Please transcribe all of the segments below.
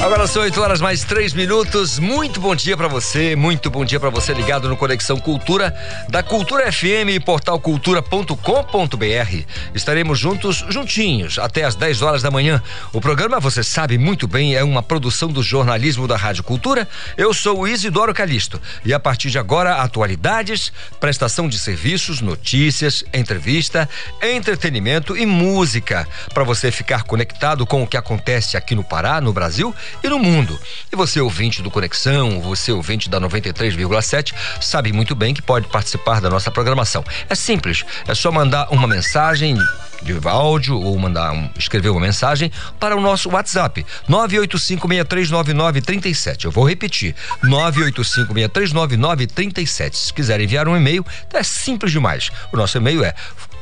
Agora são 8 horas mais 3 minutos. Muito bom dia para você, muito bom dia para você ligado no Conexão Cultura da Cultura FM e portal cultura.com.br. Estaremos juntos, juntinhos, até às 10 horas da manhã. O programa, você sabe muito bem, é uma produção do jornalismo da Rádio Cultura. Eu sou o Isidoro Calixto e a partir de agora, atualidades, prestação de serviços, notícias, entrevista, entretenimento e música para você ficar conectado com o que acontece aqui no Pará, no Brasil e no mundo. E você, ouvinte do Conexão, você, ouvinte da 93,7, sabe muito bem que pode participar da nossa programação. É simples, é só mandar uma mensagem de áudio ou mandar um, escrever uma mensagem para o nosso WhatsApp 985639937. Eu vou repetir 985639937. Se quiser enviar um e-mail, é simples demais. O nosso e-mail é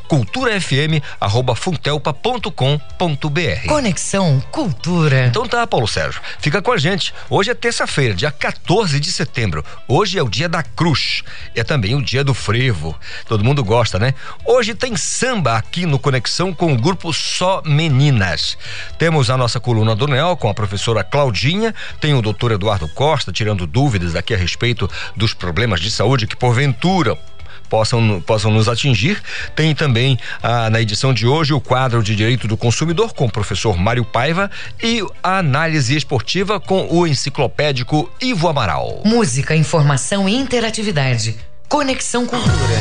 culturafm@funtelpa.com.br. Conexão Cultura. Então tá, Paulo Sérgio. Fica com a gente. Hoje é terça-feira, dia 14 de setembro. Hoje é o dia da cruz. É também o dia do frevo. Todo mundo gosta, né? Hoje tem samba aqui no Conexão com o grupo Só Meninas. Temos a nossa coluna do Nel com a professora Claudinha, tem o doutor Eduardo Costa tirando dúvidas aqui a respeito dos problemas de saúde que porventura possam, possam nos atingir. Tem também ah, na edição de hoje o quadro de Direito do Consumidor com o professor Mário Paiva e a análise esportiva com o enciclopédico Ivo Amaral. Música, informação e interatividade. Conexão Cultura.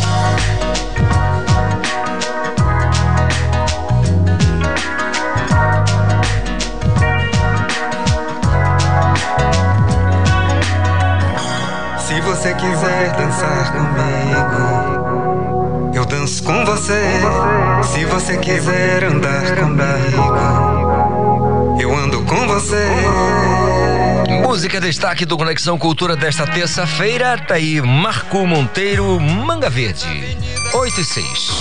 Se você quiser dançar comigo, você. Se você quiser andar comigo, eu ando com você. Música destaque do Conexão Cultura desta terça-feira, tá aí Marco Monteiro, Manga Verde, 8 e 6.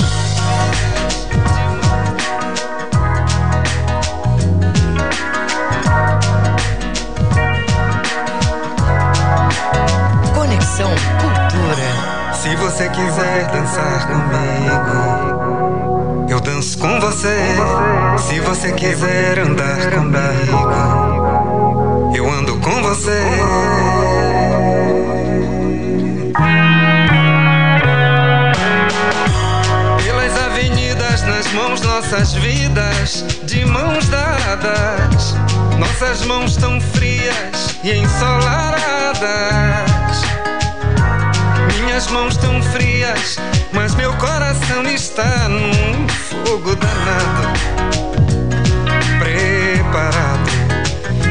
Conexão Cultura. Se você quiser dançar comigo, eu danço com você. Se você quiser andar comigo, eu ando com você. Pelas avenidas, nas mãos, nossas vidas, de mãos dadas. Nossas mãos tão frias e ensolaradas. Minhas mãos tão frias, mas meu coração está num fogo danado. Preparado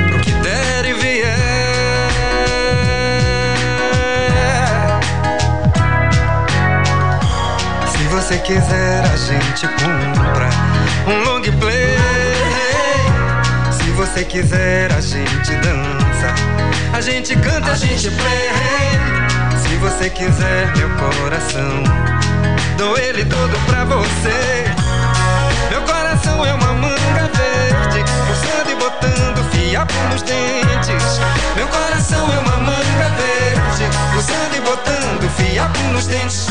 pro que der e vier. Se você quiser, a gente compra um long play. Se você quiser, a gente dança. A gente canta, a gente play. Se você quiser, meu coração, dou ele todo pra você. Meu coração é uma manga verde, pulsando e botando fiapo nos dentes. Meu coração é uma manga verde, pulsando e botando fiapo nos dentes.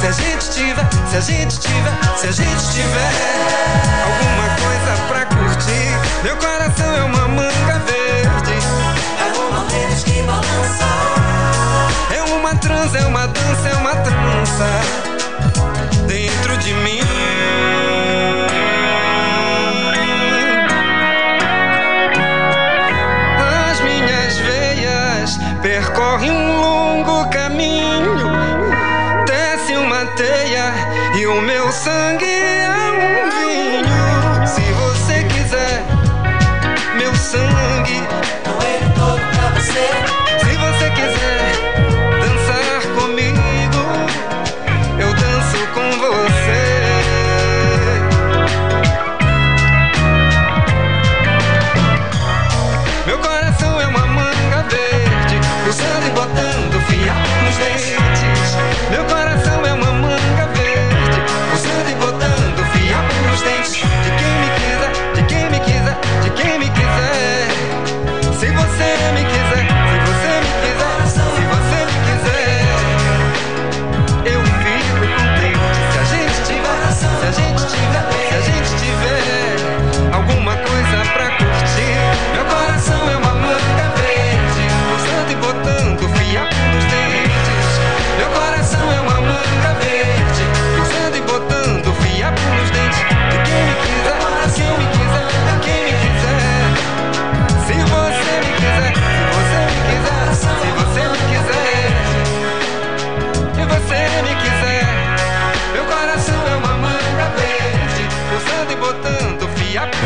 Se a gente tiver, se a gente tiver, se a gente tiver alguma coisa pra curtir, meu coração é uma manga verde. É uma rede que balança. É uma trança, é uma dança, é uma trança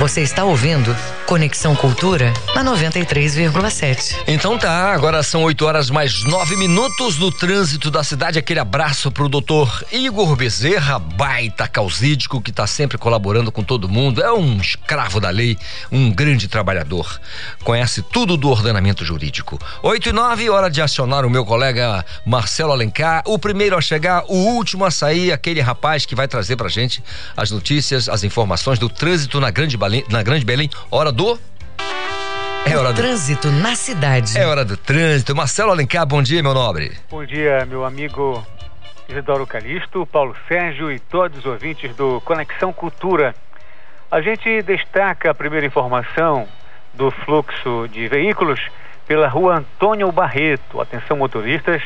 Você está ouvindo Conexão Cultura na 93,7. Então tá, agora são 8 horas mais 9 minutos do trânsito da cidade. Aquele abraço pro doutor Igor Bezerra, baita causídico que tá sempre colaborando com todo mundo. É um escravo da lei, um grande trabalhador. Conhece tudo do ordenamento jurídico. 8 e 9, hora de acionar o meu colega Marcelo Alencar. O primeiro a chegar, o último a sair, aquele rapaz que vai trazer pra gente as notícias, as informações do trânsito na Grande Belém, na Grande Belém. Hora do é hora do trânsito na cidade. É hora do trânsito. Marcelo Alencar, bom dia, meu nobre. Bom dia, meu amigo Isidoro Calixto, Paulo Sérgio e todos os ouvintes do Conexão Cultura. A gente destaca a primeira informação do fluxo de veículos pela rua Antônio Barreto. Atenção, motoristas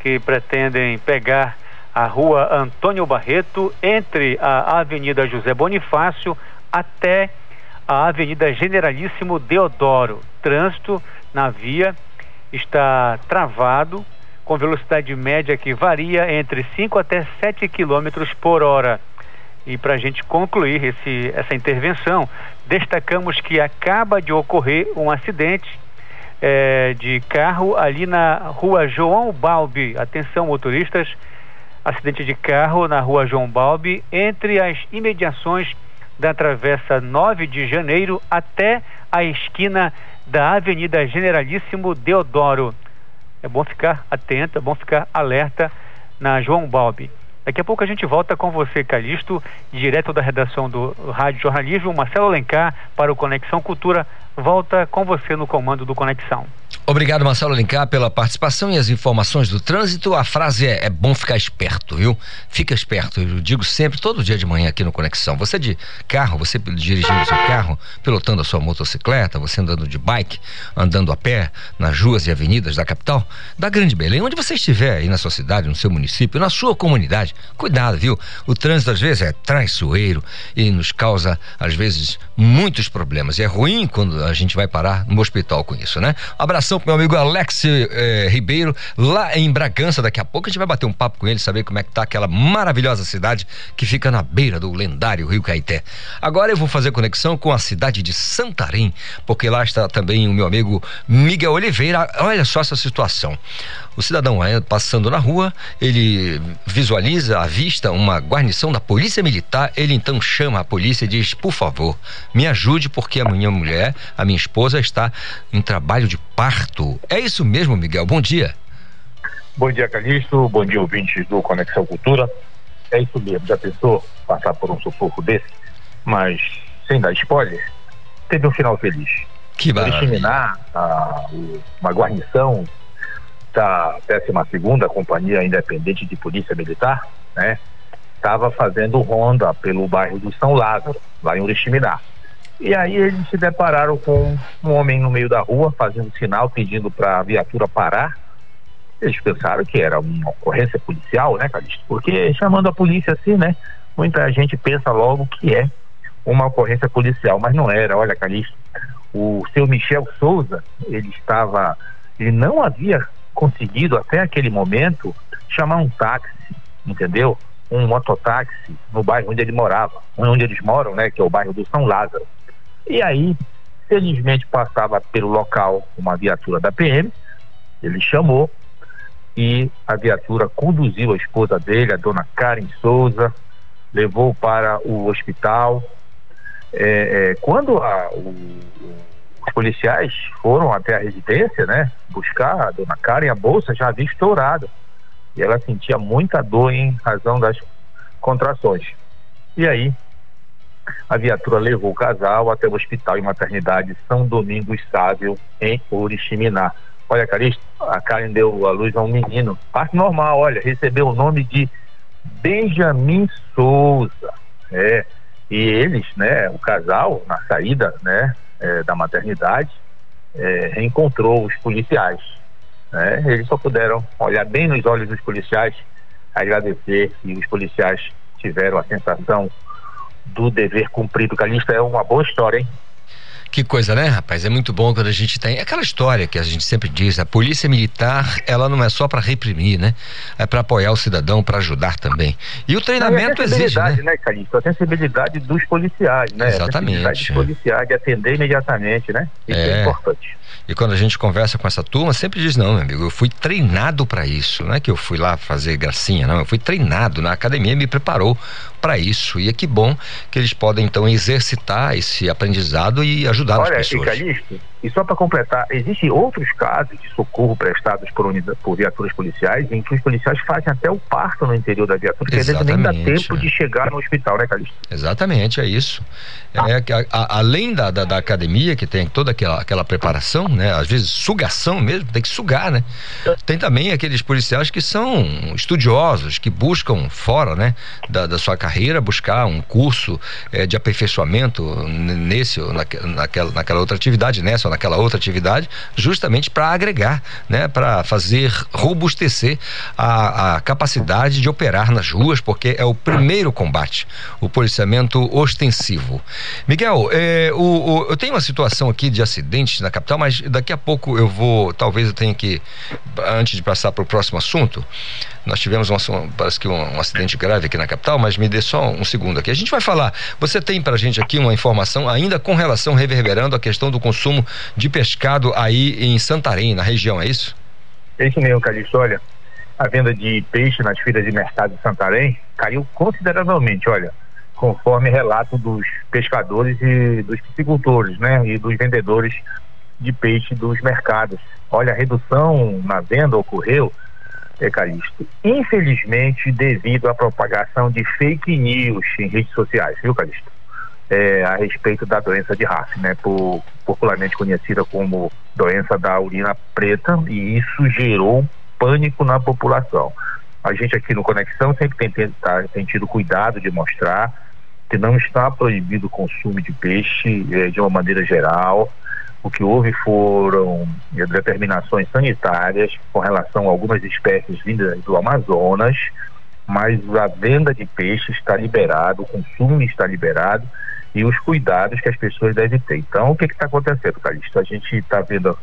que pretendem pegar a rua Antônio Barreto entre a Avenida José Bonifácio até a Avenida Generalíssimo Deodoro. Trânsito na via está travado com velocidade média que varia entre 5 até 7 quilômetros por hora. E para a gente concluir esse, essa intervenção, destacamos que acaba de ocorrer um acidente é, de carro ali na rua João Balbi. Atenção, motoristas, acidente de carro na rua João Balbi, entre as imediações da Travessa 9 de Janeiro até a esquina da Avenida Generalíssimo Deodoro. É bom ficar atento, é bom ficar alerta na João Balbi. Daqui a pouco a gente volta com você, Calixto, direto da redação do Rádio Jornalismo, Marcelo Alencar, para o Conexão Cultura. Volta com você no comando do Conexão. Obrigado, Marcelo Alencar, pela participação e as informações do trânsito. A frase é, é bom ficar esperto, viu? Fica esperto. Eu digo sempre, todo dia de manhã aqui no Conexão. Você de carro, você dirigindo seu carro, pilotando a sua motocicleta, você andando de bike, andando a pé nas ruas e avenidas da capital, da Grande Belém, onde você estiver aí na sua cidade, no seu município, na sua comunidade, cuidado, viu? O trânsito às vezes é traiçoeiro e nos causa, às vezes, muitos problemas. E é ruim quando a gente vai parar no hospital com isso, né? Um abração pro meu amigo Alex eh, Ribeiro, lá em Bragança. Daqui a pouco a gente vai bater um papo com ele, saber como é que tá aquela maravilhosa cidade que fica na beira do lendário Rio Caeté. Agora eu vou fazer conexão com a cidade de Santarém, porque lá está também o meu amigo Miguel Oliveira. Olha só essa situação. O cidadão passando na rua, ele visualiza à vista uma guarnição da Polícia Militar, ele então chama a polícia e diz: Por favor, me ajude, porque a minha mulher, a minha esposa, está em trabalho de parto. É isso mesmo, Miguel? Bom dia. Bom dia, Calixto. Bom dia, ouvintes do Conexão Cultura. É isso mesmo, já pensou passar por um sufoco desse? Mas, sem dar spoiler, teve um final feliz. Que maravilha. Eliminar a, uma guarnição da 12 Companhia Independente de Polícia Militar, né? Estava fazendo ronda pelo bairro do São Lázaro, lá em Uriximiná. E aí eles se depararam com um homem no meio da rua, fazendo sinal, pedindo para a viatura parar. Eles pensaram que era uma ocorrência policial, né, Calixto? Porque chamando a polícia assim, né? Muita gente pensa logo que é uma ocorrência policial, mas não era. Olha, Calixto, o seu Michel Souza, ele estava, ele não havia conseguido até aquele momento chamar um táxi, entendeu? Um mototáxi no bairro onde ele morava, onde eles moram, né? Que é o bairro do São Lázaro. E aí, felizmente passava pelo local uma viatura da PM, ele chamou e a viatura conduziu a esposa dele, a dona Karen Souza, levou para o hospital. É, é, quando a, o, os policiais foram até a residência, né, buscar a dona Karen, a bolsa já havia estourado. E ela sentia muita dor em razão das contrações. E aí, a viatura levou o casal até o hospital e maternidade São Domingos Sábio, em Oriximiná. Olha, Caristo, a Karen deu a luz a um menino. Parte normal, olha, recebeu o nome de Benjamin Souza. É. E eles, né, o casal, na saída, né, é, da maternidade, é, reencontrou os policiais. Né? Eles só puderam olhar bem nos olhos dos policiais, agradecer e os policiais tiveram a sensação do dever cumprido. Calista é uma boa história, hein? Que coisa, né, rapaz? É muito bom quando a gente tem é aquela história que a gente sempre diz, a polícia militar, ela não é só para reprimir, né? É para apoiar o cidadão, para ajudar também. E o treinamento exige, né? né, Calixto? A sensibilidade dos policiais, né? Exatamente. A sensibilidade dos policiais de atender imediatamente, né? Isso é, é importante. E quando a gente conversa com essa turma, sempre diz: não, meu amigo, eu fui treinado para isso. Não é que eu fui lá fazer gracinha, não. Eu fui treinado na academia, me preparou para isso. E é que bom que eles podem então exercitar esse aprendizado e ajudar Olha, as pessoas. Olha, e só para completar, existem outros casos de socorro prestados por, por viaturas policiais em que os policiais fazem até o parto no interior da viatura, porque às vezes nem dá tempo de chegar no hospital, né, Calixto? Exatamente, é isso. Ah. É, a, a, além da, da, da, academia, que tem toda aquela, aquela preparação, né? Às vezes sugação mesmo, tem que sugar, né? Tem também aqueles policiais que são estudiosos, que buscam fora, né? Da, da sua carreira, buscar um curso é, de aperfeiçoamento nesse ou naquela, naquela outra atividade, nessa naquela outra atividade, justamente para agregar, né, para fazer robustecer a, a capacidade de operar nas ruas, porque é o primeiro combate, o policiamento ostensivo. Miguel, é, o, o, eu tenho uma situação aqui de acidente na capital, mas daqui a pouco eu vou, talvez eu tenha que, antes de passar para o próximo assunto, nós tivemos um, parece que um, um, acidente grave aqui na capital, mas me dê só um segundo aqui. A gente vai falar. Você tem para a gente aqui uma informação ainda com relação reverberando a questão do consumo de pescado aí em Santarém, na região, é isso? É isso mesmo, Calixto. Olha, a venda de peixe nas feiras de mercado de Santarém caiu consideravelmente, olha, conforme relato dos pescadores e dos piscicultores, né, e dos vendedores de peixe dos mercados. Olha, a redução na venda ocorreu é, Calixto, infelizmente devido à propagação de fake news em redes sociais, viu, Calixto? É, a respeito da doença de RAF, né, por, popularmente conhecida como doença da urina preta, e isso gerou pânico na população. A gente aqui no Conexão sempre tem, tem, tá, tem tido cuidado de mostrar que não está proibido o consumo de peixe é, de uma maneira geral, o que houve foram determinações sanitárias com relação a algumas espécies vindas do Amazonas, mas a venda de peixe está liberado, o consumo está liberado e os cuidados que as pessoas devem ter. Então, o que está acontecendo, Calixto? A gente está vendo,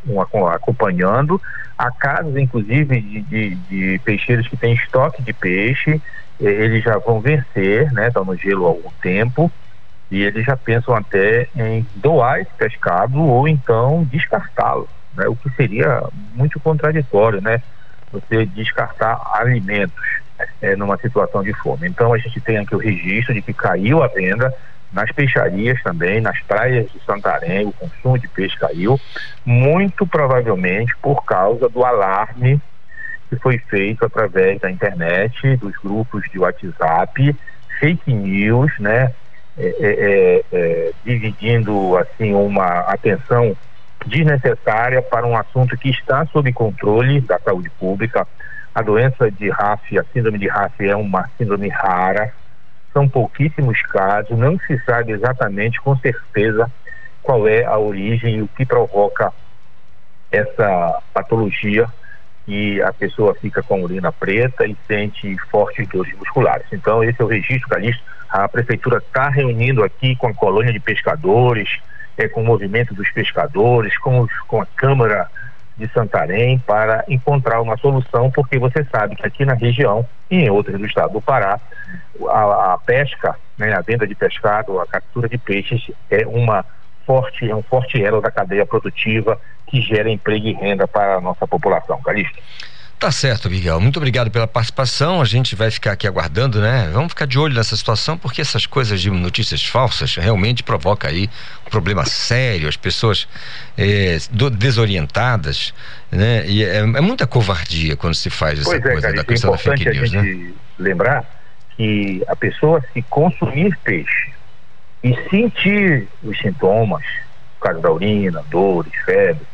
acompanhando, há casos, inclusive, de, de, de, peixeiros que têm estoque de peixe, eh, eles já vão vencer, né? Estão no gelo há algum tempo, e eles já pensam até em doar esse pescado ou então descartá-lo, né? o que seria muito contraditório, né? Você descartar alimentos é, numa situação de fome. Então a gente tem aqui o registro de que caiu a venda nas peixarias também, nas praias de Santarém, o consumo de peixe caiu, muito provavelmente por causa do alarme que foi feito através da internet, dos grupos de WhatsApp, fake news, né? É, é, é, é, dividindo assim uma atenção desnecessária para um assunto que está sob controle da saúde pública. A doença de RAF, a síndrome de RAF é uma síndrome rara, são pouquíssimos casos, não se sabe exatamente com certeza qual é a origem e o que provoca essa patologia e a pessoa fica com urina preta e sente fortes dores musculares. Então, esse é o registro, Calixto, a prefeitura está reunindo aqui com a colônia de pescadores, é, com o movimento dos pescadores, com, os, com a Câmara de Santarém para encontrar uma solução, porque você sabe que aqui na região e em outras do estado do Pará, a, a pesca, né, a venda de pescado, a captura de peixes é uma forte, é um forte elo da cadeia produtiva que gera emprego e renda para a nossa população. Calixto. Tá certo, Miguel. Muito obrigado pela participação. A gente vai ficar aqui aguardando, né? Vamos ficar de olho nessa situação, porque essas coisas de notícias falsas realmente provocam aí um problema sério, as pessoas é, desorientadas, né? E é, é, muita covardia quando se faz essa pois é, coisa é, da questão da fake news, a gente né? lembrar que a pessoa se consumir peixe e sentir os sintomas, caso da urina, dores, febre,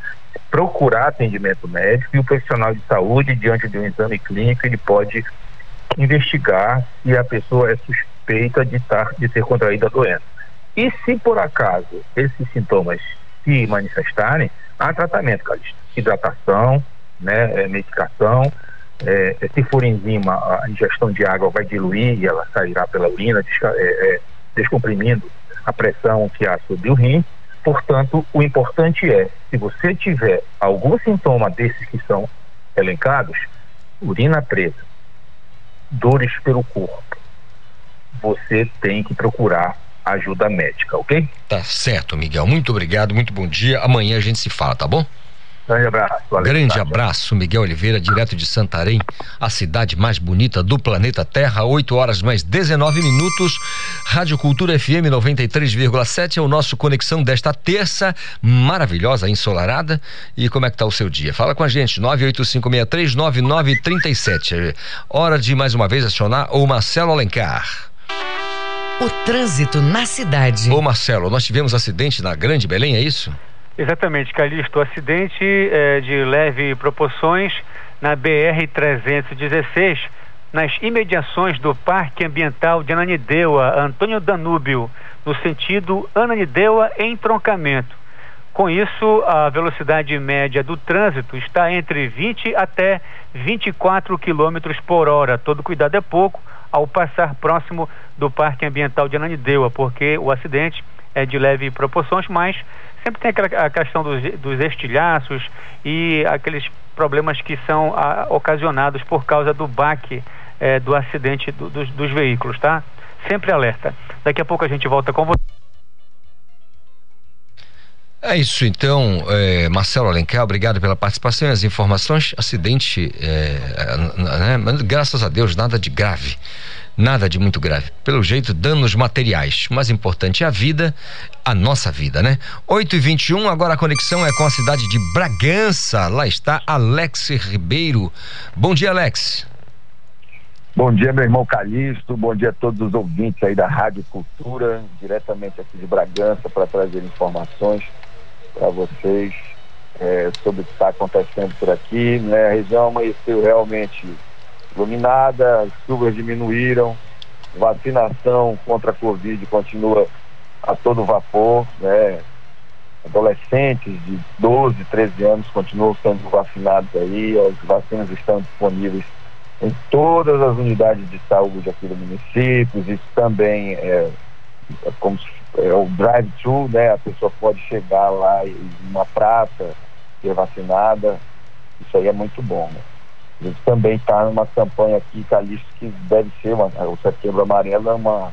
procurar atendimento médico e o profissional de saúde, diante de um exame clínico, ele pode investigar se a pessoa é suspeita de, tar, de ter contraído a doença. E se por acaso esses sintomas se manifestarem, há tratamento, Calixto. Hidratação, né, é, medicação. É, é, se for enzima, a ingestão de água vai diluir e ela sairá pela urina, é, é, descomprimindo a pressão que há sobre o rim Portanto, o importante é, se você tiver algum sintoma desses que são elencados, urina preta, dores pelo corpo, você tem que procurar ajuda médica, ok? Tá certo, Miguel. Muito obrigado, muito bom dia. Amanhã a gente se fala, tá bom? Grande abraço. Valeu, Grande tá, abraço, Miguel Oliveira, direto de Santarém, a cidade mais bonita do planeta Terra, 8 horas mais 19 minutos. Rádio Cultura FM 93,7 é o nosso conexão desta terça, maravilhosa, ensolarada. E como é que tá o seu dia? Fala com a gente, 985639937. É hora de mais uma vez acionar o Marcelo Alencar. O trânsito na cidade. Ô Marcelo, nós tivemos acidente na Grande Belém, é isso? Exatamente, Calixto. Acidente é, de leve proporções na BR-316, nas imediações do Parque Ambiental de Ananindeua, Antônio Danúbio, no sentido Ananindeua entroncamento. Com isso, a velocidade média do trânsito está entre 20 até 24 quilômetros por hora. Todo cuidado é pouco ao passar próximo do Parque Ambiental de Ananindeua, porque o acidente é de leve proporções, mas sempre tem aquela a questão dos, dos estilhaços e aqueles problemas que são a, ocasionados por causa do baque é, do acidente do, dos, dos veículos, tá? Sempre alerta. Daqui a pouco a gente volta com você. É isso então, é, Marcelo Alencar, obrigado pela participação e as informações. Acidente, é, né, graças a Deus, nada de grave, nada de muito grave. Pelo jeito, danos materiais. O mais importante é a vida, a nossa vida, né? 8 e 21 agora a conexão é com a cidade de Bragança. Lá está Alex Ribeiro. Bom dia, Alex. Bom dia, meu irmão Calixto. Bom dia a todos os ouvintes aí da Rádio Cultura, diretamente aqui de Bragança, para trazer informações para vocês é, sobre o que está acontecendo por aqui. Né? A região amanheceu realmente iluminada, as chuvas diminuíram, vacinação contra a Covid continua a todo vapor, né? Adolescentes de 12, 13 anos continuam sendo vacinados aí, as vacinas estão disponíveis em todas as unidades de saúde aqui do município, isso também é, é como é, o drive-thru, né? A pessoa pode chegar lá em uma praça, ser vacinada. Isso aí é muito bom, né? A gente também está numa campanha aqui, Calixto, que deve ser uma, o Setembro Amarelo é uma,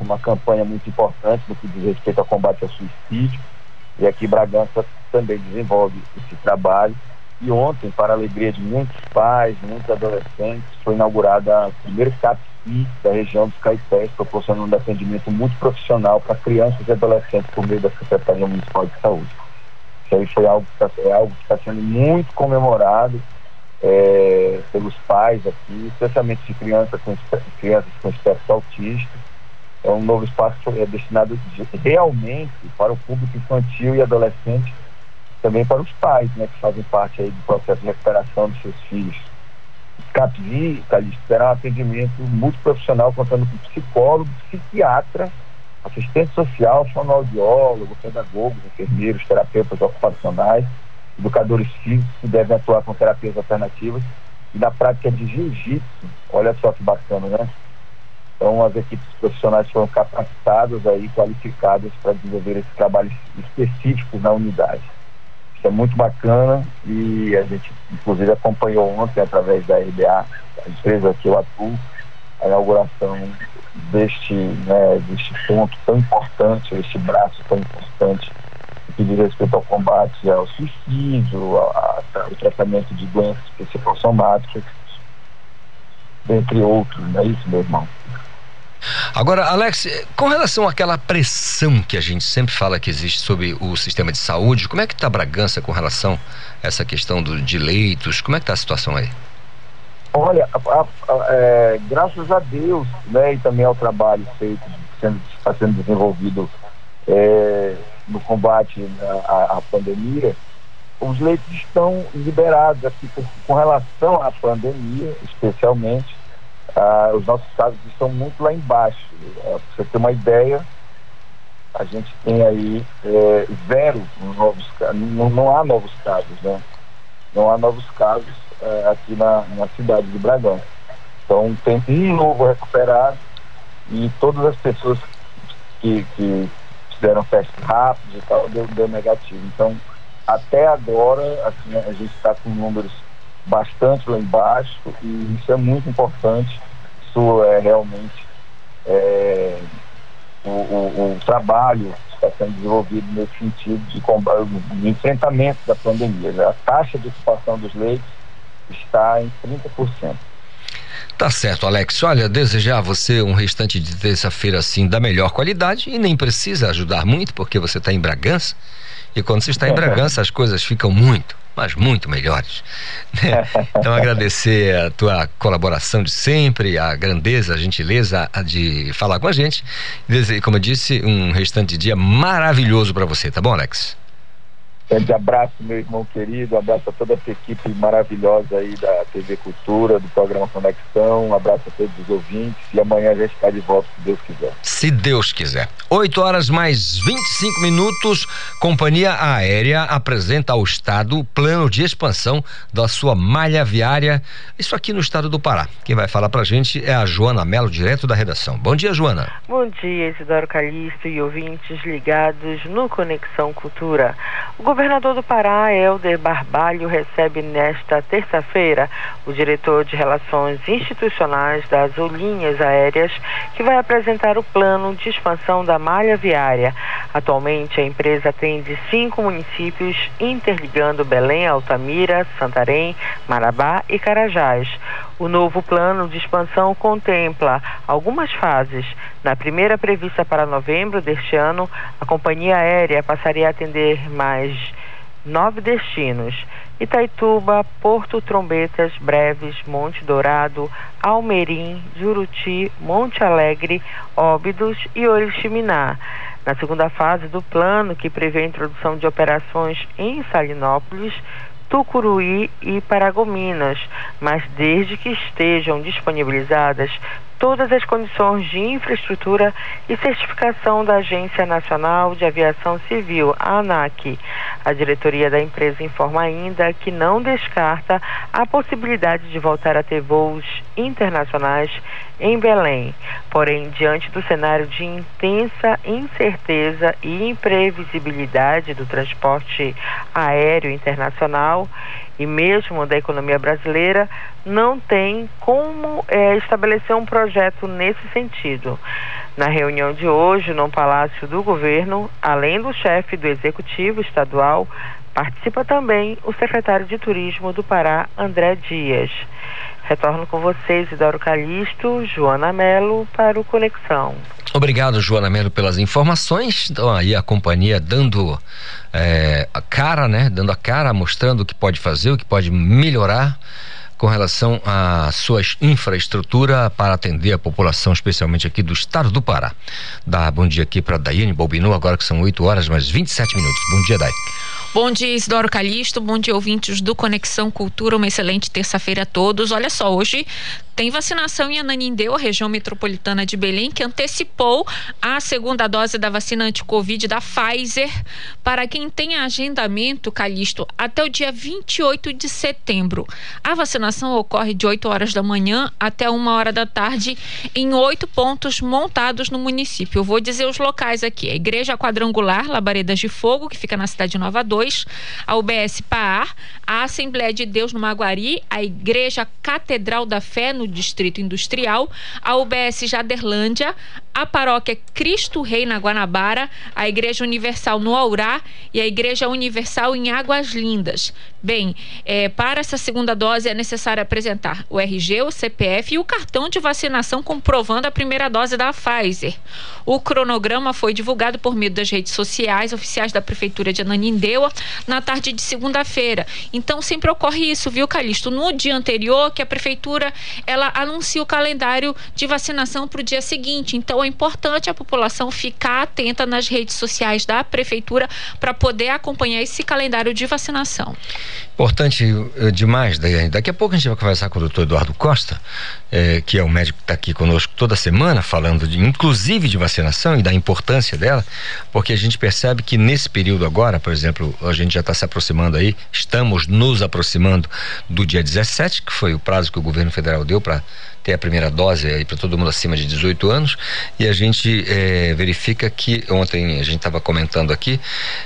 uma campanha muito importante no que diz respeito ao combate ao suicídio. E aqui Bragança também desenvolve esse trabalho. E ontem, para a alegria de muitos pais, muitos adolescentes, foi inaugurada o primeiro CAPSI da região dos Caetés, proporcionando atendimento muito profissional para crianças e adolescentes por meio da Secretaria Municipal de Saúde. Isso aí foi algo está, é algo que está sendo muito comemorado é, pelos pais aqui, especialmente de crianças com, crianças com espectro autista. É um novo espaço é destinado realmente para o público infantil e adolescente também para os pais, né, que fazem parte aí do processo de recuperação dos seus filhos. CAPVI, Calixto, terá um atendimento multiprofissional contando com psicólogo, psiquiatra, assistente social, fonoaudiólogo, pedagogos, enfermeiros, terapeutas ocupacionais, educadores físicos que devem atuar com terapias alternativas e na prática de jiu-jitsu. Olha só que bacana, né? Então as equipes profissionais foram capacitadas aí, qualificadas para desenvolver esses trabalhos específicos na unidade. Isso é muito bacana e a gente, inclusive, acompanhou ontem, através da RBA, a empresa que eu atuo, a inauguração deste, né, deste ponto tão importante, este braço tão importante que diz respeito ao combate ao suicídio, ao, tratamento de doenças psicossomáticas, dentre outros, não é isso, meu irmão? Agora, Alex, com relação àquela pressão que a gente sempre fala que existe sobre o sistema de saúde, como é que está Bragança com relação a essa questão do, de leitos? Como é que está a situação aí? Olha, a, a, é, graças a Deus, né, e também ao trabalho feito, sendo, está sendo desenvolvido é, no combate à, à pandemia, os leitos estão liberados aqui com, com relação à pandemia, especialmente ah, os nossos casos estão muito lá embaixo. Ah, para você ter uma ideia, a gente tem aí é, zero novos não, não, há novos casos, né? Não há novos casos é, aqui na, na cidade de Bragança. Então tem um novo recuperado e todas as pessoas que, que fizeram testes rápidos e tal, deu, deu negativo. Então, até agora, assim, a gente está com números bastante lá embaixo e isso é muito importante. Isso é realmente é, o, o, o, trabalho que está sendo desenvolvido nesse sentido de, de enfrentamento da pandemia. A taxa de ocupação dos leitos está em 30%. Tá certo, Alex. Olha, desejar a você um restante de terça-feira assim da melhor qualidade e nem precisa ajudar muito porque você está em Bragança. E quando você está em Bragança, as coisas ficam muito, mas muito melhores. Né? Então, agradecer a tua colaboração de sempre, a grandeza, a gentileza de falar com a gente. E, como eu disse, um restante de dia maravilhoso para você, tá bom, Alex? Grande abraço, meu irmão querido, um abraço a toda a equipe maravilhosa aí da TV Cultura, do programa Conexão, um abraço a todos os ouvintes e amanhã a gente está de volta, se Deus quiser. Se Deus quiser. 8 horas mais 25 minutos, Companhia Aérea apresenta ao Estado o plano de expansão da sua malha viária, isso aqui no estado do Pará. Quem vai falar pra gente é a Joana Melo, direto da redação. Bom dia, Joana. Bom dia, Isidoro Calixto e ouvintes ligados no Conexão Cultura. O governador do Pará, Helder Barbalho, recebe nesta terça-feira o diretor de Relações Institucionais das Linhas Aéreas, que vai apresentar o plano de expansão da malha viária. Atualmente, a empresa atende cinco municípios, interligando Belém, Altamira, Santarém, Marabá e Carajás. O novo plano de expansão contempla algumas fases. Na primeira prevista para novembro deste ano, a companhia aérea passaria a atender mais nove destinos: Itaituba, Porto Trombetas, Breves, Monte Dourado, Almerim, Juruti, Monte Alegre, Óbidos e Oriximiná. Na segunda fase do plano, que prevê a introdução de operações em Salinópolis, Tucuruí e Paragominas, mas desde que estejam disponibilizadas todas as condições de infraestrutura e certificação da Agência Nacional de Aviação Civil, a ANAC. A diretoria da empresa informa ainda que não descarta a possibilidade de voltar a ter voos internacionais em Belém. Porém, diante do cenário de intensa incerteza e imprevisibilidade do transporte aéreo internacional, e mesmo da economia brasileira, não tem como é, estabelecer um projeto nesse sentido. Na reunião de hoje, no Palácio do Governo, além do chefe do Executivo Estadual, participa também o secretário de Turismo do Pará, André Dias. Retorno com vocês, Isidoro Calixto, Joana Melo, para o Conexão. Obrigado, Joana Melo, pelas informações. Então, aí a companhia dando é, a cara, né? Dando a cara, mostrando o que pode fazer, o que pode melhorar com relação à sua infraestrutura para atender a população, especialmente aqui do estado do Pará. Dá bom dia aqui para Daiane Bobinu, agora que são 8 horas mais 27 minutos. Bom dia, Dai. Bom dia, Isidoro Calixto. Bom dia, ouvintes do Conexão Cultura. Uma excelente terça-feira a todos. Olha só, hoje tem vacinação em Ananindeu, região metropolitana de Belém, que antecipou a segunda dose da vacina anti-Covid da Pfizer para quem tem agendamento, Calixto, até o dia 28 de setembro. A vacinação ocorre de 8 horas da manhã até uma hora da tarde em oito pontos montados no município. Eu vou dizer os locais aqui: a Igreja Quadrangular, Labaredas de Fogo, que fica na cidade de Nova 2, a UBS Paar, a Assembleia de Deus no Maguari, a Igreja Catedral da Fé no no Distrito Industrial, a UBS Jaderlândia, a paróquia Cristo Rei na Guanabara, a Igreja Universal no Aurá e a Igreja Universal em Águas Lindas. Bem, é, para essa segunda dose é necessário apresentar o RG, o CPF e o cartão de vacinação comprovando a primeira dose da Pfizer. O cronograma foi divulgado por meio das redes sociais oficiais da Prefeitura de Ananindeua na tarde de segunda-feira. Então sempre ocorre isso, viu, Calixto? No dia anterior que a Prefeitura ela anuncia o calendário de vacinação para o dia seguinte. Então é importante a população ficar atenta nas redes sociais da prefeitura para poder acompanhar esse calendário de vacinação. Importante eh, demais, daqui a pouco a gente vai conversar com o doutor Eduardo Costa, eh, que é o médico que está aqui conosco toda semana, falando de, inclusive de vacinação e da importância dela, porque a gente percebe que nesse período agora, por exemplo, a gente já está se aproximando aí, estamos nos aproximando do dia 17, que foi o prazo que o governo federal deu para ter a primeira dose aí para todo mundo acima de 18 anos e a gente é, verifica que ontem a gente estava comentando aqui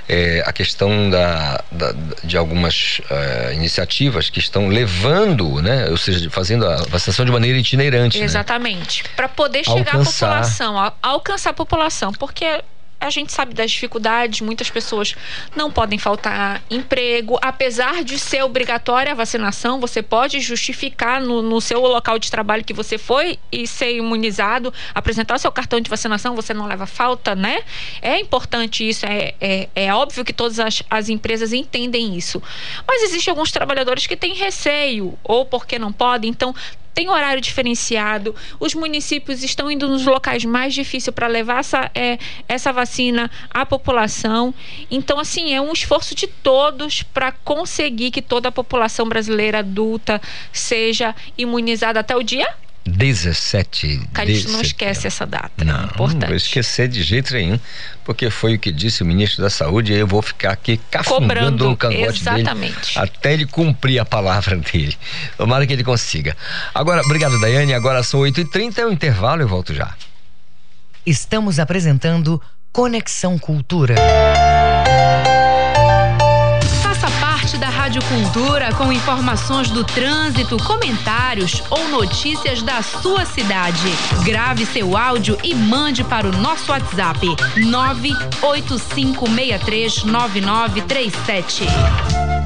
é, a questão da, da de algumas uh, iniciativas que estão levando, né, ou seja, fazendo a vacinação de maneira itinerante. Né? Exatamente, né? para poder chegar alcançar. à população, alcançar a população, porque a gente sabe das dificuldades, muitas pessoas não podem faltar emprego. Apesar de ser obrigatória a vacinação, você pode justificar no, no seu local de trabalho que você foi e ser imunizado, apresentar o seu cartão de vacinação, você não leva falta, né? É importante isso, é, é, é óbvio que todas as, as empresas entendem isso. Mas existem alguns trabalhadores que têm receio, ou porque não podem, então tem horário diferenciado, os municípios estão indo nos locais mais difíceis para levar essa, é, essa vacina à população. Então, assim, é um esforço de todos para conseguir que toda a população brasileira adulta seja imunizada até o dia 17 Calixto não esquece essa data. Não, importante. não vou esquecer de jeito nenhum, porque foi o que disse o ministro da Saúde e eu vou ficar aqui cafungando o cangote exatamente. dele até ele cumprir a palavra dele. Tomara que ele consiga. Agora, obrigado, Daiane. Agora são 8h30, é o intervalo, eu volto já. Estamos apresentando Conexão Cultura. Rádio Cultura com informações do trânsito, comentários ou notícias da sua cidade. Grave seu áudio e mande para o nosso WhatsApp 985639937.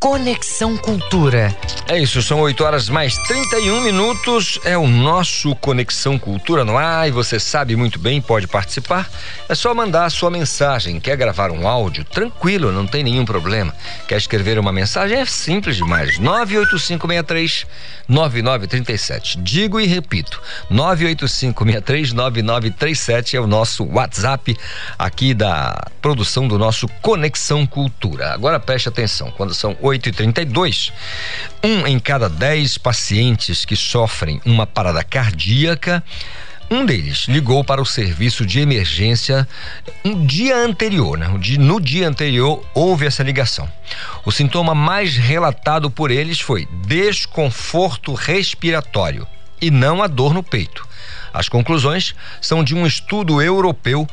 Conexão Cultura. É isso, são 8 horas mais 31 minutos. É o nosso Conexão Cultura no ar e você sabe muito bem, pode participar. É só mandar a sua mensagem. Quer gravar um áudio? Tranquilo, não tem nenhum problema. Quer escrever uma mensagem? É simples demais. 98563 9937. Digo e repito: 98563 9937 é o nosso WhatsApp aqui da produção do nosso Conexão Cultura. Agora preste atenção, quando são 8 e 32 um em cada dez pacientes que sofrem uma parada cardíaca um deles ligou para o serviço de emergência um dia anterior, né? No dia anterior houve essa ligação. O sintoma mais relatado por eles foi desconforto respiratório e não a dor no peito. As conclusões são de um estudo europeu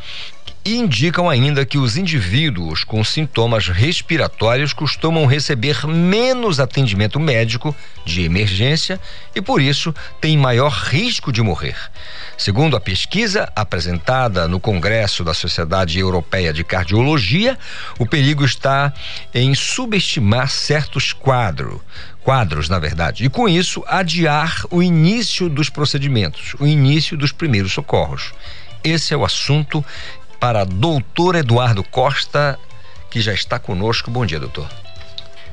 e indicam ainda que os indivíduos com sintomas respiratórios costumam receber menos atendimento médico de emergência e, por isso, têm maior risco de morrer. Segundo a pesquisa apresentada no Congresso da Sociedade Europeia de Cardiologia, o perigo está em subestimar certos quadros, quadros, na verdade, e com isso adiar o início dos procedimentos, o início dos primeiros socorros. Esse é o assunto para doutor Eduardo Costa, que já está conosco. Bom dia, doutor.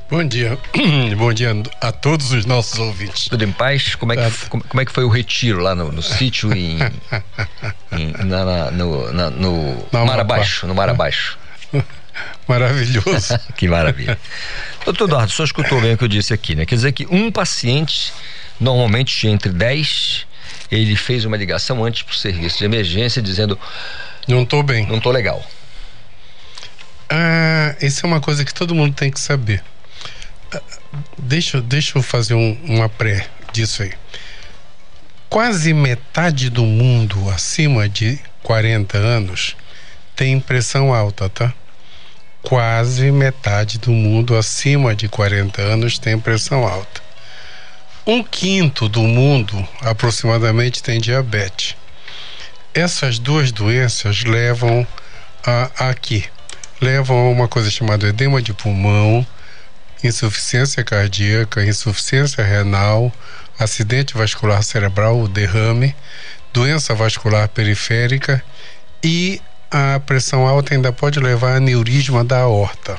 Bom dia, bom dia a todos os nossos ouvintes. Tudo em paz? Como é que, é. como, como é que foi o retiro lá no, no sítio em, em na, na, no, na, no Mar Abaixo, no Mar Abaixo? Maravilhoso. que maravilha. Doutor Eduardo, só escutou bem o que eu disse aqui, né? Quer dizer que um paciente, normalmente entre 10, ele fez uma ligação antes para o serviço de emergência dizendo não estou bem. Não estou legal. Ah, isso é uma coisa que todo mundo tem que saber. Ah, deixa, deixa eu fazer um, uma pré disso aí. Quase metade do mundo acima de 40 anos tem pressão alta, tá? Quase metade do mundo acima de 40 anos tem pressão alta. Um quinto do mundo aproximadamente tem diabetes essas duas doenças levam a, a aqui, levam a uma coisa chamada edema de pulmão, insuficiência cardíaca, insuficiência renal, acidente vascular cerebral, derrame, doença vascular periférica e a pressão alta ainda pode levar a aneurisma da aorta.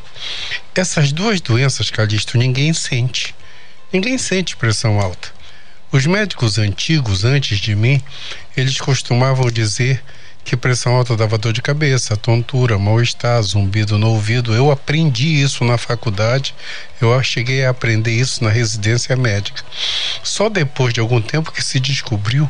Essas duas doenças, Calixto, ninguém sente. Ninguém sente pressão alta. Os médicos antigos, antes de mim, eles costumavam dizer que pressão alta dava dor de cabeça, tontura, mal-estar, zumbido no ouvido. Eu aprendi isso na faculdade, eu cheguei a aprender isso na residência médica. Só depois de algum tempo que se descobriu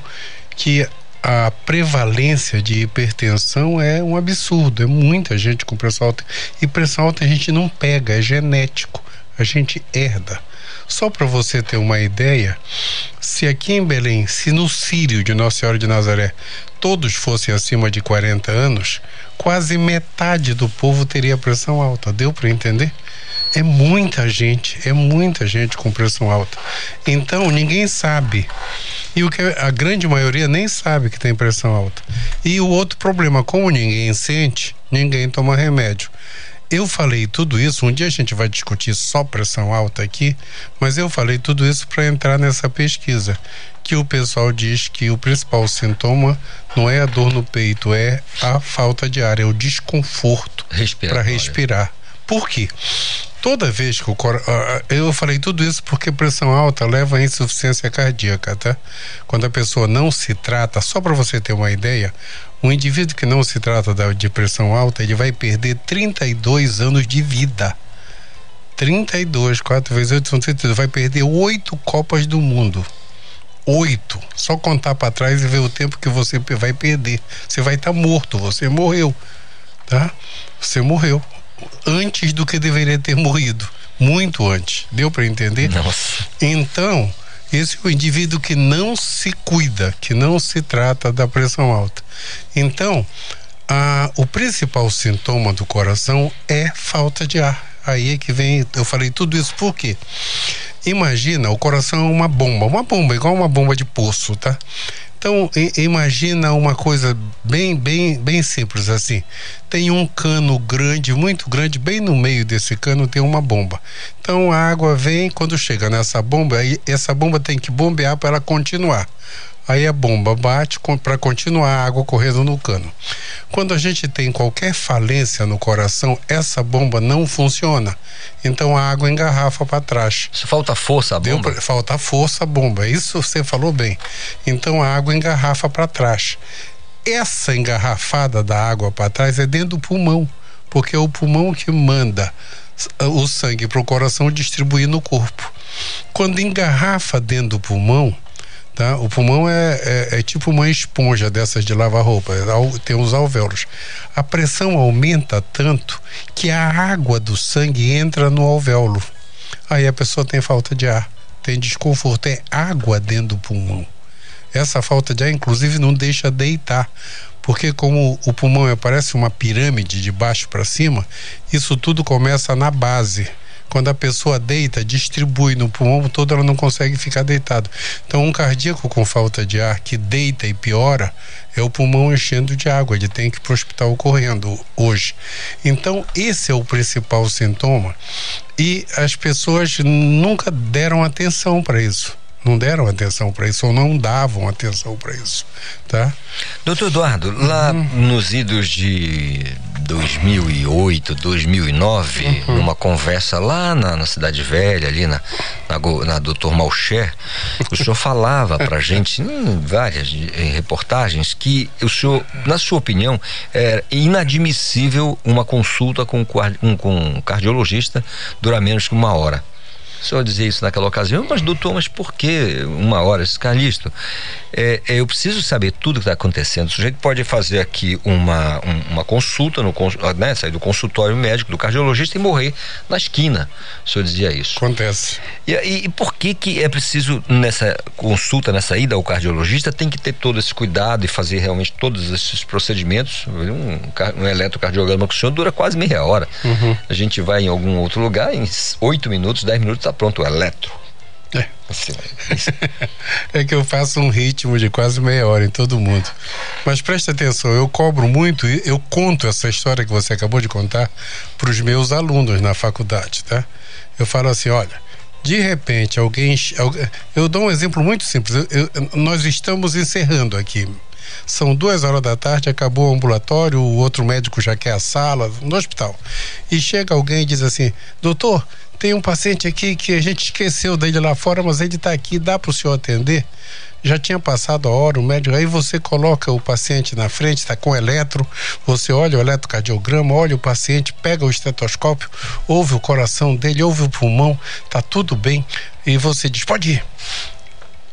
que a prevalência de hipertensão é um absurdo, é muita gente com pressão alta. E pressão alta a gente não pega, é genético, a gente herda. Só para você ter uma ideia, se aqui em Belém, se no Sírio de Nossa Senhora de Nazaré todos fossem acima de 40 anos, quase metade do povo teria pressão alta. Deu para entender? É muita gente, é muita gente com pressão alta. Então ninguém sabe. E o que a grande maioria nem sabe que tem pressão alta. E o outro problema, como ninguém sente, ninguém toma remédio. Eu falei tudo isso, um dia a gente vai discutir só pressão alta aqui, mas eu falei tudo isso para entrar nessa pesquisa, que o pessoal diz que o principal sintoma não é a dor no peito, é a falta de ar, é o desconforto para respirar. Por quê? Toda vez que o coração. Eu falei tudo isso porque pressão alta leva a insuficiência cardíaca, tá? Quando a pessoa não se trata, só para você ter uma ideia, um indivíduo que não se trata da, de pressão alta, ele vai perder 32 anos de vida. 32, 4 vezes 8 são 32. Vai perder oito Copas do Mundo. Oito. Só contar para trás e ver o tempo que você vai perder. Você vai estar tá morto, você morreu. Tá? Você morreu. Antes do que deveria ter morrido. Muito antes. Deu para entender? Nossa. Então, esse é o indivíduo que não se cuida, que não se trata da pressão alta. Então, a, o principal sintoma do coração é falta de ar. Aí é que vem, eu falei tudo isso por quê? Imagina, o coração é uma bomba, uma bomba, igual uma bomba de poço, tá? Então, imagina uma coisa bem, bem, bem simples assim. Tem um cano grande, muito grande, bem no meio desse cano tem uma bomba. Então a água vem, quando chega nessa bomba, aí essa bomba tem que bombear para ela continuar. Aí a bomba bate para continuar a água correndo no cano. Quando a gente tem qualquer falência no coração, essa bomba não funciona. Então a água engarrafa para trás. Isso falta força a bomba? Falta força a bomba. Isso você falou bem. Então a água engarrafa para trás. Essa engarrafada da água para trás é dentro do pulmão, porque é o pulmão que manda o sangue para o coração distribuir no corpo. Quando engarrafa dentro do pulmão, Tá? O pulmão é, é, é, tipo uma esponja dessas de lavar roupa, é tem os alvéolos. A pressão aumenta tanto que a água do sangue entra no alvéolo. Aí a pessoa tem falta de ar, tem desconforto, é água dentro do pulmão. Essa falta de ar, inclusive, não deixa deitar, porque como o pulmão é, parece uma pirâmide de baixo para cima, isso tudo começa na base quando a pessoa deita, distribui no pulmão todo, ela não consegue ficar deitado. Então, um cardíaco com falta de ar que deita e piora é o pulmão enchendo de água, ele tem que ir para o hospital correndo hoje. Então, esse é o principal sintoma e as pessoas nunca deram atenção para isso não deram atenção para isso ou não davam atenção para isso, tá? Doutor Eduardo, lá uhum. nos idos de 2008, 2009, uhum. numa conversa lá na, na, Cidade Velha, ali na, na, na Doutor Malcher, o senhor falava pra gente em várias em reportagens que o senhor, na sua opinião, é inadmissível uma consulta com, um, com um cardiologista durar menos que uma hora. O senhor dizia isso naquela ocasião, mas doutor, mas por que uma hora? Esse Carlisto, é, é, eu preciso saber tudo que está acontecendo. O sujeito pode fazer aqui uma, um, uma consulta, no, né, sair do consultório médico, do cardiologista e morrer na esquina. O senhor dizia isso. Acontece. E, e, e por que que é preciso, nessa consulta, nessa ida ao cardiologista, tem que ter todo esse cuidado e fazer realmente todos esses procedimentos? Um, um eletrocardiograma com o senhor dura quase meia hora. Uhum. A gente vai em algum outro lugar, em oito minutos, dez minutos, está pronto o eletro. É. Assim, é que eu faço um ritmo de quase meia hora em todo mundo. Mas preste atenção, eu cobro muito, eu conto essa história que você acabou de contar para os meus alunos na faculdade, tá? Eu falo assim, olha, de repente alguém, eu dou um exemplo muito simples. Eu, nós estamos encerrando aqui São duas horas da tarde, acabou o ambulatório, o outro médico já quer a sala no hospital. E chega alguém e diz assim: Doutor, tem um paciente aqui que a gente esqueceu dele lá fora, mas ele está aqui, dá para o senhor atender? já tinha passado a hora, o médico, aí você coloca o paciente na frente, está com eletro, você olha o eletrocardiograma, olha o paciente, pega o estetoscópio, ouve o coração dele, ouve o pulmão, tá tudo bem, e você diz, pode ir.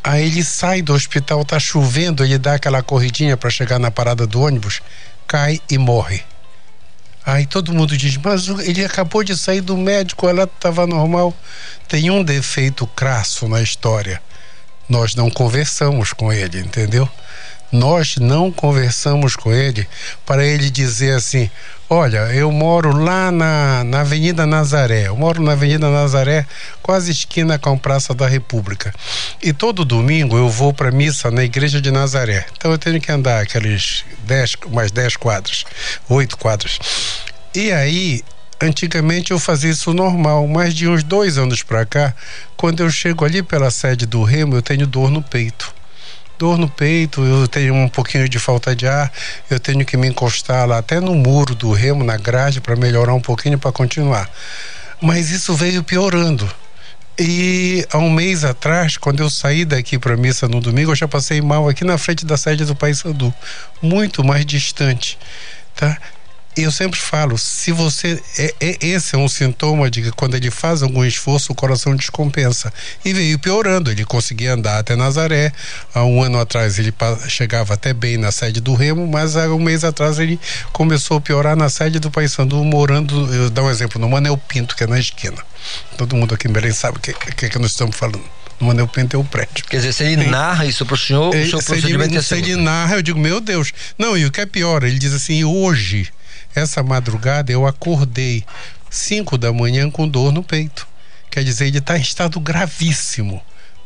Aí ele sai do hospital, tá chovendo, ele dá aquela corridinha para chegar na parada do ônibus, cai e morre. Aí todo mundo diz, mas ele acabou de sair do médico, ela estava normal. Tem um defeito crasso na história nós não conversamos com ele, entendeu? Nós não conversamos com ele para ele dizer assim: olha, eu moro lá na, na Avenida Nazaré, eu moro na Avenida Nazaré, quase esquina com a Praça da República. E todo domingo eu vou para missa na Igreja de Nazaré. Então eu tenho que andar aqueles dez, mais 10 quadras, oito quadras. E aí Antigamente eu fazia isso normal, mas de uns dois anos para cá, quando eu chego ali pela sede do Remo, eu tenho dor no peito. Dor no peito, eu tenho um pouquinho de falta de ar, eu tenho que me encostar lá até no muro do Remo, na grade, para melhorar um pouquinho para continuar. Mas isso veio piorando. E há um mês atrás, quando eu saí daqui para missa no domingo, eu já passei mal aqui na frente da sede do Paysandu, muito mais distante, tá? Eu sempre falo, se você. É, é, esse é um sintoma de que quando ele faz algum esforço, o coração descompensa. E veio piorando. Ele conseguia andar até Nazaré. Há um ano atrás ele chegava até bem na sede do Remo, mas há um mês atrás ele começou a piorar na sede do Paysandu, morando, eu dar um exemplo, no Manel Pinto, que é na esquina. Todo mundo aqui em Belém sabe o que, que, que nós estamos falando. No Manel Pinto é o prédio. Quer dizer, se ele Tem. narra isso para o senhor, o seu procedimento ele, é Se ele narra, eu digo, meu Deus. Não, e o que é pior, ele diz assim, hoje essa madrugada eu acordei 5 da manhã com dor no peito. Quer dizer, ele está em estado gravíssimo.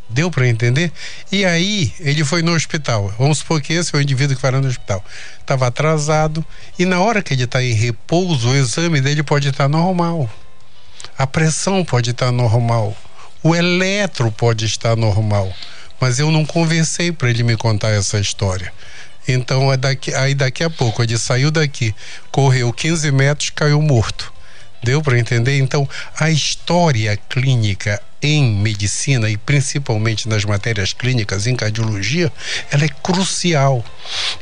Deu para entender? E aí ele foi no hospital. Vamos supor que esse é o indivíduo que vai no hospital. Estava atrasado e na hora que ele está em repouso, o exame dele pode estar tá normal. A pressão pode estar tá normal. O eletro pode estar normal. Mas eu não conversei para ele me contar essa história. Então, é daqui, aí daqui a pouco, ele saiu daqui, correu 15 metros, caiu morto. Deu para entender? Então, a história clínica em medicina e principalmente nas matérias clínicas em cardiologia, ela é crucial.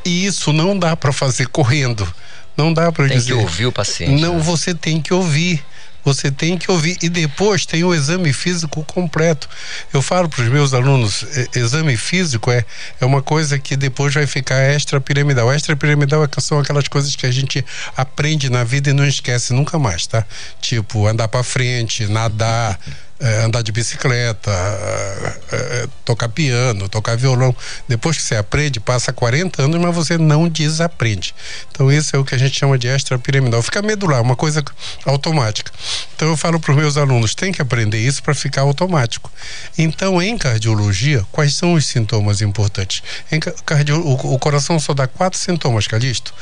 E isso não dá para fazer correndo. Não dá para dizer. Tem que ouvir o paciente. Não, né? você tem que ouvir você tem que ouvir. E depois tem o exame físico completo. Eu falo para os meus alunos: exame físico é, é uma coisa que depois vai ficar extrapiramidal. Extrapiramidal é são aquelas coisas que a gente aprende na vida e não esquece nunca mais, tá? Tipo, andar para frente, nadar é, andar de bicicleta, é, é, tocar piano, tocar violão. Depois que você aprende, passa 40 anos, mas você não desaprende. Então, isso é o que a gente chama de extrapiramidal. Fica medular, uma coisa automática. Então, eu falo para os meus alunos: tem que aprender isso para ficar automático. Então, em cardiologia, quais são os sintomas importantes? Em cardio, o, o coração só dá quatro sintomas, Calisto: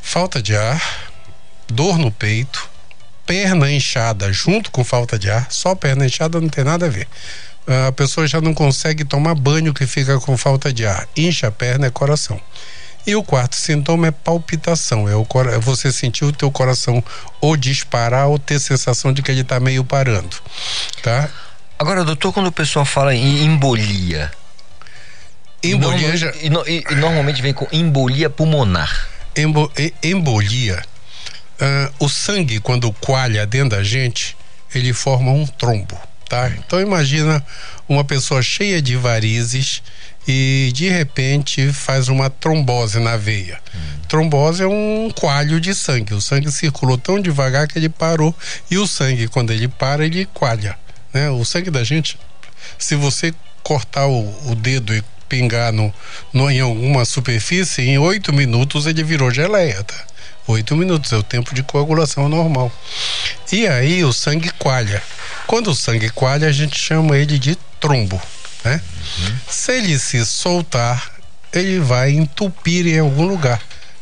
falta de ar, dor no peito perna inchada junto com falta de ar, só perna inchada não tem nada a ver. A pessoa já não consegue tomar banho que fica com falta de ar. Incha a perna é coração. E o quarto sintoma é palpitação, é, o, é você sentir o teu coração ou disparar ou ter sensação de que ele está meio parando, tá? Agora, doutor, quando o pessoal fala em embolia, embolia e normalmente vem com embolia pulmonar. Embo, embolia Uh, o sangue, quando coalha dentro da gente, ele forma um trombo, tá? Então imagina uma pessoa cheia de varizes e de repente faz uma trombose na veia. Hum. Trombose é um coalho de sangue. O sangue circulou tão devagar que ele parou e o sangue, quando ele para, ele coalha, né? O sangue da gente, se você cortar o, o dedo e pingar no, no, em alguma superfície, em oito minutos ele virou geleia, tá? Oito minutos é o tempo de coagulação normal. E aí o sangue coalha. Quando o sangue coalha, a gente chama ele de trombo. Né? Uhum. Se ele se soltar, ele vai entupir em algum lugar.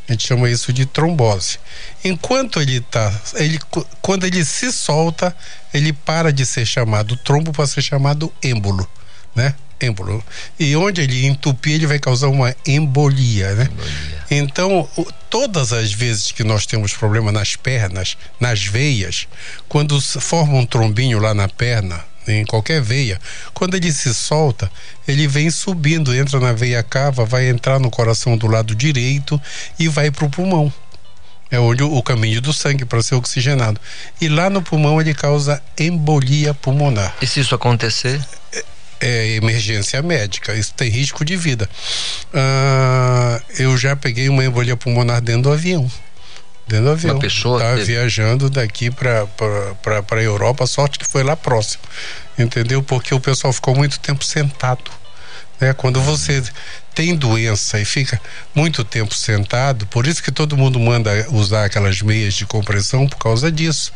A gente chama isso de trombose. Enquanto ele está, ele, quando ele se solta, ele para de ser chamado trombo para ser chamado êmbolo, né? êmbolo. E onde ele entupir, ele vai causar uma embolia, né? Embolia. Então, todas as vezes que nós temos problema nas pernas, nas veias, quando forma um trombinho lá na perna, em qualquer veia, quando ele se solta, ele vem subindo, entra na veia cava, vai entrar no coração do lado direito e vai para o pulmão. É onde o, o caminho do sangue para ser oxigenado. E lá no pulmão ele causa embolia pulmonar. E se isso acontecer? É, emergência médica, isso tem risco de vida. Ah, eu já peguei uma embolia pulmonar dentro do avião. Dentro do avião. Uma pessoa tá viajando daqui para a Europa, sorte que foi lá próximo. Entendeu? Porque o pessoal ficou muito tempo sentado. Né? Quando você tem doença e fica muito tempo sentado, por isso que todo mundo manda usar aquelas meias de compressão por causa disso,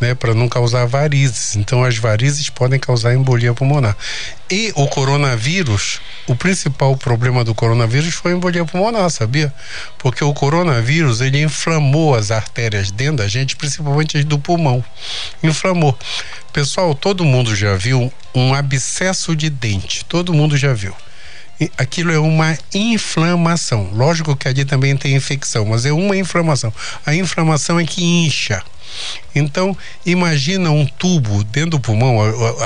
né, para não causar varizes. Então as varizes podem causar embolia pulmonar. E o coronavírus, o principal problema do coronavírus foi embolia pulmonar, sabia? Porque o coronavírus, ele inflamou as artérias dentro da gente, principalmente as do pulmão. Inflamou. Pessoal, todo mundo já viu um abscesso de dente, todo mundo já viu aquilo é uma inflamação. Lógico que ali também tem infecção, mas é uma inflamação. A inflamação é que incha. Então, imagina um tubo dentro do pulmão,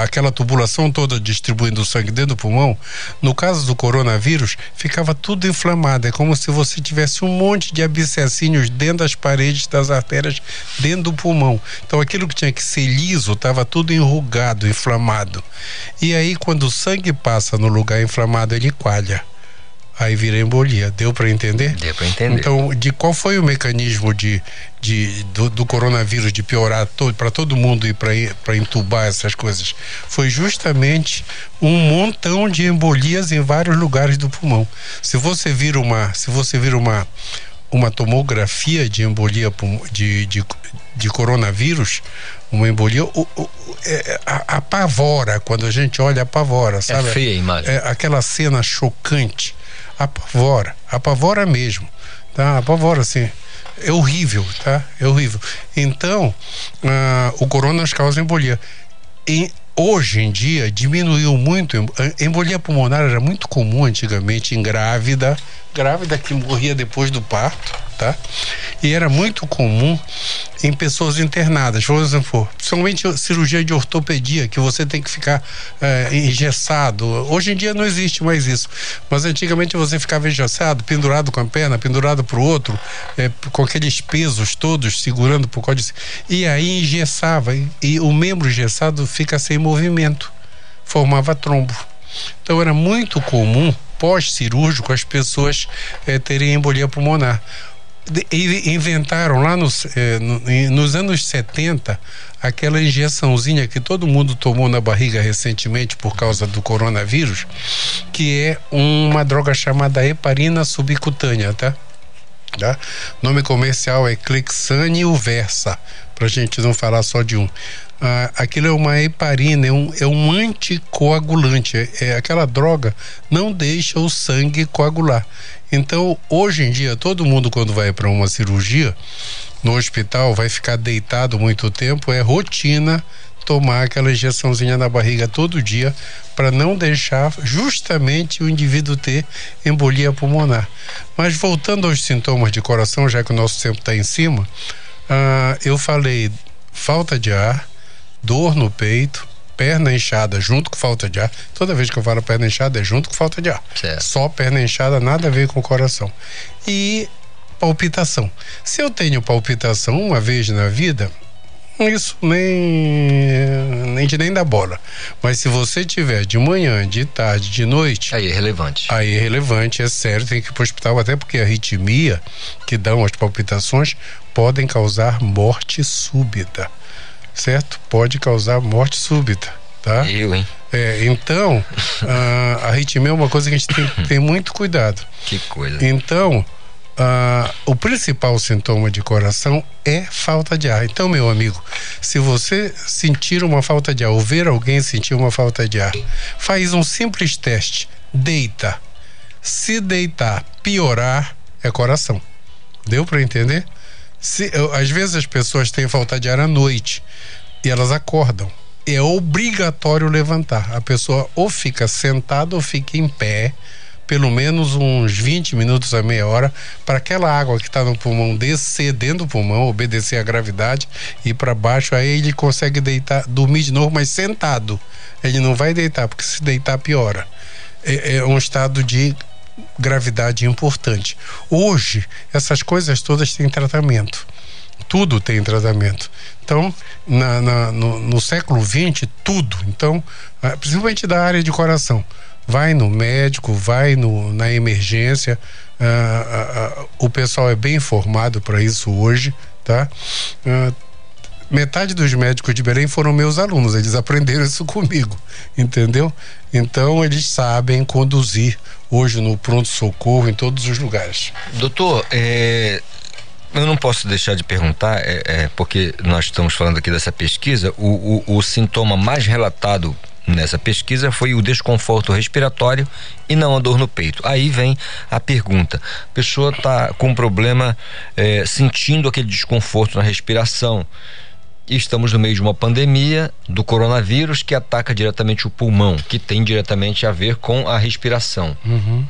aquela tubulação toda distribuindo sangue dentro do pulmão. No caso do coronavírus, ficava tudo inflamado. É como se você tivesse um monte de abscessinhos dentro das paredes das artérias, dentro do pulmão. Então, aquilo que tinha que ser liso estava tudo enrugado, inflamado. E aí, quando o sangue passa no lugar inflamado, ele coalha aí vira embolia. Deu para entender? Deu para entender. Então, de qual foi o mecanismo de, de do, do coronavírus de piorar todo, para todo mundo e para entubar essas coisas? Foi justamente um montão de embolias em vários lugares do pulmão. Se você vira uma, se você vira uma uma tomografia de embolia de, de, de coronavírus, uma embolia, o, o, é, apavora, quando a gente olha, apavora, sabe? É feia a imagem. É aquela cena chocante apavora, apavora mesmo, tá? Apavora, assim. É horrível, tá? É horrível. Então, ah, o corona causa embolia. Hoje em dia diminuiu muito. Embolia pulmonar era muito comum antigamente em grávida, grávida que morria depois do parto tá? E era muito comum em pessoas internadas, por exemplo, principalmente cirurgia de ortopedia, que você tem que ficar é, engessado. Hoje em dia não existe mais isso, mas antigamente você ficava engessado, pendurado com a perna, pendurado para o outro, é, com aqueles pesos todos segurando por código. E aí engessava, e, e o membro engessado fica sem movimento, formava trombo. Então era muito comum pós-cirúrgico as pessoas é, terem embolia pulmonar inventaram lá nos, eh, nos anos 70 aquela injeçãozinha que todo mundo tomou na barriga recentemente por causa do coronavírus, que é uma droga chamada heparina subcutânea, tá? tá? Nome comercial é Clexane Uversa, para gente não falar só de um. Ah, aquilo é uma heparina, é um, é um anticoagulante. É, é, aquela droga não deixa o sangue coagular. Então, hoje em dia, todo mundo quando vai para uma cirurgia no hospital vai ficar deitado muito tempo, é rotina tomar aquela injeçãozinha na barriga todo dia para não deixar justamente o indivíduo ter embolia pulmonar. Mas voltando aos sintomas de coração, já que o nosso tempo está em cima, ah, eu falei falta de ar, dor no peito, perna inchada junto com falta de ar. Toda vez que eu falo perna inchada é junto com falta de ar. Certo. Só perna inchada, nada a ver com o coração. E palpitação. Se eu tenho palpitação uma vez na vida, isso nem nem de nem da bola. Mas se você tiver de manhã, de tarde, de noite, aí é relevante. Aí é relevante, é sério, tem que ir para o hospital até porque a arritmia que dão as palpitações podem causar morte súbita certo? Pode causar morte súbita, tá? Eu, hein? É, então, a, arritmia é uma coisa que a gente tem que ter muito cuidado. Que coisa. Então, a, o principal sintoma de coração é falta de ar. Então, meu amigo, se você sentir uma falta de ar ou ver alguém sentir uma falta de ar, faz um simples teste. Deita. Se deitar, piorar, é coração. Deu para entender? Se, às vezes as pessoas têm falta de ar à noite e elas acordam. é obrigatório levantar. A pessoa ou fica sentada ou fica em pé, pelo menos uns 20 minutos a meia hora, para aquela água que está no pulmão descer dentro do pulmão, obedecer à gravidade e para baixo, aí ele consegue deitar, dormir de novo, mas sentado. Ele não vai deitar, porque se deitar piora. É, é um estado de gravidade importante. Hoje, essas coisas todas têm tratamento tudo tem tratamento. Então, na, na, no, no, século XX, tudo. Então, ah, principalmente da área de coração. Vai no médico, vai no, na emergência. Uh, uh, o pessoal é bem informado para isso hoje, tá? metade dos médicos de Belém foram meus alunos, eles aprenderam isso comigo, entendeu? Então eles sabem conduzir hoje no pronto-socorro em todos os lugares. Doutor, é, eu não posso deixar de perguntar, é, é, porque nós estamos falando aqui dessa pesquisa, o, o, o, sintoma mais relatado nessa pesquisa foi o desconforto respiratório e não a dor no peito. Aí vem a pergunta: a pessoa está com problema é, sentindo aquele desconforto na respiração. Estamos no meio de uma pandemia do coronavírus que ataca diretamente o pulmão, que tem diretamente a ver com a respiração. Uhum.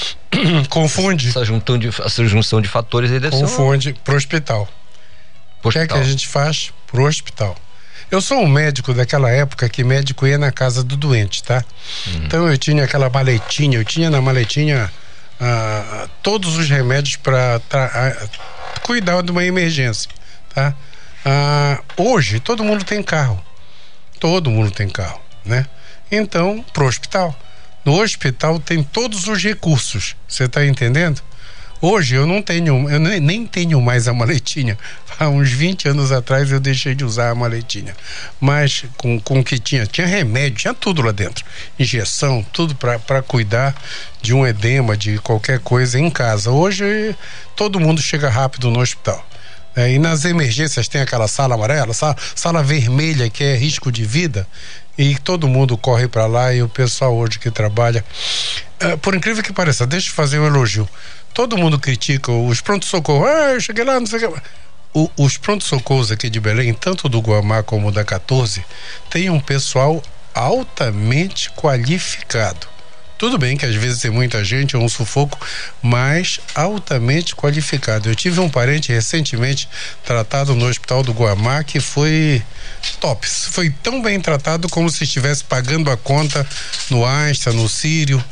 Confunde. Essa, junção de, essa junção de fatores aí deve Confunde ser pro hospital. O que é que a gente faz? Pro hospital. Eu sou um médico daquela época que médico ia na casa do doente, tá? Uhum. Então eu tinha aquela maletinha, eu tinha na maletinha ah, todos os remédios para ah, cuidar de uma emergência, tá? Ah, hoje todo mundo tem carro, todo mundo tem carro, né? Então pro hospital. No hospital tem todos os recursos, você está entendendo? Hoje eu não tenho, eu nem tenho mais a maletinha. Há uns 20 anos atrás eu deixei de usar a maletinha. Mas com, com o que tinha, tinha remédio, tinha tudo lá dentro. Injeção, tudo para cuidar de um edema, de qualquer coisa em casa. Hoje todo mundo chega rápido no hospital. É, e nas emergências tem aquela sala amarela, sala, sala vermelha que é risco de vida e todo mundo corre para lá e o pessoal hoje que trabalha. É, por incrível que pareça, deixa eu fazer um elogio. Todo mundo critica os pronto-socorro. Ah, eu cheguei lá, não sei o que. O, os pronto-socorros aqui de Belém, tanto do Guamá como da 14, tem um pessoal altamente qualificado. Tudo bem que às vezes tem muita gente, é um sufoco, mas altamente qualificado. Eu tive um parente recentemente tratado no Hospital do Guamá que foi top. Foi tão bem tratado como se estivesse pagando a conta no Einstein, no Sírio,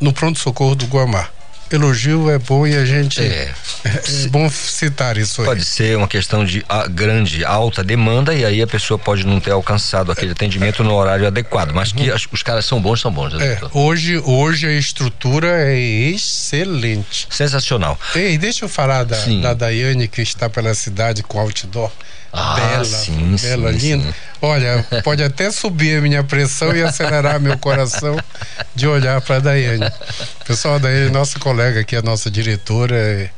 no pronto-socorro do Guamá elogio é bom e a gente é, é bom citar isso aí. Pode ser uma questão de a, grande, alta demanda e aí a pessoa pode não ter alcançado aquele atendimento no horário adequado, mas que as, os caras são bons, são bons. Né, é, hoje, hoje a estrutura é excelente. Sensacional. Ei, deixa eu falar da, da Daiane que está pela cidade com outdoor. Ah, bela, sim, bela, sim, linda. Sim. Olha, pode até subir a minha pressão e acelerar meu coração de olhar para a Daiane. Pessoal, a Daiane, nossa colega aqui, a nossa diretora.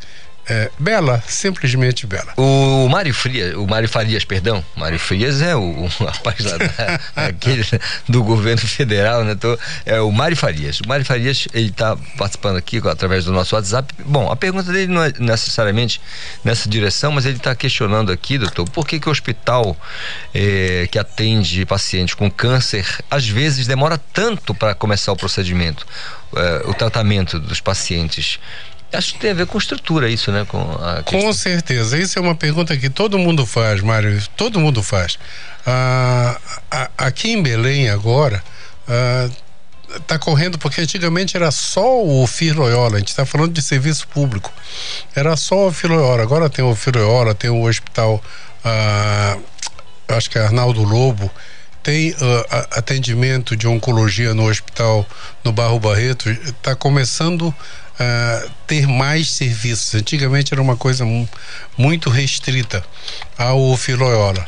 É bela, simplesmente bela. O Mário Frias, o Mário Farias, perdão, Mário Frias é o, o rapaz lá da, aquele, do governo federal, né? Tô, é o Mário Farias. O Mário Farias, ele está participando aqui através do nosso WhatsApp. Bom, a pergunta dele não é necessariamente nessa direção, mas ele está questionando aqui, doutor, por que que o hospital é, que atende pacientes com câncer, às vezes demora tanto para começar o procedimento, é, o tratamento dos pacientes? Acho que tem a ver com estrutura isso, né? Com, com certeza. Isso é uma pergunta que todo mundo faz, Mário. Todo mundo faz. Ah, aqui em Belém agora está ah, correndo porque antigamente era só o Filoiola. A gente está falando de serviço público. Era só o Filoiola. Agora tem o Filoiola, tem o hospital. Ah, acho que é Arnaldo Lobo tem uh, atendimento de oncologia no hospital no Barro Barreto, está começando uh, ter mais serviços. Antigamente era uma coisa muito restrita ao filoiola.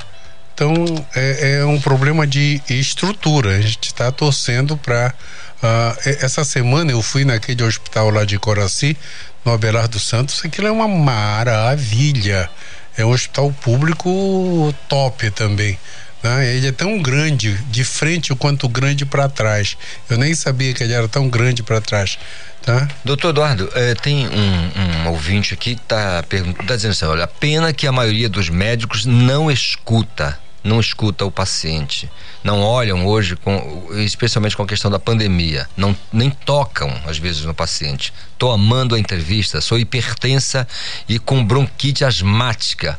Então é, é, um problema de estrutura. A gente está torcendo para. Uh, ah, essa semana eu fui naquele hospital lá de Coraci, no Abelardo Santos. Aquilo é uma maravilha. É um hospital público top também. Né? Ele é tão grande de frente quanto grande para trás. Eu nem sabia que ele era tão grande para trás. Tá? Doutor Eduardo, eh, tem um, um, ouvinte aqui que está tá dizendo assim: olha, pena que a maioria dos médicos não escuta não escuta o paciente, não olham hoje, com, especialmente com a questão da pandemia, não nem tocam às vezes no paciente. Estou amando a entrevista, sou hipertensa e com bronquite asmática.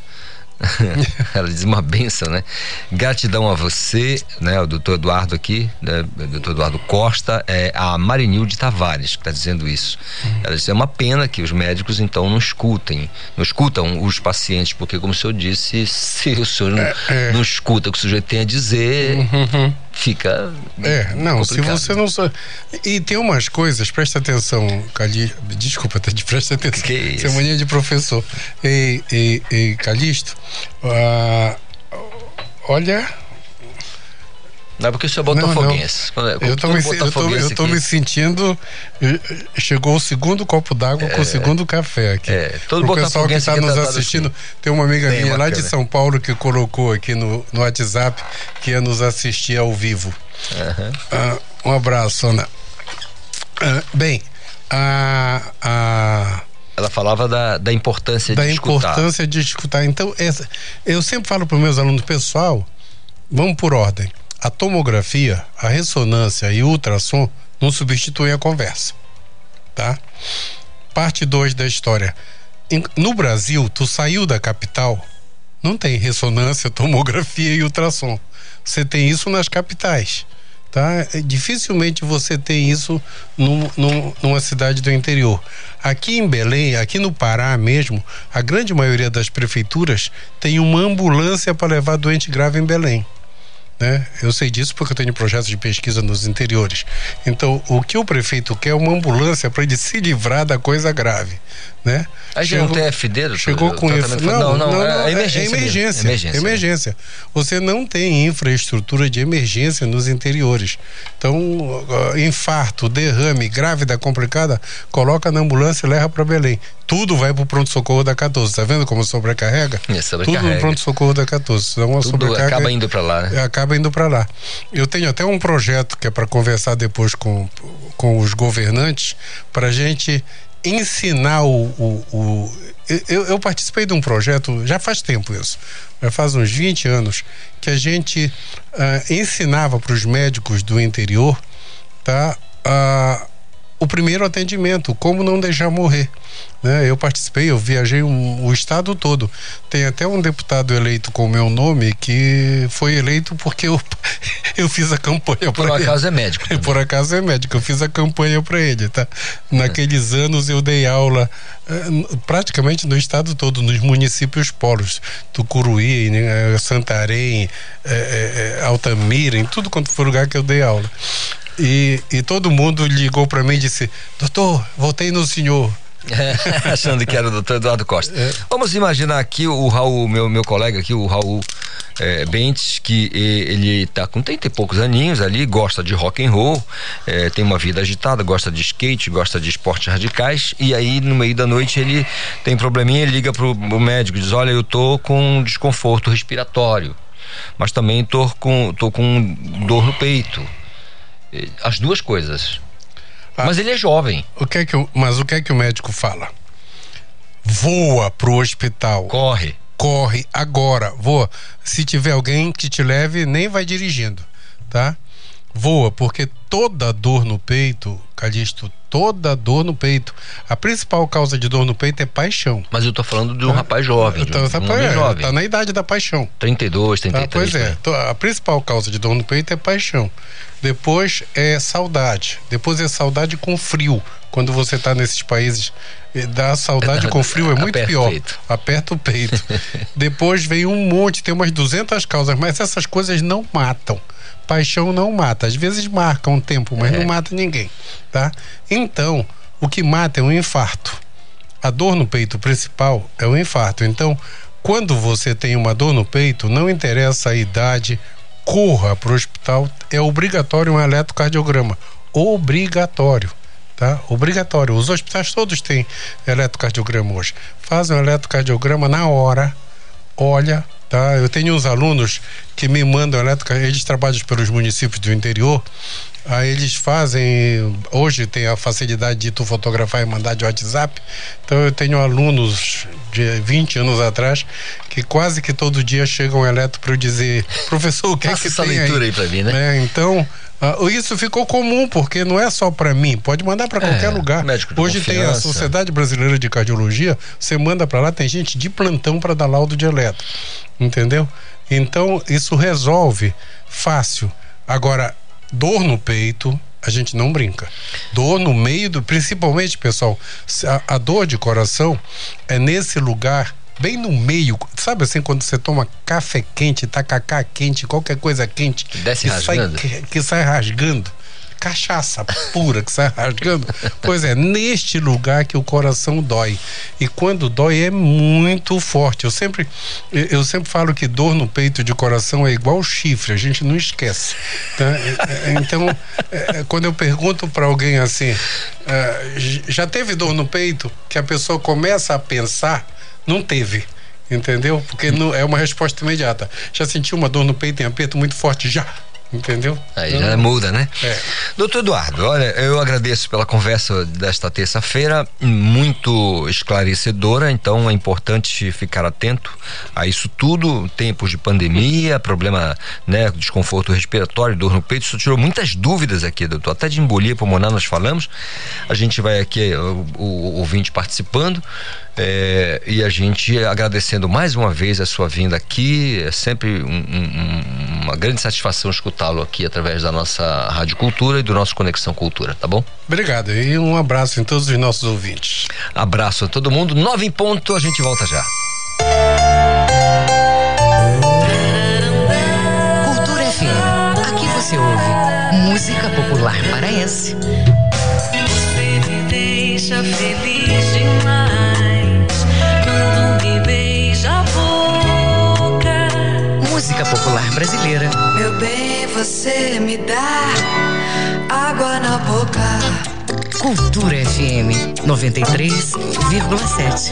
Ela diz uma benção, né? Gratidão a você, né? O doutor Eduardo aqui, né? O doutor Eduardo Costa, é a Marinilde Tavares que está dizendo isso. Uhum. Ela diz, é uma pena que os médicos então não escutem, não escutam os pacientes, porque como o senhor disse, se o senhor não, é, é. não escuta o que o sujeito tem a dizer, uhum fica. É, não, complicado. se você não. Só... E tem umas coisas, presta atenção, Calixto. Desculpa, tá de presta atenção. Que isso? é mania de professor. E, e, e Calixto, uh, olha não é porque o senhor é botafoguense. Não, não. Eu tô, me, eu tô, eu tô me sentindo. Chegou o segundo copo d'água é, com o segundo café aqui. É, todo o pessoal que está nos assistindo, assim. tem uma amiga tem minha lá de São Paulo que colocou aqui no, no WhatsApp que ia nos assistir ao vivo. Uhum. Uh, um abraço, Ana. Uh, bem, a. Ela falava da, da importância da de escutar. Da importância de escutar. Então, essa, eu sempre falo para os meus alunos, pessoal, vamos por ordem a tomografia, a ressonância e o ultrassom não substituem a conversa, tá? Parte 2 da história. No Brasil, tu saiu da capital, não tem ressonância, tomografia e ultrassom. Você tem isso nas capitais, tá? É, dificilmente você tem isso num, num, numa cidade do interior. Aqui em Belém, aqui no Pará mesmo, a grande maioria das prefeituras tem uma ambulância para levar doente grave em Belém. Né? Eu sei disso porque eu tenho projetos de pesquisa nos interiores. Então, o que o prefeito quer é uma ambulância para ele se livrar da coisa grave. Né? Aí chegou, não tem FD? Chegou com isso. Não, não, não, é, é, emergência. É emergência, emergência, emergência. Você não tem infraestrutura de emergência nos interiores. Então, infarto, derrame, grávida complicada, coloca na ambulância e leva para Belém. Tudo vai para o pronto-socorro da 14. Tá vendo como sobrecarrega? É, sobrecarrega. Tudo no pronto-socorro da 14. Então, Tudo sobrecarga, acaba indo para lá. Né? Acaba indo para lá. Eu tenho até um projeto que é para conversar depois com, com os governantes, para gente ensinar o. o, o eu, eu, participei de um projeto, já faz tempo isso, já faz uns 20 anos, que a gente uh, ensinava para os médicos do interior tá, uh, o primeiro atendimento, como não deixar morrer. Né? Eu participei, eu viajei um, o estado todo. Tem até um deputado eleito com o meu nome que foi eleito porque eu, eu fiz a campanha para ele. Por acaso é médico. Também. Por acaso é médico, eu fiz a campanha para ele, tá? Naqueles é. anos eu dei aula eh, praticamente no estado todo, nos municípios polos, Tucuruí, né? Santarém, é, é, Altamira, em tudo quanto foi lugar que eu dei aula. E, e todo mundo ligou para mim e disse: Doutor, voltei no senhor. achando que era o doutor Eduardo Costa. É. Vamos imaginar aqui o Raul, meu, meu colega aqui, o Raul é, Bentes, que ele está com 30 e poucos aninhos ali, gosta de rock and roll, é, tem uma vida agitada, gosta de skate, gosta de esportes radicais, e aí no meio da noite ele tem probleminha, ele liga pro, médico e diz, olha, eu tô com desconforto respiratório, mas também tô com, tô com dor no peito. As duas coisas. Ah, mas ele é jovem. O que é que o, mas o que é que o médico fala? Voa pro hospital. Corre. Corre agora. Voa. Se tiver alguém que te leve, nem vai dirigindo, tá? Voa, porque toda dor no peito, Calixto, toda dor no peito. A principal causa de dor no peito é paixão. Mas eu tô falando de um tá? rapaz jovem. De um, um é, jovem. tá na idade da paixão. 32, 33. Tá, pois é. Né? A principal causa de dor no peito é paixão. Depois é saudade. Depois é saudade com frio. Quando você está nesses países, eh, dá saudade com frio é muito Aperta pior. O Aperta o peito. Depois vem um monte, tem umas 200 causas, mas essas coisas não matam. Paixão não mata. Às vezes marca um tempo, mas é. não mata ninguém, tá? Então, o que mata é um infarto. A dor no peito principal é o infarto. Então, quando você tem uma dor no peito, não interessa a idade, corra para o hospital. É obrigatório um eletrocardiograma. Obrigatório. Tá? Obrigatório. Os hospitais todos têm eletrocardiograma hoje. Fazem um eletrocardiograma na hora, olha, tá? Eu tenho uns alunos que me mandam eletrocardiograma, eles trabalham pelos municípios do interior, Aí eles fazem. Hoje tem a facilidade de tu fotografar e mandar de WhatsApp. Então eu tenho alunos de 20 anos atrás que quase que todo dia chegam eletro para dizer: professor, o que é que essa tem leitura aí, aí pra mim, né? É, então. ah, isso ficou comum, porque não é só para mim, pode mandar para É, qualquer lugar. médico de Hoje tem a confiança. Sociedade Brasileira de Cardiologia, você manda para lá, tem gente de plantão para dar laudo de eletro. Entendeu? Então, isso resolve fácil. Agora, dor no peito, a gente não brinca. Dor no meio do. Principalmente, pessoal, a, a dor de coração é nesse lugar. Bem no meio, sabe assim, quando você toma café quente, tacacá quente, qualquer coisa quente, desce que sai, rasgando. que, que sai rasgando. Cachaça pura que sai rasgando. Pois é, neste lugar que o coração dói. E quando dói é muito forte. Eu sempre, eu sempre falo que dor no peito de coração é igual chifre, a gente não esquece. tá? É, é, Então, é, quando eu pergunto para alguém assim, j- já teve dor no peito? Que a pessoa começa a pensar, não teve. Entendeu? Porque não, é uma resposta imediata. Já sentiu uma dor no peito em aperto muito forte? Já. Entendeu? Aí já muda, né? É. Doutor Eduardo, olha, eu agradeço pela conversa desta terça-feira, muito esclarecedora, então é importante ficar atento a isso tudo, tempos de pandemia, problema, né, desconforto respiratório, dor no peito, isso tirou muitas dúvidas aqui, doutor, até de embolia pulmonar nós falamos, a gente vai aqui, o, o, o ouvinte participando, é, e a gente agradecendo mais uma vez a sua vinda aqui, é sempre um- um- uma grande satisfação escutá-lo aqui através da nossa Rádio Cultura e do nosso Conexão Cultura, tá bom? Obrigado e um abraço em todos os nossos ouvintes. Abraço a todo mundo, nove em ponto, a gente volta já. Cultura FM. Aqui você ouve música popular paraense. Você me deixa feliz demais Música popular brasileira. Meu bem, você me dá água na boca. Cultura FM 93,7.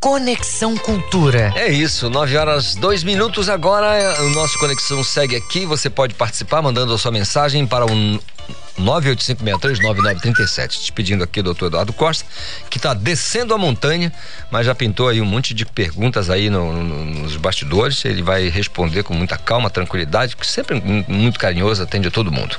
Conexão Cultura. É isso, 9 horas 2 minutos agora. O nosso Conexão segue aqui. Você pode participar mandando a sua mensagem para o 985639937. Te pedindo aqui, doutor Eduardo Costa, que está descendo a montanha, mas já pintou aí um monte de perguntas aí no- no- nos bastidores. Ele vai responder com muita calma, tranquilidade, que sempre mu- muito carinhoso, atende a todo mundo.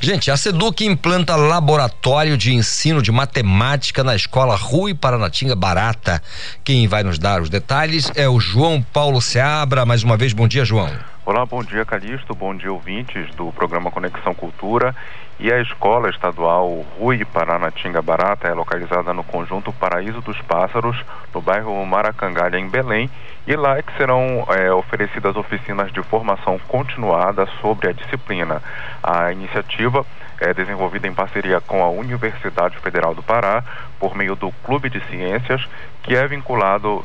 Gente, a Seduc implanta laboratório de ensino de matemática na escola Rui Paranatinga Barata. Quem vai nos dar os detalhes é o João Paulo Seabra. Mais uma vez, bom dia, João. Olá, bom dia Calixto, bom dia ouvintes do programa Conexão Cultura. E a Escola Estadual Rui Paranatinga Barata é localizada no conjunto Paraíso dos Pássaros, no bairro Maracangalha, em Belém. E lá é que serão é, oferecidas oficinas de formação continuada sobre a disciplina. A iniciativa é desenvolvida em parceria com a Universidade Federal do Pará, por meio do Clube de Ciências, que é vinculado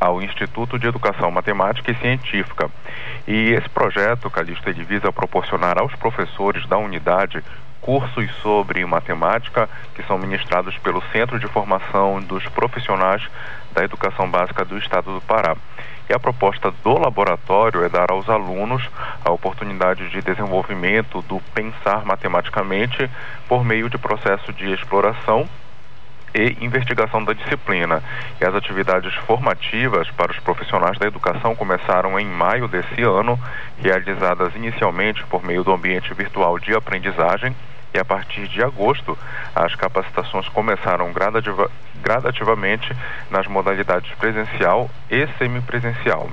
ao Instituto de Educação Matemática e Científica. E esse projeto, Calixto, ele visa proporcionar aos professores da unidade cursos sobre matemática que são ministrados pelo Centro de Formação dos Profissionais da Educação Básica do Estado do Pará. E a proposta do laboratório é dar aos alunos a oportunidade de desenvolvimento do pensar matematicamente por meio de processo de exploração e investigação da disciplina. E as atividades formativas para os profissionais da educação começaram em maio desse ano, realizadas inicialmente por meio do ambiente virtual de aprendizagem. E a partir de agosto, as capacitações começaram gradativa, gradativamente nas modalidades presencial e semipresencial.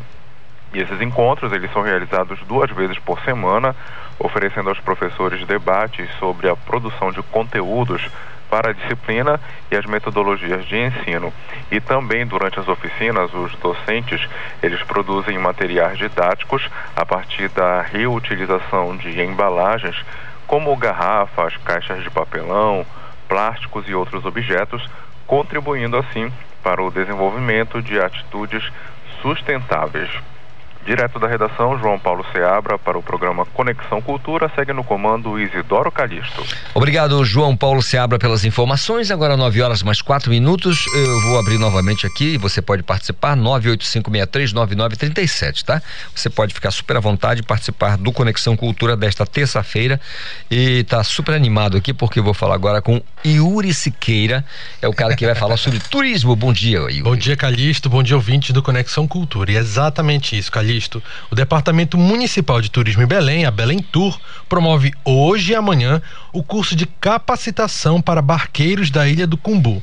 E esses encontros eles são realizados duas vezes por semana, oferecendo aos professores debates sobre a produção de conteúdos para a disciplina e as metodologias de ensino. E também durante as oficinas, os docentes, eles produzem materiais didáticos a partir da reutilização de embalagens, como garrafas, caixas de papelão, plásticos e outros objetos, contribuindo assim para o desenvolvimento de atitudes sustentáveis. Direto da redação, João Paulo Seabra, para o programa Conexão Cultura, segue no comando Isidoro Calixto. Obrigado, João Paulo Seabra, pelas informações. Agora, 9 horas mais 4 minutos. Eu vou abrir novamente aqui e você pode participar, 985639937, tá? Você pode ficar super à vontade e participar do Conexão Cultura desta terça-feira. E tá super animado aqui porque eu vou falar agora com Yuri Siqueira, é o cara que vai falar sobre turismo. Bom dia, Yuri. Bom dia, Calixto. Bom dia, ouvinte do Conexão Cultura. E é exatamente isso, Calixto Calixto, o Departamento Municipal de Turismo em Belém, a Belém Tour, promove hoje e amanhã o curso de capacitação para barqueiros da Ilha do Cumbu.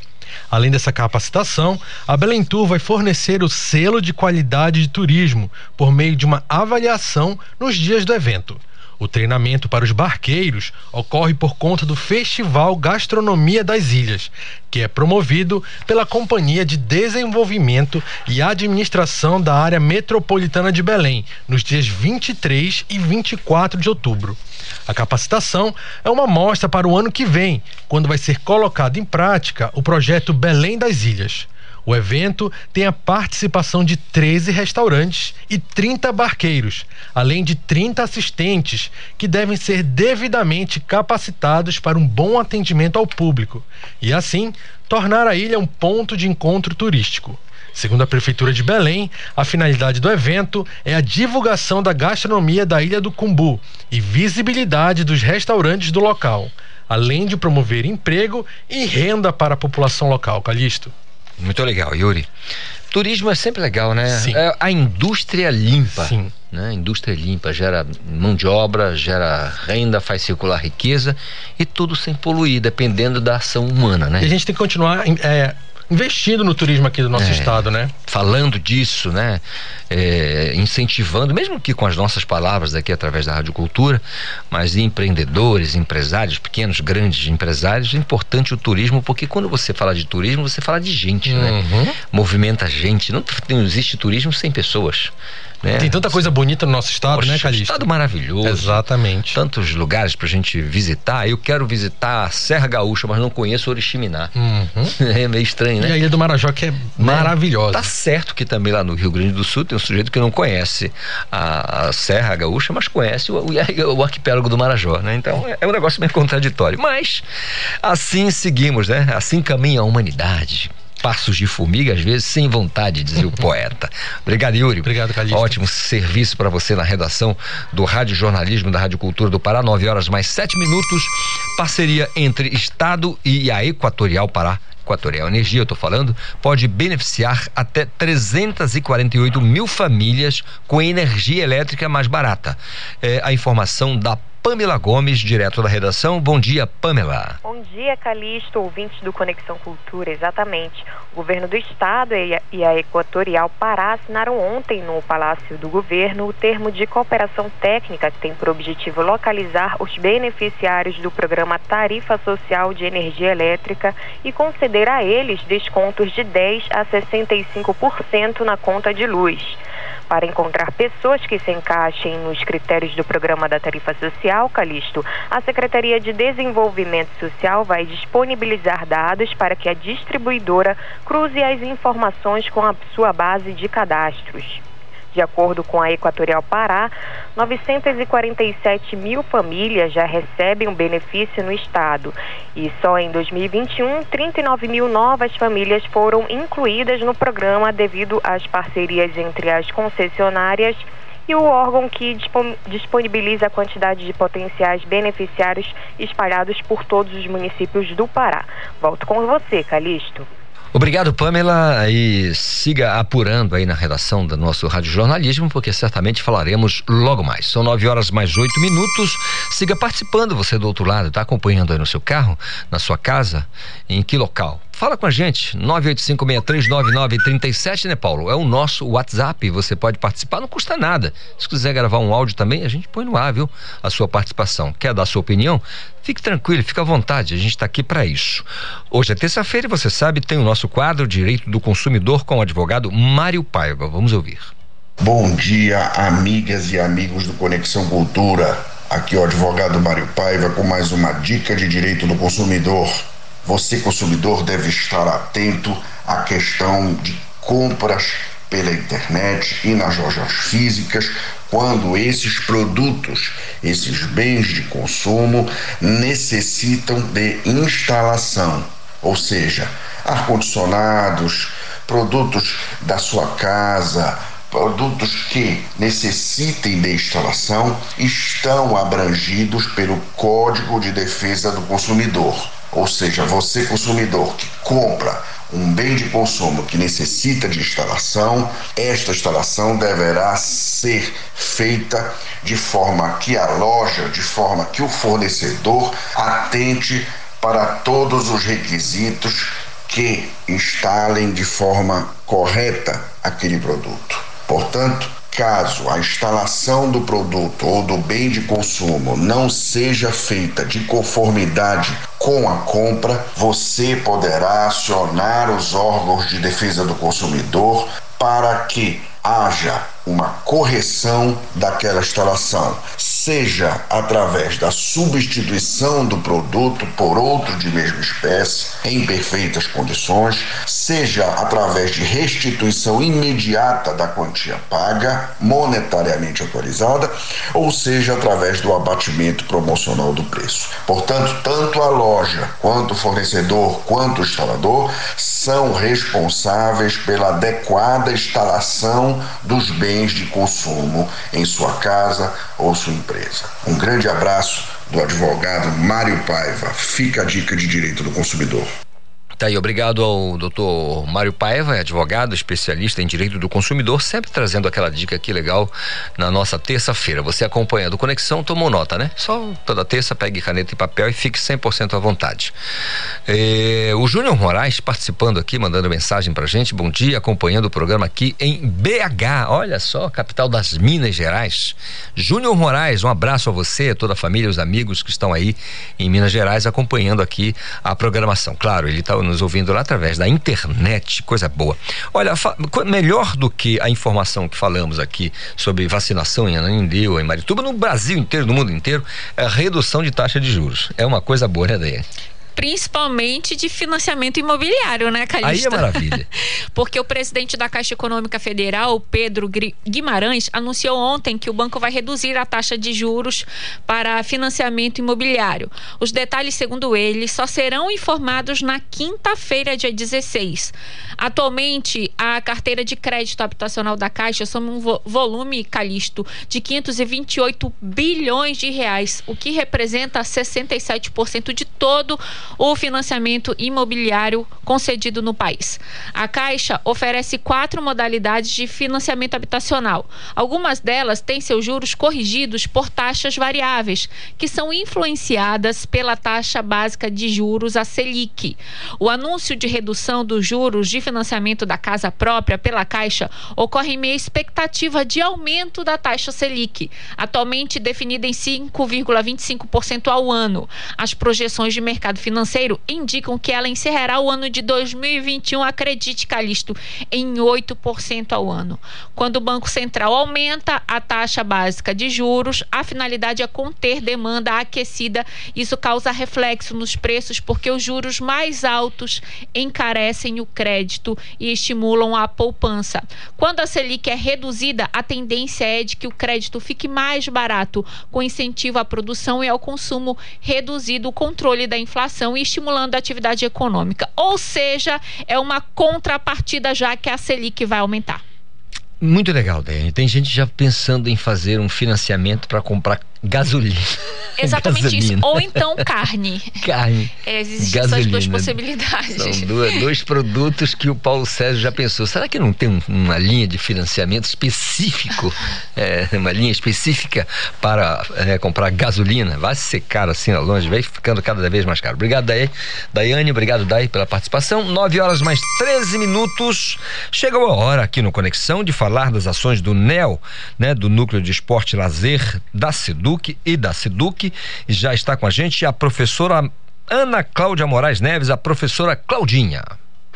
Além dessa capacitação, a Belém Tour vai fornecer o selo de qualidade de turismo por meio de uma avaliação nos dias do evento. O treinamento para os barqueiros ocorre por conta do Festival Gastronomia das Ilhas, que é promovido pela Companhia de Desenvolvimento e Administração da Área Metropolitana de Belém, nos dias 23 e 24 de outubro. A capacitação é uma mostra para o ano que vem, quando vai ser colocado em prática o projeto Belém das Ilhas. O evento tem a participação de 13 restaurantes e 30 barqueiros, além de 30 assistentes que devem ser devidamente capacitados para um bom atendimento ao público e, assim, tornar a ilha um ponto de encontro turístico. Segundo a Prefeitura de Belém, a finalidade do evento é a divulgação da gastronomia da Ilha do Cumbu e visibilidade dos restaurantes do local, além de promover emprego e renda para a população local. Calixto. Muito legal, Yuri. Turismo é sempre legal, né? Sim. É a indústria limpa. Sim. Né? A indústria limpa gera mão de obra, gera renda, faz circular riqueza e tudo sem poluir, dependendo da ação humana, né? E a gente tem que continuar é, investindo no turismo aqui do nosso É. estado, né? falando disso, né? É, incentivando, mesmo que com as nossas palavras aqui através da Rádio Cultura, mas empreendedores, empresários, pequenos, grandes empresários, é importante o turismo, porque quando você fala de turismo, você fala de gente, né? Uhum. Movimenta gente. Não, não existe turismo sem pessoas. Né? Tem tanta coisa bonita no nosso estado, Poxa, né, Calixto? Estado maravilhoso. Exatamente. Tantos lugares pra gente visitar. Eu quero visitar a Serra Gaúcha, mas não conheço Oriximiná. Uhum. É meio estranho, né? E a Ilha do Marajó, que é maravilhosa. Tá certo que também lá no Rio Grande do Sul tem um sujeito que não conhece a, a Serra Gaúcha, mas conhece o, o, o arquipélago do Marajó, né? Então é, é um negócio meio contraditório. Mas assim seguimos, né? Assim caminha a humanidade. Passos de formiga, às vezes sem vontade, dizia o poeta. Obrigado, Yuri. Obrigado, Calixto. Ótimo serviço para você na redação do Rádio Jornalismo da Rádio Cultura do Pará, 9 horas mais 7 minutos. Parceria entre Estado e a Equatorial Pará. Equatorial Energia, eu estou falando, pode beneficiar até 348 mil famílias com energia elétrica mais barata. É a informação da Pamela Gomes, direto da redação. Bom dia, Pamela. Bom dia, Calixto, ouvintes do Conexão Cultura. Exatamente. O governo do estado e a, Equatorial Pará assinaram ontem no Palácio do Governo o termo de cooperação técnica que tem por objetivo localizar os beneficiários do programa Tarifa Social de Energia Elétrica e conceder a eles descontos de 10 a 65% na conta de luz. Para encontrar pessoas que se encaixem nos critérios do programa da tarifa social, Calixto, a Secretaria de Desenvolvimento Social vai disponibilizar dados para que a distribuidora cruze as informações com a sua base de cadastros. De acordo com a Equatorial Pará, 947 mil famílias já recebem um benefício no estado. E só em 2021, 39 mil novas famílias foram incluídas no programa devido às parcerias entre as concessionárias e o órgão que disponibiliza a quantidade de potenciais beneficiários espalhados por todos os municípios do Pará. Volto com você, Calixto. Obrigado, Pamela. E siga apurando aí na redação do nosso Rádio Jornalismo, porque certamente falaremos logo mais. São nove horas mais oito minutos. Siga participando, você do outro lado, está acompanhando aí no seu carro, na sua casa, em que local? Fala com a gente, 985639937, né, Paulo? É o nosso WhatsApp, você pode participar, não custa nada. Se quiser gravar um áudio também, a gente põe no ar, viu? A sua participação. Quer dar sua opinião? Fique tranquilo, fique à vontade, a gente está aqui para isso. Hoje é terça-feira e você sabe, tem o nosso quadro Direito do Consumidor com o advogado Mário Paiva. Vamos ouvir. Bom dia, amigas e amigos do Conexão Cultura. Aqui é o advogado Mário Paiva com mais uma dica de direito do consumidor. Você, consumidor, deve estar atento à questão de compras pela internet e nas lojas físicas quando esses produtos, esses bens de consumo necessitam de instalação, ou seja, ar-condicionados, produtos da sua casa, produtos que necessitem de instalação estão abrangidos pelo Código de Defesa do Consumidor. Ou seja, você consumidor que compra um bem de consumo que necessita de instalação, esta instalação deverá ser feita de forma que a loja, de forma que o fornecedor atente para todos os requisitos que instalem de forma correta aquele produto. Portanto, Caso a instalação do produto ou do bem de consumo não seja feita de conformidade com a compra, você poderá acionar os órgãos de defesa do consumidor para que haja uma correção daquela instalação, seja através da substituição do produto por outro de mesma espécie em perfeitas condições, seja através de restituição imediata da quantia paga, monetariamente atualizada, ou seja através do abatimento promocional do preço. Portanto, tanto a loja, quanto o fornecedor, quanto o instalador são responsáveis pela adequada instalação dos bens de consumo em sua casa ou sua empresa. Um grande abraço do advogado Mário Paiva. Fica a dica de direito do consumidor. Tá aí, obrigado ao doutor Mário Paiva, advogado, especialista em direito do consumidor, sempre trazendo aquela dica aqui legal na nossa terça-feira. Você acompanhando Conexão, tomou nota, né? Só toda terça pegue caneta e papel e fique 100% à vontade. É, o Júnior Moraes participando aqui, mandando mensagem pra gente. Bom dia, acompanhando o programa aqui em BH. Olha só, capital das Minas Gerais. Júnior Moraes, um abraço a você, toda a família, os amigos que estão aí em Minas Gerais acompanhando aqui a programação. Claro, ele está nos ouvindo lá através da internet, coisa boa. Olha, melhor do que a informação que falamos aqui sobre vacinação em Ananindeu, em Marituba, no Brasil inteiro, no mundo inteiro, é redução de taxa de juros. É uma coisa boa, né, Daí? Principalmente de financiamento imobiliário, né, Calista? Aí é maravilha. Porque o presidente da Caixa Econômica Federal, Pedro Guimarães, anunciou ontem que o banco vai reduzir a taxa de juros para financiamento imobiliário. Os detalhes, segundo ele, só serão informados na quinta-feira, dia 16. Atualmente, a carteira de crédito habitacional da Caixa soma um volume, Calixto, de 528 bilhões de reais, o que representa 67% de todo o financiamento imobiliário concedido no país. A Caixa oferece quatro modalidades de financiamento habitacional. Algumas delas têm seus juros corrigidos por taxas variáveis, que são influenciadas pela taxa básica de juros, a Selic. O anúncio de redução dos juros de financiamento da casa própria pela Caixa ocorre em meio à expectativa de aumento da taxa Selic, atualmente definida em 5,25% ao ano. As projeções de mercado financeiro financeiro indicam que ela encerrará o ano de 2021, acredite, Calixto, em 8% ao ano. Quando o Banco Central aumenta a taxa básica de juros, a finalidade é conter demanda aquecida. Isso causa reflexo nos preços porque os juros mais altos encarecem o crédito e estimulam a poupança. Quando a Selic é reduzida, a tendência é de que o crédito fique mais barato, com incentivo à produção e ao consumo reduzido, o controle da inflação e estimulando a atividade econômica. Ou seja, é uma contrapartida já que a Selic vai aumentar. Muito legal, Dani. Tem gente já pensando em fazer um financiamento para comprar gasolina. Exatamente gasolina. isso. Ou então carne. Carne. É, existem essas duas possibilidades. São duas, dois produtos que o Paulo Sérgio já pensou. Será que não tem um, uma linha de financiamento específico, é, uma linha específica para é, comprar gasolina? Vai ser caro assim lá longe, vai ficando cada vez mais caro. Obrigado, Daiane. Obrigado, Dai, pela participação. Nove horas mais 13 minutos. Chegou a hora aqui no Conexão de falar das ações do NEL, né, do Núcleo de Esporte e Lazer da SEDUC e da SEDUC. Já está com a gente a professora Ana Cláudia Moraes Neves, a professora Claudinha.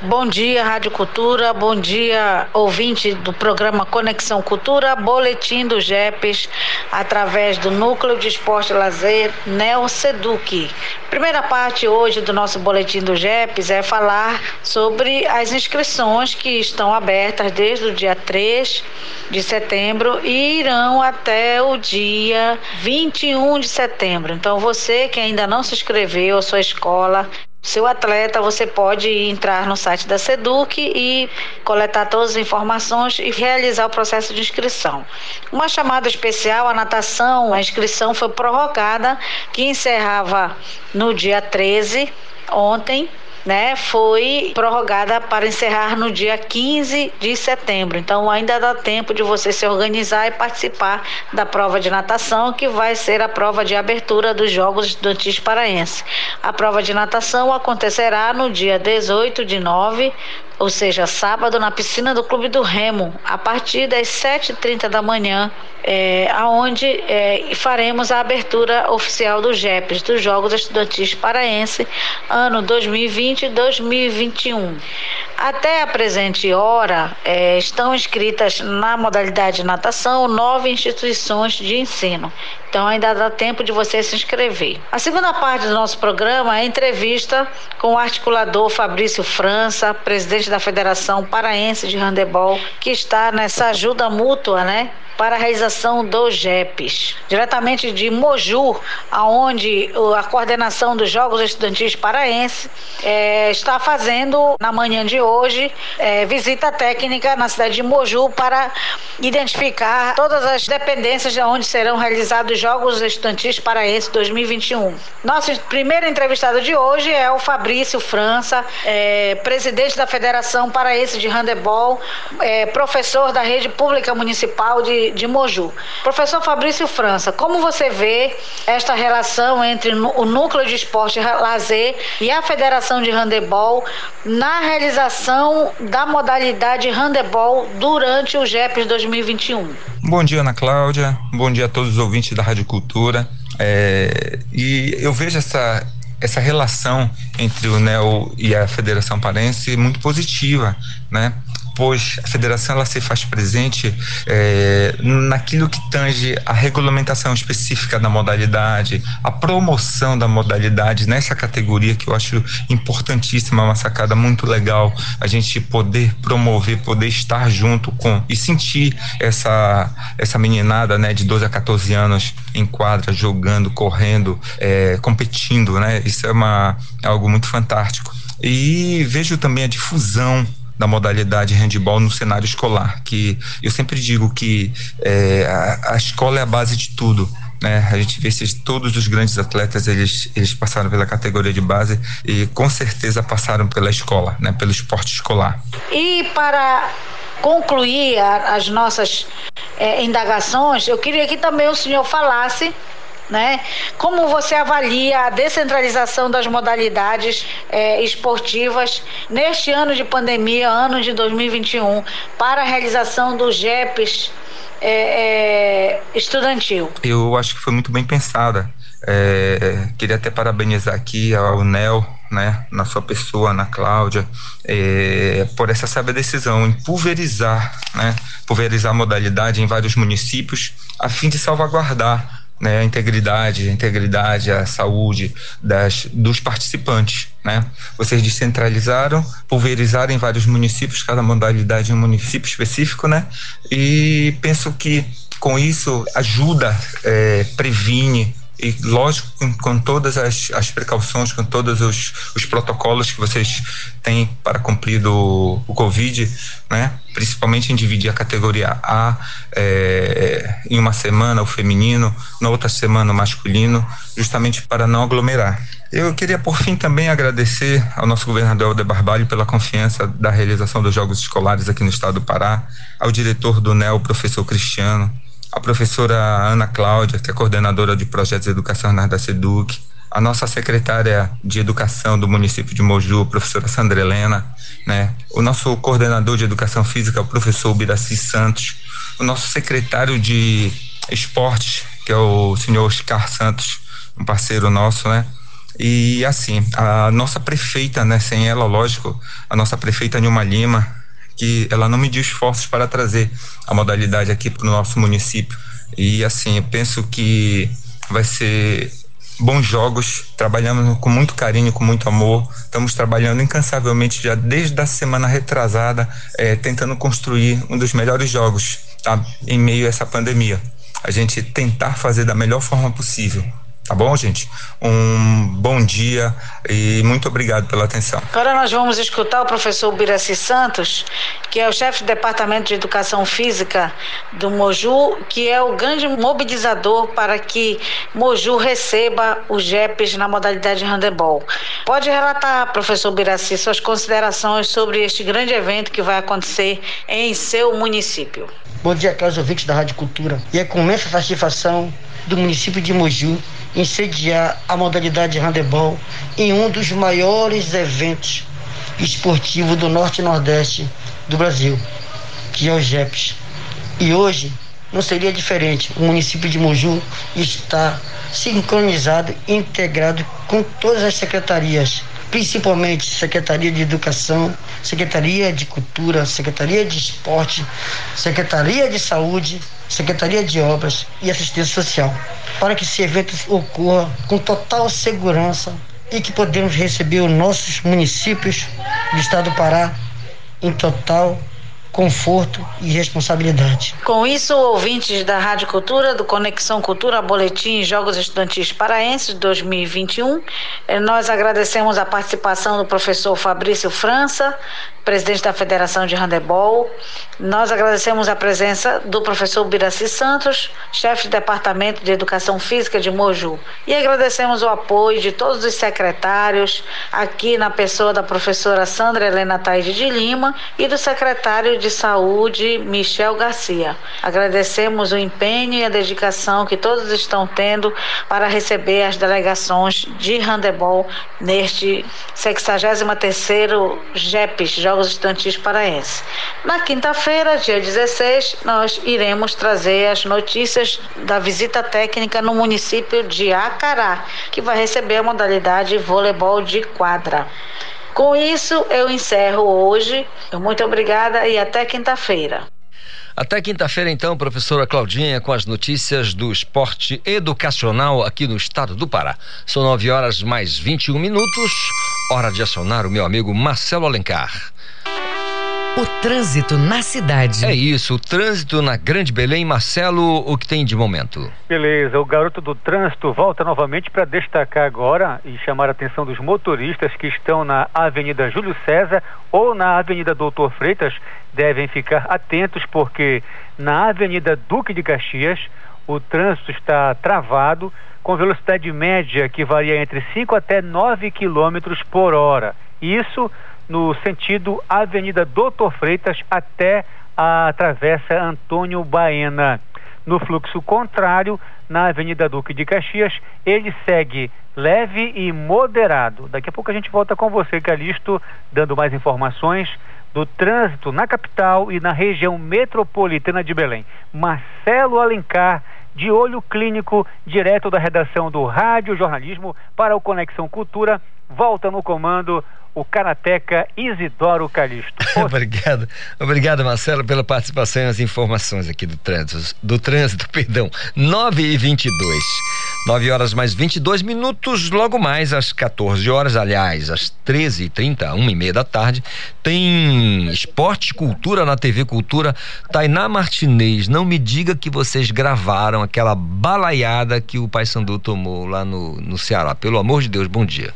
Bom dia, Rádio Cultura. Bom dia, ouvinte do programa Conexão Cultura, boletim do JEPES, através do Núcleo de Esporte e Lazer Neo Seduc. Primeira parte hoje do nosso boletim do JEPES é falar sobre as inscrições que estão abertas desde o dia 3 de setembro e irão até o dia 21 de setembro. Então, você que ainda não se inscreveu, a sua escola, seu atleta, você pode entrar no site da Seduc e coletar todas as informações e realizar o processo de inscrição. Uma chamada especial, a natação, a inscrição foi prorrogada, que encerrava no dia 13, ontem, né, foi prorrogada para encerrar no dia 15 de setembro. Então ainda dá tempo de você se organizar e participar da prova de natação, que vai ser a prova de abertura dos Jogos Estudantis Paraense. A prova de natação acontecerá no dia 18 de nove ou seja, sábado na piscina do Clube do Remo, a partir das 7h30 da manhã, é, aonde é, faremos a abertura oficial do JEPs, dos Jogos Estudantis Paraense, ano 2020-2021. Até a presente hora, é, estão inscritas na modalidade natação nove instituições de ensino. Então ainda dá tempo de você se inscrever. A segunda parte do nosso programa é a entrevista com o articulador Fabrício França, presidente da Federação Paraense de Handebol, que está nessa ajuda mútua, né? Para a realização dos JEPs, diretamente de Moju, aonde a coordenação dos Jogos Estudantis Paraense é, está fazendo na manhã de hoje é, visita técnica na cidade de Moju para identificar todas as dependências de onde serão realizados os Jogos Estudantis Paraense 2021. Nosso primeiro entrevistado de hoje é o Fabrício França, é, presidente da Federação Paraense de Handebol, é, professor da rede pública municipal de de, Moju. Professor Fabrício França, como você vê esta relação entre o Núcleo de Esporte Lazer e a Federação de Handebol na realização da modalidade handebol durante o GEPS 2021? Bom dia, Ana Cláudia. Bom dia a todos os ouvintes da Rádio Cultura. É, e eu vejo essa essa relação entre o NEL e a Federação Parense muito positiva, né? Pois a federação ela se faz presente é, naquilo que tange a regulamentação específica da modalidade, a promoção da modalidade nessa categoria que eu acho importantíssima, uma sacada muito legal, a gente poder promover, poder estar junto com e sentir essa essa meninada, né, de 12 a 14 anos em quadra, jogando, correndo, é, competindo, né? Isso é uma é algo muito fantástico. E vejo também a difusão da modalidade handball no cenário escolar, que eu sempre digo que é, a, a escola é a base de tudo. né? a gente vê se todos os grandes atletas eles, eles passaram pela categoria de base e com certeza passaram pela escola, né? pelo esporte escolar. E para concluir a, as nossas é, indagações, eu queria que também o senhor falasse né? Como você avalia a descentralização das modalidades é, esportivas neste ano de pandemia, ano de 2021, para a realização do GEPs é, é, estudantil? Eu acho que foi muito bem pensada. É, queria até parabenizar aqui ao NEL, né, na sua pessoa, na Cláudia, é, por essa sábia decisão em pulverizar, né, pulverizar a modalidade em vários municípios, a fim de salvaguardar né, a integridade, a integridade, a saúde das, dos participantes. Né? Vocês descentralizaram, pulverizaram em vários municípios, cada modalidade em um município específico, né? E penso que com isso ajuda, é, previne e lógico com, com todas as, as, precauções, com todos os, os, protocolos que vocês têm para cumprir do o Covid, né? Principalmente em dividir a categoria A é, em uma semana o feminino, na outra semana o masculino, justamente para não aglomerar. Eu queria, por fim, também agradecer ao nosso governador Helder Barbalho pela confiança da realização dos Jogos Escolares aqui no estado do Pará, ao diretor do NEL, professor Cristiano, a professora Ana Cláudia, que é coordenadora de projetos na da SEDUC, a nossa secretária de educação do município de Moju, professora Sandra Helena, né? o nosso coordenador de educação física, o professor Biraci Santos, o nosso secretário de esportes, que é o senhor Oscar Santos, um parceiro nosso, né? E assim, a nossa prefeita, né, sem ela, lógico, a nossa prefeita Nilma Lima, que ela não mediu esforços para trazer a modalidade aqui para o nosso município. E assim, eu penso que vai ser bons jogos, trabalhamos com muito carinho, com muito amor, estamos trabalhando incansavelmente já desde a semana retrasada, é, tentando construir um dos melhores jogos, tá? Em meio a essa pandemia. A gente tentar fazer da melhor forma possível. Tá bom, gente? Um bom dia e muito obrigado pela atenção. Agora nós vamos escutar o professor Biraci Santos, que é o chefe do Departamento de Educação Física do Moju, que é o grande mobilizador para que Moju receba os JEPs na modalidade handebol. Pode relatar, professor Biraci, suas considerações sobre este grande evento que vai acontecer em seu município. Bom dia, caros ouvintes da Rádio Cultura. E é com imensa satisfação do município de Moju em sediar a modalidade de handebol em um dos maiores eventos esportivos do Norte e Nordeste do Brasil, que é o JEPS. E hoje não seria diferente. O município de Moju está sincronizado, integrado com todas as secretarias, principalmente Secretaria de Educação, Secretaria de Cultura, Secretaria de Esporte, Secretaria de Saúde, Secretaria de Obras e Assistência Social, para que esse evento ocorra com total segurança e que podemos receber os nossos municípios do estado do Pará em total conforto e responsabilidade. Com isso, ouvintes da Rádio Cultura, do Conexão Cultura, Boletim Jogos Estudantis Paraenses 2021, eh, nós agradecemos a participação do professor Fabrício França, presidente da Federação de Handebol. Nós agradecemos a presença do professor Biraci Santos, chefe do Departamento de Educação Física de Moju. E agradecemos o apoio de todos os secretários, aqui na pessoa da professora Sandra Helena Taide de Lima e do secretário de Saúde, Michel Garcia. Agradecemos o empenho e a dedicação que todos estão tendo para receber as delegações de handebol neste 63º JEPs, Jogos Estudantis Paraense. Na quinta-feira, dia 16, nós iremos trazer as notícias da visita técnica no município de Acará, que vai receber a modalidade voleibol de quadra. Com isso, eu encerro hoje. Muito obrigada e até quinta-feira. Até quinta-feira, então, professora Claudinha, com as notícias do esporte educacional aqui no estado do Pará. São nove horas mais 21 minutos. Hora de acionar o meu amigo Marcelo Alencar. O trânsito na cidade. É isso, o trânsito na Grande Belém. Marcelo, o que tem de momento? Beleza, o garoto do trânsito volta novamente para destacar agora e chamar a atenção dos motoristas que estão na Avenida Júlio César ou na Avenida Doutor Freitas. Devem ficar atentos porque na Avenida Duque de Caxias o trânsito está travado com velocidade média que varia entre 5 até 9 quilômetros por hora. Isso no sentido Avenida Doutor Freitas até a Travessa Antônio Baena. No fluxo contrário, na Avenida Duque de Caxias, ele segue leve e moderado. Daqui a pouco a gente volta com você, Calixto, dando mais informações do trânsito na capital e na região metropolitana de Belém. Marcelo Alencar, de olho clínico, direto da redação do Rádio Jornalismo para o Conexão Cultura, volta no comando o karateca Isidoro Calixto. obrigado, obrigado Marcelo pela participação e as informações aqui do trânsito, do trânsito, perdão. 9 e 22. 9 horas mais 22 minutos, logo mais às 14 horas, aliás, às 13h30, 1 e meia da tarde, tem Esporte Cultura na TV Cultura. Tainá Martinez, não me diga que vocês gravaram aquela balaiada que o Paysandu tomou lá no, no Ceará. Pelo amor de Deus, bom dia.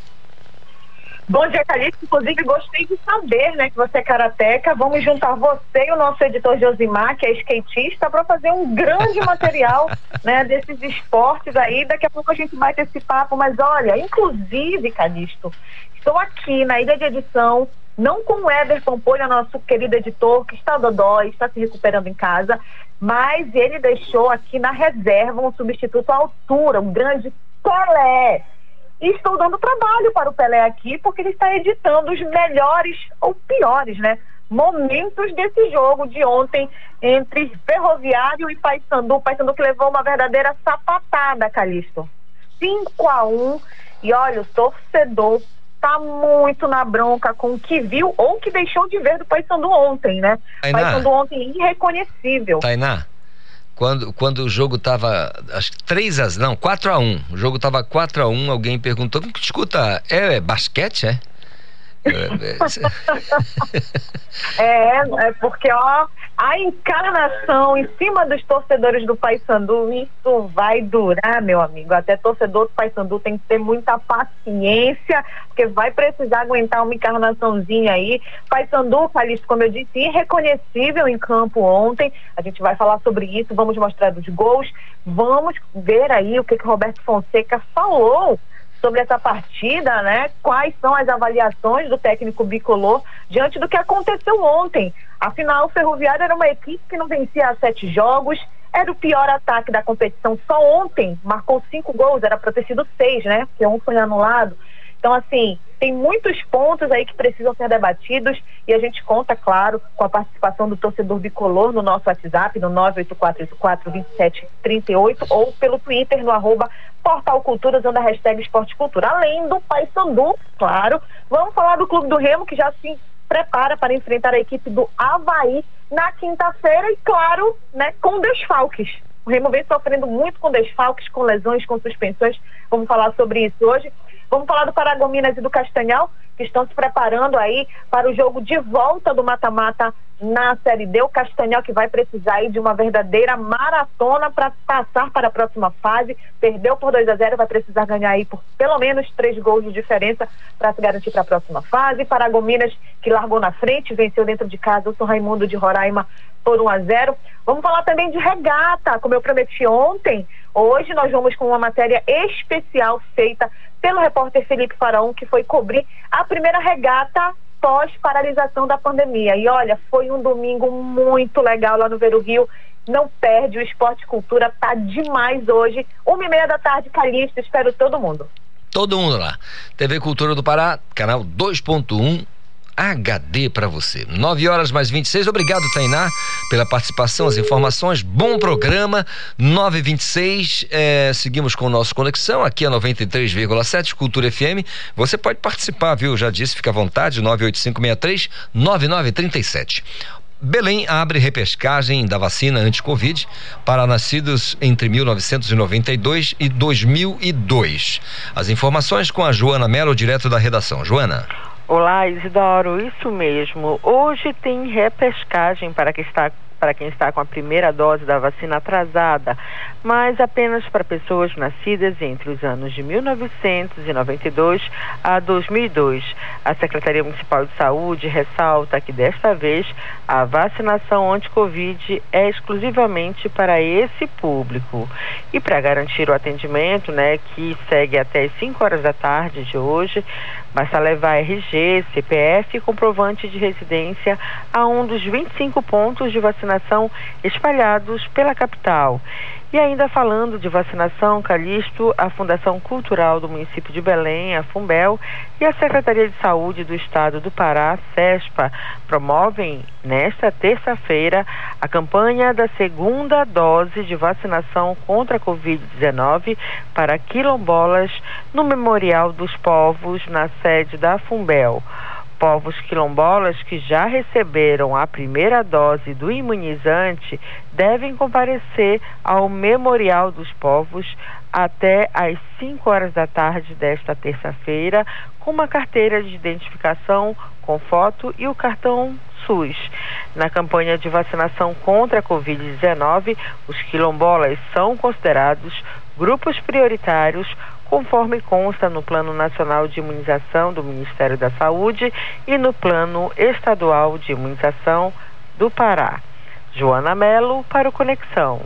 Bom dia, Calixto. Inclusive, gostei de saber né, que você é karateca. Vamos juntar você e o nosso editor Josimar, que é skatista, para fazer um grande material né, desses esportes aí. Daqui a pouco a gente vai ter esse papo. Mas olha, inclusive, Calixto, estou aqui na ilha de edição, não com o Éder Pompolho, nosso querido editor, que está dodó e está se recuperando em casa, mas ele deixou aqui na reserva um substituto à altura, um grande Pelé e estou dando trabalho para o Pelé aqui, porque ele está editando os melhores ou piores, né? Momentos desse jogo de ontem entre Ferroviário e Paysandu. Paysandu que levou uma verdadeira sapatada, Calixto. 5 a 1 E olha, o torcedor tá muito na bronca com o que viu ou que deixou de ver do Paysandu ontem, né? Paysandu ontem irreconhecível. Tainá, quando, quando o jogo tava, acho que 3 a não, 4 a 1 o jogo tava 4 a 1 alguém perguntou, escuta, é, é basquete, é? é, é porque ó, a encarnação em cima dos torcedores do Paysandu, isso vai durar, meu amigo. Até torcedor do Paysandu tem que ter muita paciência, porque vai precisar aguentar uma encarnaçãozinha aí. Paysandu, Calixto, como eu disse, irreconhecível em campo ontem. A gente vai falar sobre isso, vamos mostrar os gols, vamos ver aí o que que Roberto Fonseca falou sobre essa partida, né? Quais são as avaliações do técnico bicolor diante do que aconteceu ontem? Afinal, o Ferroviário era uma equipe que não vencia há sete jogos, era o pior ataque da competição. Só ontem marcou cinco gols, era para ter sido seis, né? Porque um foi anulado. Então, assim, tem muitos pontos aí que precisam ser debatidos e a gente conta, claro, com a participação do torcedor bicolor no nosso WhatsApp, no 984842738 ou pelo Twitter, no arroba Portal Cultura, usando a hashtag Esporte Cultura. Além do Paysandu, claro, vamos falar do Clube do Remo, que já se prepara para enfrentar a equipe do Havaí na quinta-feira e, claro, né, com desfalques. O Remo vem sofrendo muito com desfalques, com lesões, com suspensões. Vamos falar sobre isso hoje. Vamos falar do Paragominas e do Castanhal, que estão se preparando aí para o jogo de volta do mata-mata na Série D. O Castanhal que vai precisar aí de uma verdadeira maratona para passar para a próxima fase. Perdeu por 2 a 0 vai precisar ganhar aí por pelo menos três gols de diferença para se garantir para a próxima fase. Paragominas que largou na frente, venceu dentro de casa o São Raimundo de Roraima por 1 a 0. Vamos falar também de regata, como eu prometi ontem. Hoje nós vamos com uma matéria especial feita pelo repórter Felipe Faraão, que foi cobrir a primeira regata pós-paralisação da pandemia. E olha, foi um domingo muito legal lá no Vero Rio. Não perde, o Esporte Cultura tá demais hoje. Uma e meia da tarde, Calixto, espero todo mundo. Todo mundo lá. TV Cultura do Pará, canal 2.1 HD para você. 9 horas mais 26. Obrigado, Tainá, pela participação, as informações. Bom programa. 926. É, seguimos com o nosso Conexão, aqui a 93,7 Cultura FM. Você pode participar, viu? Já disse, fica à vontade. 98563 9937. Belém abre repescagem da vacina anti-Covid para nascidos entre 1992 e 2002. As informações com a Joana Mello, direto da redação. Joana. Olá, Isidoro, isso mesmo. Hoje tem repescagem para quem está para quem está com a primeira dose da vacina atrasada, mas apenas para pessoas nascidas entre os anos de 1992 a 2002. A Secretaria Municipal de Saúde ressalta que desta vez a vacinação anti-Covid é exclusivamente para esse público. E para garantir o atendimento, né, que segue até as 5 horas da tarde de hoje, Basta levar RG, CPF e comprovante de residência a um dos 25 pontos de vacinação espalhados pela capital. E ainda falando de vacinação, Calixto, a Fundação Cultural do município de Belém, a Fumbel, e a Secretaria de Saúde do Estado do Pará, SESPA, promovem nesta terça-feira a campanha da segunda dose de vacinação contra a Covid-19 para quilombolas no Memorial dos Povos, na sede da Fumbel. Povos quilombolas que já receberam a primeira dose do imunizante devem comparecer ao Memorial dos Povos até às 5 horas da tarde desta terça-feira com uma carteira de identificação com foto e o cartão SUS. Na campanha de vacinação contra a Covid-19, os quilombolas são considerados grupos prioritários, conforme consta no Plano Nacional de Imunização do Ministério da Saúde e no Plano Estadual de Imunização do Pará. Joana Melo para o Conexão.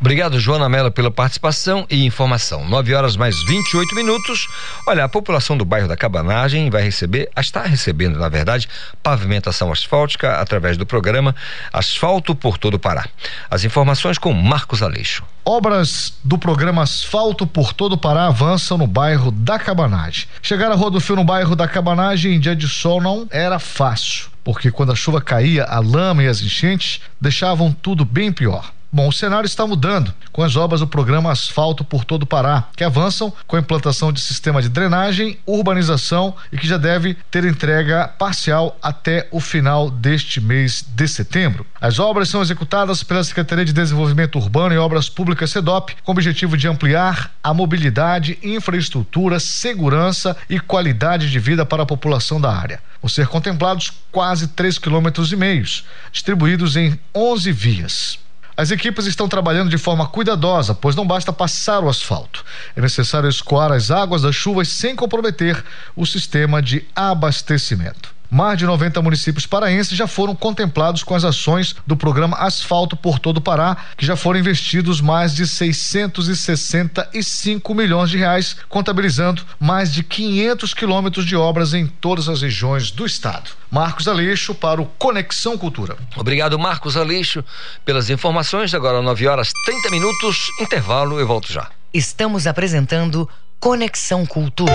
Obrigado, Joana Mello, pela participação e informação. 9 horas mais 28 minutos. Olha, a população do bairro da Cabanagem vai receber, está recebendo, na verdade, pavimentação asfáltica através do programa Asfalto por todo o Pará. As informações com Marcos Aleixo. Obras do programa Asfalto por todo o Pará avançam no bairro da Cabanagem. Chegar a Fio no bairro da Cabanagem em dia de sol não era fácil, porque quando a chuva caía, a lama e as enchentes deixavam tudo bem pior. Bom, o cenário está mudando com as obras do programa Asfalto por todo o Pará, que avançam com a implantação de sistema de drenagem, urbanização e que já deve ter entrega parcial até o final deste mês de setembro. As obras são executadas pela Secretaria de Desenvolvimento Urbano e Obras Públicas SEDOP, com o objetivo de ampliar a mobilidade, infraestrutura, segurança e qualidade de vida para a população da área. Vão ser contemplados quase 3,5 quilômetros e meios, distribuídos em 11 vias. As equipes estão trabalhando de forma cuidadosa, pois não basta passar o asfalto. É necessário escoar as águas das chuvas sem comprometer o sistema de abastecimento. Mais de 90 municípios paraenses já foram contemplados com as ações do programa Asfalto por todo o Pará, que já foram investidos mais de 665 milhões de reais, contabilizando mais de 500 quilômetros de obras em todas as regiões do estado. Marcos Aleixo para o Conexão Cultura. Obrigado, Marcos Aleixo, pelas informações. Agora 9 horas 30 minutos, intervalo, eu volto já. Estamos apresentando Conexão Cultura.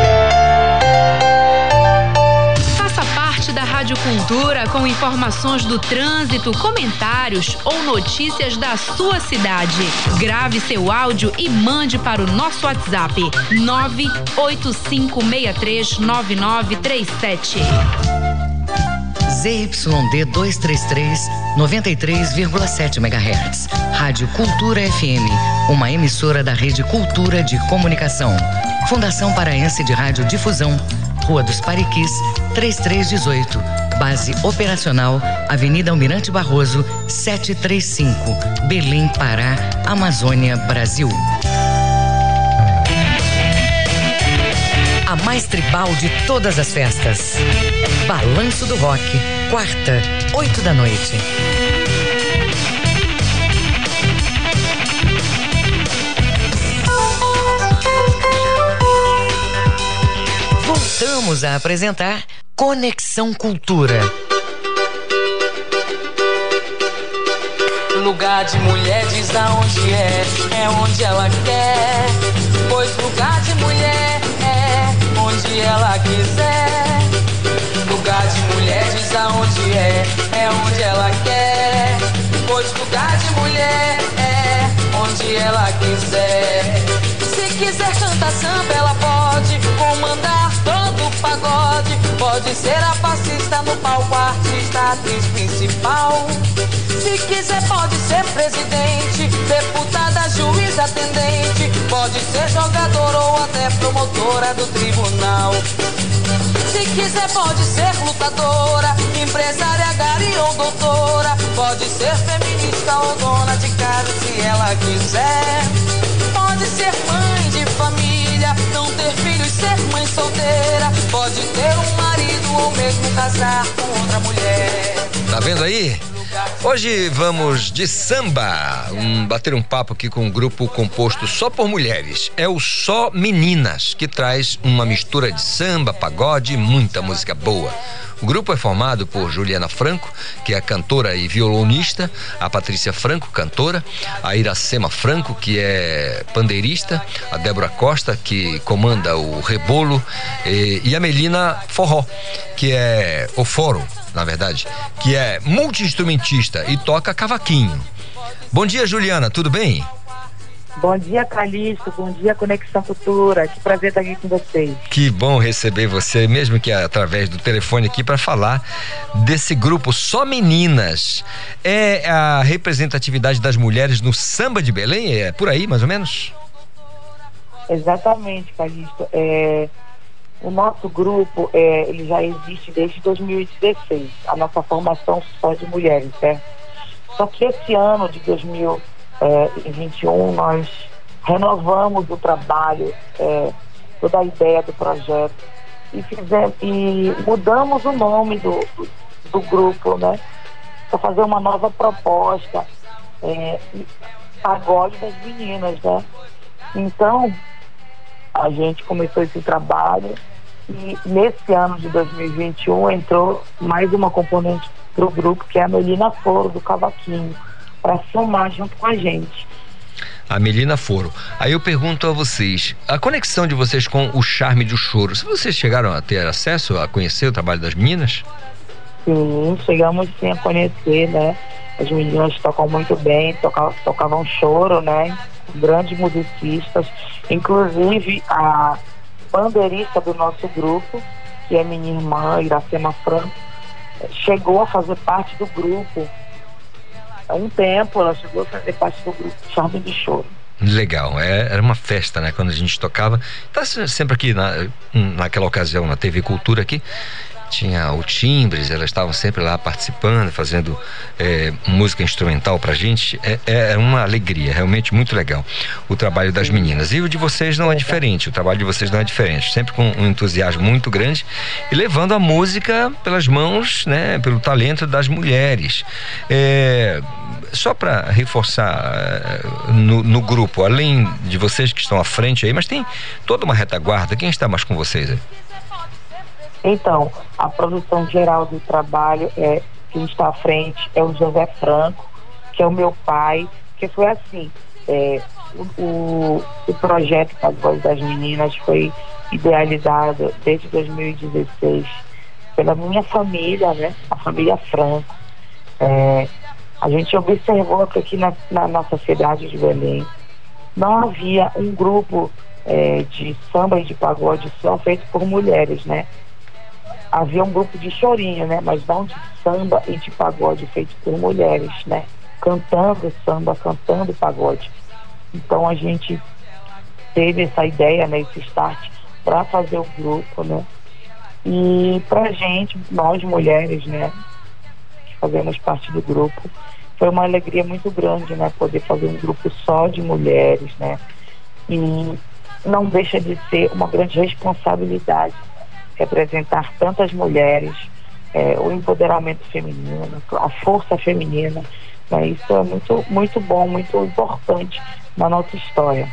Da Rádio Cultura com informações do trânsito, comentários ou notícias da sua cidade. Grave seu áudio e mande para o nosso WhatsApp 985639937. ZYD 233, 93,7 MHz. Rádio Cultura FM, uma emissora da Rede Cultura de Comunicação. Fundação Paraense de Rádio Difusão Rua dos Pariquis, 3318. Base operacional, Avenida Almirante Barroso, 735. Belém, Pará, Amazônia, Brasil. A mais tribal de todas as festas. Balanço do Rock, quarta, 8 da noite. Voltamos a apresentar Conexão Cultura. Lugar de mulher diz aonde é, é onde ela quer. Pois lugar de mulher é onde ela quiser. Lugar de mulher diz aonde é, é onde ela quer. Pois lugar de mulher é onde ela quiser. Se quiser cantar samba, ela pode comandar pagode. Pode ser a passista no palco, a artista, atriz principal. Se quiser, pode ser presidente, deputada, juiz, atendente. Pode ser jogador ou até promotora do tribunal. Se quiser, pode ser lutadora, empresária, gari ou doutora. Pode ser feminista ou dona de casa, se ela quiser. Pode ser mãe família, não ter filhos, ser mãe solteira. Pode ter um marido ou mesmo casar com outra mulher. Tá vendo aí? Hoje vamos de samba, um, bater um papo aqui com um grupo composto só por mulheres. É o Só Meninas, que traz uma mistura de samba, pagode e muita música boa. O grupo é formado por Juliana Franco, que é cantora e violonista, a Patrícia Franco, cantora, a Iracema Franco, que é pandeirista, a Débora Costa, que comanda o rebolo, e, e a Melina Forró, que é o foro, na verdade, que é multi-instrumentista e toca cavaquinho. Bom dia, Juliana, tudo bem? Bom dia, Calixto. Bom dia, Conexão Cultura. Que prazer estar aqui com vocês. Que bom receber você, mesmo que através do telefone aqui, para falar desse grupo Só Meninas. É a representatividade das mulheres no samba de Belém? É por aí, mais ou menos? Exatamente, Calixto. É, o nosso grupo é, ele já existe desde 2016. A nossa formação só de mulheres, certo? Só que esse ano de 2016 é, em 21 nós renovamos o trabalho, é, toda a ideia do projeto e, fizemos, e mudamos o nome do, do, grupo, né? Para fazer uma nova proposta, é, pagode das meninas, né? Então, a gente começou esse trabalho e nesse ano de 2021 entrou mais uma componente para o grupo, que é a Melina Foro, do Cavaquinho para somar junto com a gente. A Melina Foro. Aí eu pergunto a vocês, a conexão de vocês com o charme do choro, se vocês chegaram a ter acesso a conhecer o trabalho das meninas? Sim, chegamos sim a conhecer, né? As meninas tocam muito bem, tocavam, tocavam choro, né? Grandes musicistas, inclusive a bandeirista do nosso grupo, que é minha irmã, Iracema Franco, chegou a fazer parte do grupo há um tempo ela chegou a fazer parte do grupo Charme de Choro. Legal, é, era uma festa, né? Quando a gente tocava. Tá sempre aqui na, naquela ocasião na TV Cultura aqui tinha o Timbres, elas estavam sempre lá participando, fazendo é, música instrumental pra gente. É, é uma alegria, realmente muito legal o trabalho das meninas. E o de vocês não é diferente, o trabalho de vocês não é diferente, sempre com um entusiasmo muito grande e levando a música pelas mãos, né, pelo talento das mulheres. É, só para reforçar é, no, no, grupo, além de vocês que estão à frente aí, mas tem toda uma retaguarda, quem está mais com vocês aí? Então, a produção geral do trabalho é quem está à frente é o José Franco, que é o meu pai, que foi assim, é, o, o projeto As Vozes das Meninas foi idealizado desde 2016 pela minha família, né? A família Franco. É, a gente observou que aqui na, na, nossa cidade de Belém não havia um grupo é, de samba e de pagode só feito por mulheres, né? Havia um grupo de chorinho, né? Mas não de samba e de pagode feito por mulheres, né? Cantando samba, cantando pagode. Então a gente teve essa ideia, né? Esse start para fazer o grupo, né? E pra gente, nós mulheres, né? Que fazemos parte do grupo, foi uma alegria muito grande, né? Poder fazer um grupo só de mulheres, né? E não deixa de ser uma grande responsabilidade representar tantas mulheres, é, o empoderamento feminino, a força feminina. Né? Isso é muito, muito bom, muito importante na nossa história.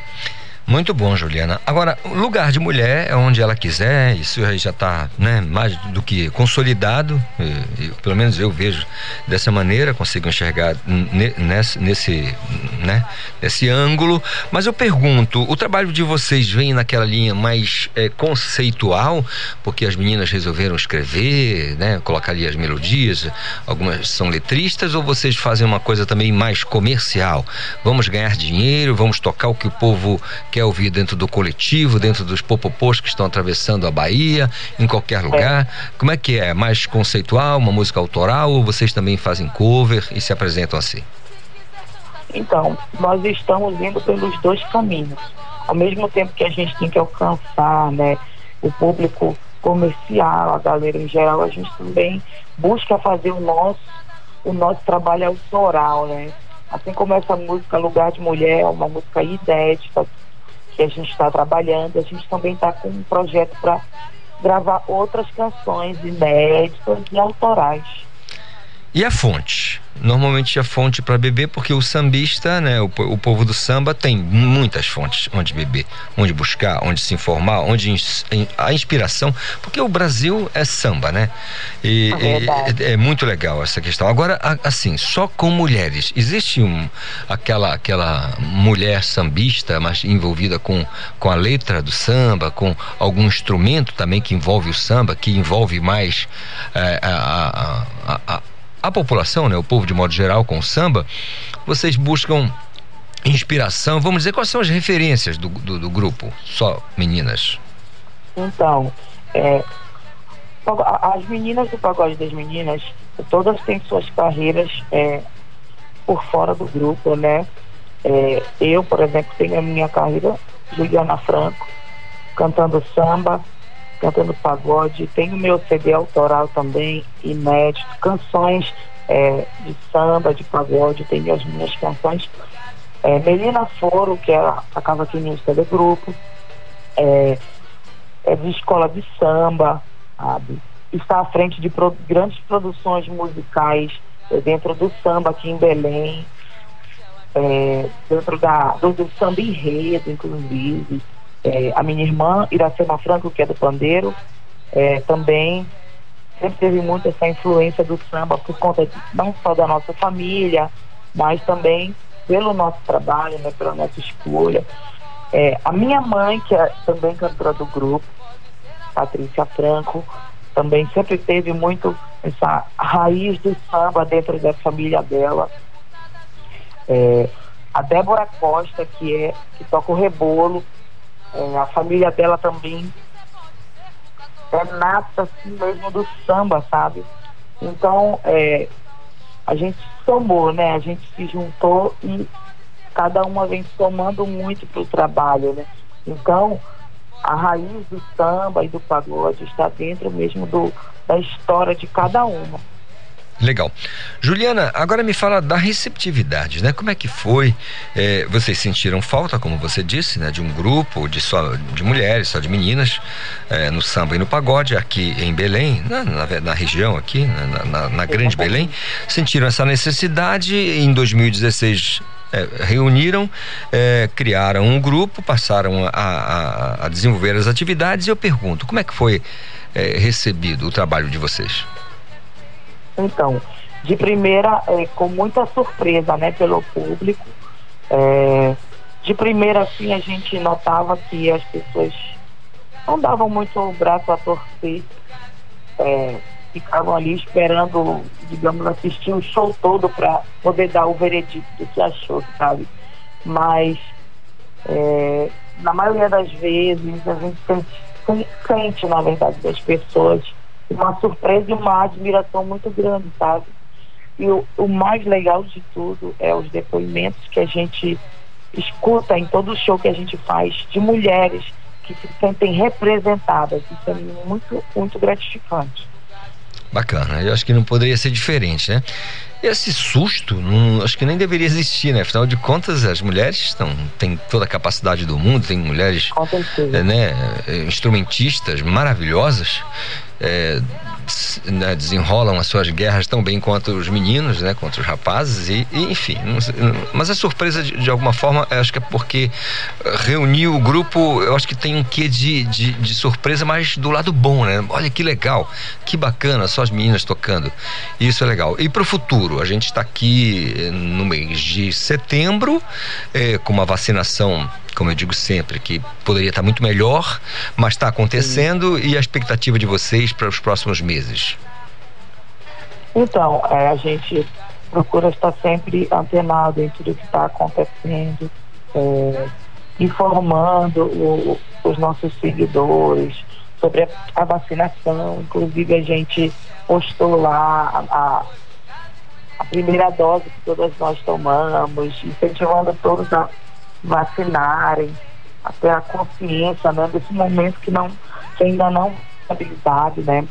Muito bom, Juliana. Agora, lugar de mulher é onde ela quiser, isso aí já está né, mais do que consolidado, e, e, pelo menos eu vejo dessa maneira, consigo enxergar nesse, nesse, né, nesse ângulo. Mas eu pergunto, o trabalho de vocês vem naquela linha mais é, conceitual, porque as meninas resolveram escrever, né, colocar ali as melodias, algumas são letristas, ou vocês fazem uma coisa também mais comercial? Vamos ganhar dinheiro, vamos tocar o que o povo quer ouvir dentro do coletivo, dentro dos popopôs que estão atravessando a Bahia, em qualquer lugar? É. Como é que é? Mais conceitual, uma música autoral ou vocês também fazem cover e se apresentam assim? Então, nós estamos indo pelos dois caminhos. Ao mesmo tempo que a gente tem que alcançar né, o público comercial, a galera em geral, a gente também busca fazer o nosso, o nosso trabalho autoral, né? Assim como essa música Lugar de Mulher, uma música inédita, que a gente está trabalhando. A gente também está com um projeto para gravar outras canções inéditas e autorais. E a fonte? Normalmente a fonte para beber, porque o sambista, né, o, o, povo do samba tem muitas fontes onde beber, onde buscar, onde se informar, onde ins, a inspiração, porque o Brasil é samba, né? E, é, é, é, muito legal essa questão. Agora, assim, só com mulheres, existe um, aquela aquela mulher sambista, mas envolvida com, com a letra do samba, com algum instrumento também que envolve o samba, que envolve mais é, a, a, a, a a população, né, o povo de modo geral, com o samba, vocês buscam inspiração? Vamos dizer, quais são as referências do, do, do grupo? Só meninas. Então, é, as meninas do Pagode das Meninas, todas têm suas carreiras é, por fora do grupo, né? É, eu, por exemplo, tenho a minha carreira, Juliana Franco, cantando samba, cantando pagode, tenho meu CD autoral também, inédito, canções é, de samba, de pagode, tenho as minhas canções. É, Melina Foro, que é a, a cavaquinista do grupo, é, é de escola de samba, sabe? Está à frente de pro, grandes produções musicais é, dentro do samba aqui em Belém, é, dentro da, do, do samba enredo, inclusive. É, a minha irmã, Iracema Franco, que é do pandeiro, é, também sempre teve muito essa influência do samba por conta de, não só da nossa família, mas também pelo nosso trabalho, né, pela nossa escolha. É, a minha mãe, que é também cantora do grupo, Patrícia Franco, também sempre teve muito essa raiz do samba dentro da família dela. É, a Débora Costa, que é que toca o rebolo, é, a família dela também é nata assim mesmo do samba, sabe? Então, é, a gente somou, né? A gente se juntou e cada uma vem somando muito para o trabalho, né? Então, a raiz do samba e do pagode está dentro mesmo do, da história de cada uma. Legal. Juliana, agora me fala da receptividade, né? Como é que foi? É, vocês sentiram falta, como você disse, né? De um grupo de só de mulheres, só de meninas, é, no samba e no pagode, aqui em Belém, na, na, na região aqui, na, na, na grande Belém. Sentiram essa necessidade em 2016 é, reuniram, é, criaram um grupo, passaram a, a, a, desenvolver as atividades e eu pergunto, como é que foi é, recebido o trabalho de vocês? Então, de primeira, é, com muita surpresa, né, pelo público. É, de primeira, assim, a gente notava que as pessoas não davam muito o braço a torcer, é, ficavam ali esperando, digamos, assistir o show todo para poder dar o veredito do que achou, sabe? Mas, é, na maioria das vezes, a gente sente, sente, na verdade, das pessoas uma surpresa e uma admiração muito grande, sabe? E o, o mais legal de tudo é os depoimentos que a gente escuta em todo show que a gente faz de mulheres que se sentem representadas. Isso é muito, muito gratificante. Bacana, eu acho que não poderia ser diferente, né? Esse susto, não, acho que nem deveria existir, né? Afinal de contas, as mulheres estão, têm toda a capacidade do mundo, tem mulheres né, instrumentistas maravilhosas é, né, desenrolam as suas guerras tão bem quanto os meninos, né, contra os rapazes e, e enfim. Não, mas a surpresa de, de, alguma forma, acho que é porque reuniu o grupo, eu acho que tem um quê de, de, de, surpresa, mas do lado bom, né? Olha que legal, que bacana, só as meninas tocando. Isso é legal. E para o futuro, a gente está aqui eh, no mês de setembro é, com uma vacinação como eu digo sempre, que poderia estar muito melhor, mas está acontecendo Sim. e a expectativa de vocês para os próximos meses? Então, é, a gente procura estar sempre antenado em tudo que está acontecendo, é, informando o, os nossos seguidores sobre a, a, vacinação. Inclusive, a gente postou lá a, a primeira dose que todas nós tomamos, incentivando todos a vacinarem, até a consciência né, desse momento que, não, que ainda não habilidade, né?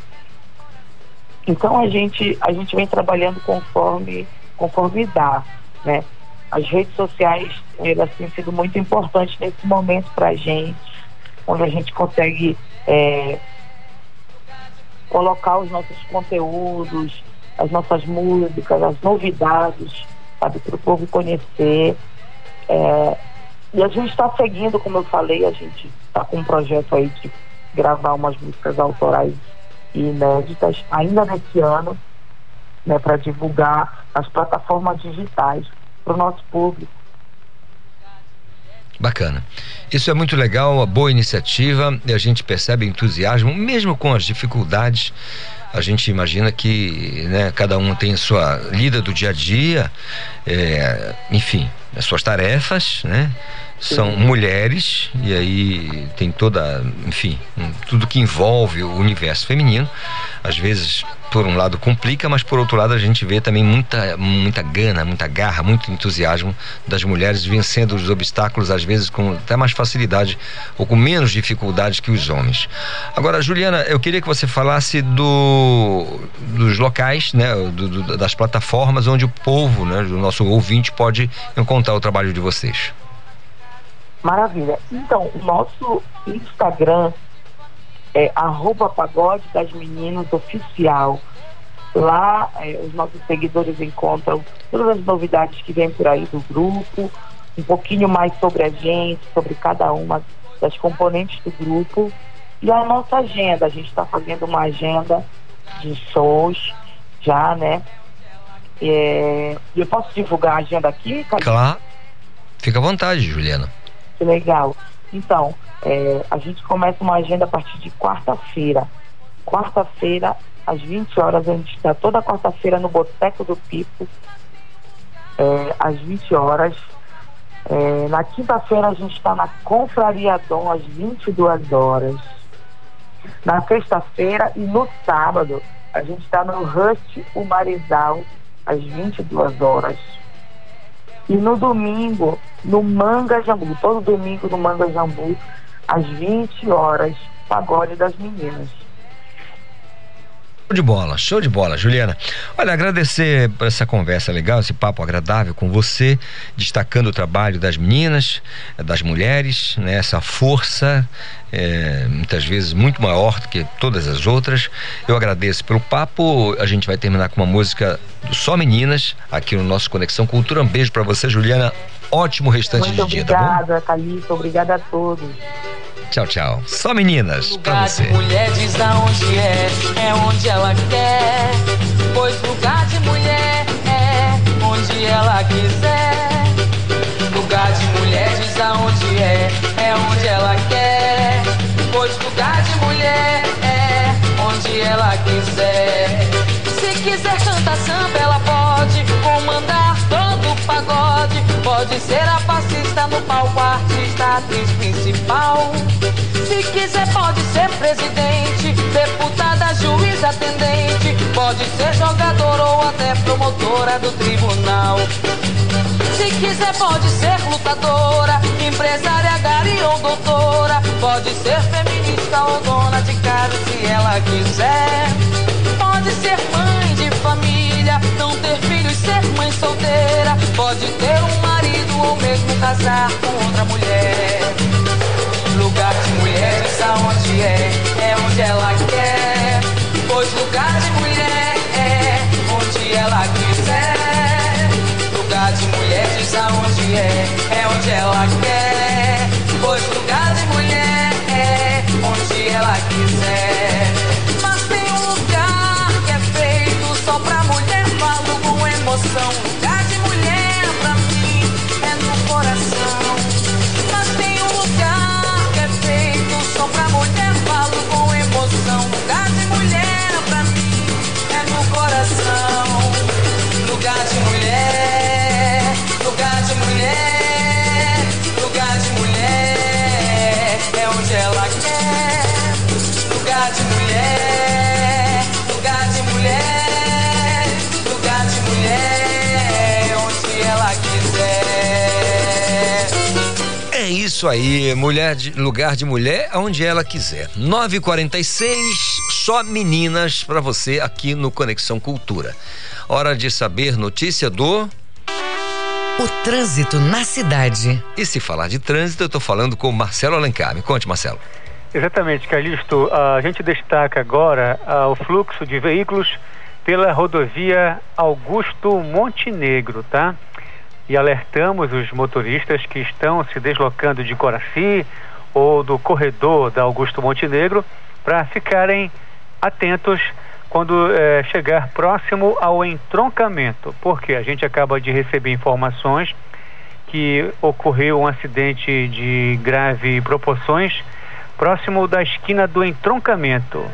Então a gente, a gente vem trabalhando conforme, conforme dá, né? As redes sociais, elas têm sido muito importantes nesse momento para a gente, onde a gente consegue é, colocar os nossos conteúdos, as nossas músicas, as novidades, sabe, para o povo conhecer. É, e a gente está seguindo, como eu falei, a gente está com um projeto aí de gravar umas músicas autorais e inéditas ainda nesse ano, né, para divulgar as plataformas digitais para o nosso público. Bacana. Isso é muito legal, uma boa iniciativa e a gente percebe entusiasmo, mesmo com as dificuldades. A gente imagina que né, cada um tem sua lida do dia a dia, é, enfim, as suas tarefas, né? São mulheres e aí tem toda, enfim, tudo que envolve o universo feminino. Às vezes, por um lado complica, mas por outro lado a gente vê também muita, muita gana, muita garra, muito entusiasmo das mulheres vencendo os obstáculos às vezes com até mais facilidade ou com menos dificuldade que os homens. Agora, Juliana, eu queria que você falasse do, dos locais, né, do, do, das plataformas onde o povo, né, o nosso ouvinte pode encontrar o trabalho de vocês. Maravilha. Então, o nosso Instagram é arroba pagode das meninas oficial. Lá é, os nossos seguidores encontram todas as novidades que vem por aí do grupo, um pouquinho mais sobre a gente, sobre cada uma das componentes do grupo e a nossa agenda. A gente está fazendo uma agenda de shows já, né? É, eu posso divulgar a agenda aqui? Claro. Fica à vontade, Juliana. Que legal. Então, é, a gente começa uma agenda a partir de quarta-feira. Quarta-feira, às 20 horas, a gente está toda quarta-feira no Boteco do Pipo, é, às 20 horas. É, na quinta-feira, a gente está na Confraria Dom, às 22 horas. Na sexta-feira e no sábado, a gente está no Rush O Marizal, às 22 horas. E no domingo, no Manga Jambu, todo domingo no Manga Jambu, às 20 horas, pagode das meninas. Show de bola, show de bola, Juliana. Olha, agradecer por essa conversa legal, esse papo agradável com você, destacando o trabalho das meninas, das mulheres, né, essa força, é, muitas vezes muito maior do que todas as outras. Eu agradeço pelo papo. A gente vai terminar com uma música do Só Meninas, aqui no nosso Conexão Cultura. Um beijo para você, Juliana. Ótimo restante Muito de dia, tá bom? obrigada, Calixto. Obrigada a todos. Tchau, tchau. Só meninas pra você. Mulher diz aonde é, é onde ela quer. Pois lugar de mulher é onde ela quiser. Lugar de mulher diz aonde é, é onde ela quer. Pois lugar de mulher é onde ela quiser. Se quiser cantar samba, ela pode Pode ser a passista no palco, a artista, atriz principal. Se quiser, pode ser presidente, deputada, juiz, atendente. Pode ser jogador ou até promotora do tribunal. Se quiser, pode ser lutadora, empresária, gari ou doutora. Pode ser feminista ou dona de casa, se ela quiser. Pode ser mãe de família, não ter filhos, ser mãe solteira. Pode ter um marido ou mesmo casar com outra mulher. Lugar de mulheres aonde é, é onde ela quer. Pois lugar de mulher é onde ela quiser. Lugar de mulheres aonde é, é onde ela quer. Emoção. Isso aí, mulher de, lugar de mulher onde ela quiser. 9h46, só meninas pra você aqui no Conexão Cultura. Hora de saber notícia do. O trânsito na cidade. E se falar de trânsito, eu tô falando com o Marcelo Alencar. Me conte, Marcelo. Exatamente, Calixto. A gente destaca agora ah, o fluxo de veículos pela rodovia Augusto Montenegro, tá? E alertamos os motoristas que estão se deslocando de Coraci ou do corredor da Augusto Montenegro para ficarem atentos quando eh, chegar próximo ao entroncamento, porque a gente acaba de receber informações que ocorreu um acidente de grave proporções próximo da esquina do entroncamento.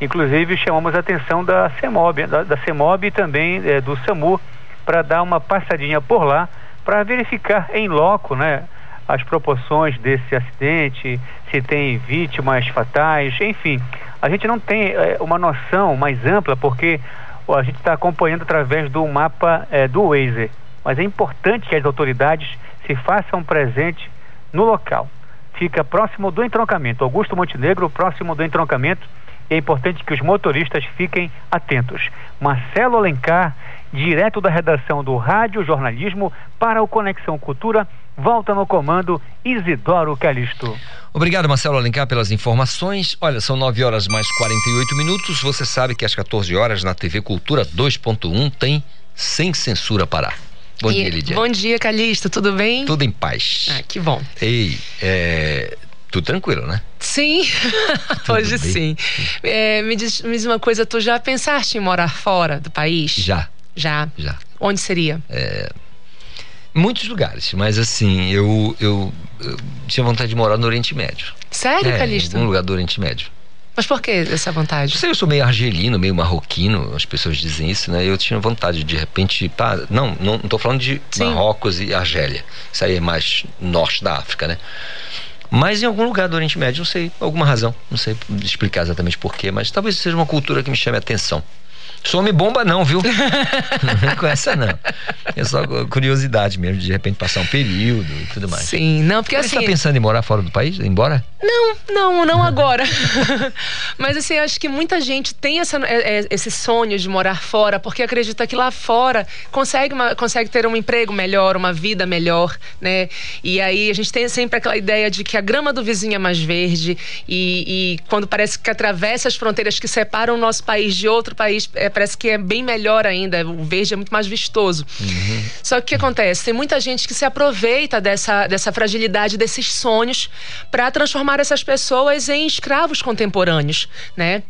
Inclusive chamamos a atenção da CEMOB, da, da CEMOB e também eh, do SAMU para dar uma passadinha por lá para verificar em loco, né, as proporções desse acidente, se tem vítimas fatais, enfim. A gente não tem é, uma noção mais ampla porque a gente está acompanhando através do mapa é, do Waze. Mas é importante que as autoridades se façam presente no local. Fica próximo do entroncamento. Augusto Montenegro, próximo do entroncamento. E é importante que os motoristas fiquem atentos. Marcelo Alencar, direto da redação do Rádio Jornalismo para o Conexão Cultura, volta no comando Isidoro Calixto. Obrigado, Marcelo Alencar, pelas informações. Olha, são 9 horas mais 48 minutos. Você sabe que às 14 horas na TV Cultura 2.1 tem Sem Censura Pará. Bom E- dia, Lídia. Bom dia, Calixto, tudo bem? Tudo em paz. Ah, que bom. Ei, é. Tudo tranquilo, né? Sim, hoje bem? sim. É, me, diz, me diz uma coisa, tu já pensaste em morar fora do país? Já. Já? Já. Onde seria? É, muitos lugares, mas assim, eu, eu, eu tinha vontade de morar no Oriente Médio. Sério, é, Calixto? Em algum lugar do Oriente Médio. Mas por que essa vontade? Não sei, eu sou meio argelino, meio marroquino, as pessoas dizem isso, né? Eu tinha vontade de, de repente, pá, não, não, não tô falando de Sim. Marrocos e Argélia. Isso aí é mais norte da África, né? Mas em algum lugar do Oriente Médio, não sei, alguma razão, não sei explicar exatamente porquê, mas talvez seja uma cultura que me chame a atenção. Sou homem bomba não, viu? não é com essa não. É só curiosidade mesmo, de, repente passar um período e tudo mais. Sim, não, porque Mas assim. Você tá pensando em morar fora do país? Embora? Não, não, não agora. Mas assim, eu acho que muita gente tem essa, é, é, esse sonho de morar fora, porque acredita que lá fora consegue, uma- consegue ter um emprego melhor, uma vida melhor, né? E aí a gente tem sempre aquela ideia de que a grama do vizinho é mais verde e, e quando parece que atravessa as fronteiras que separam o nosso país de outro país, é, parece que é bem melhor ainda. O verde é muito mais vistoso. Só que o que acontece? Tem muita gente que se aproveita dessa, dessa fragilidade, desses sonhos, para transformar essas pessoas em escravos contemporâneos, né?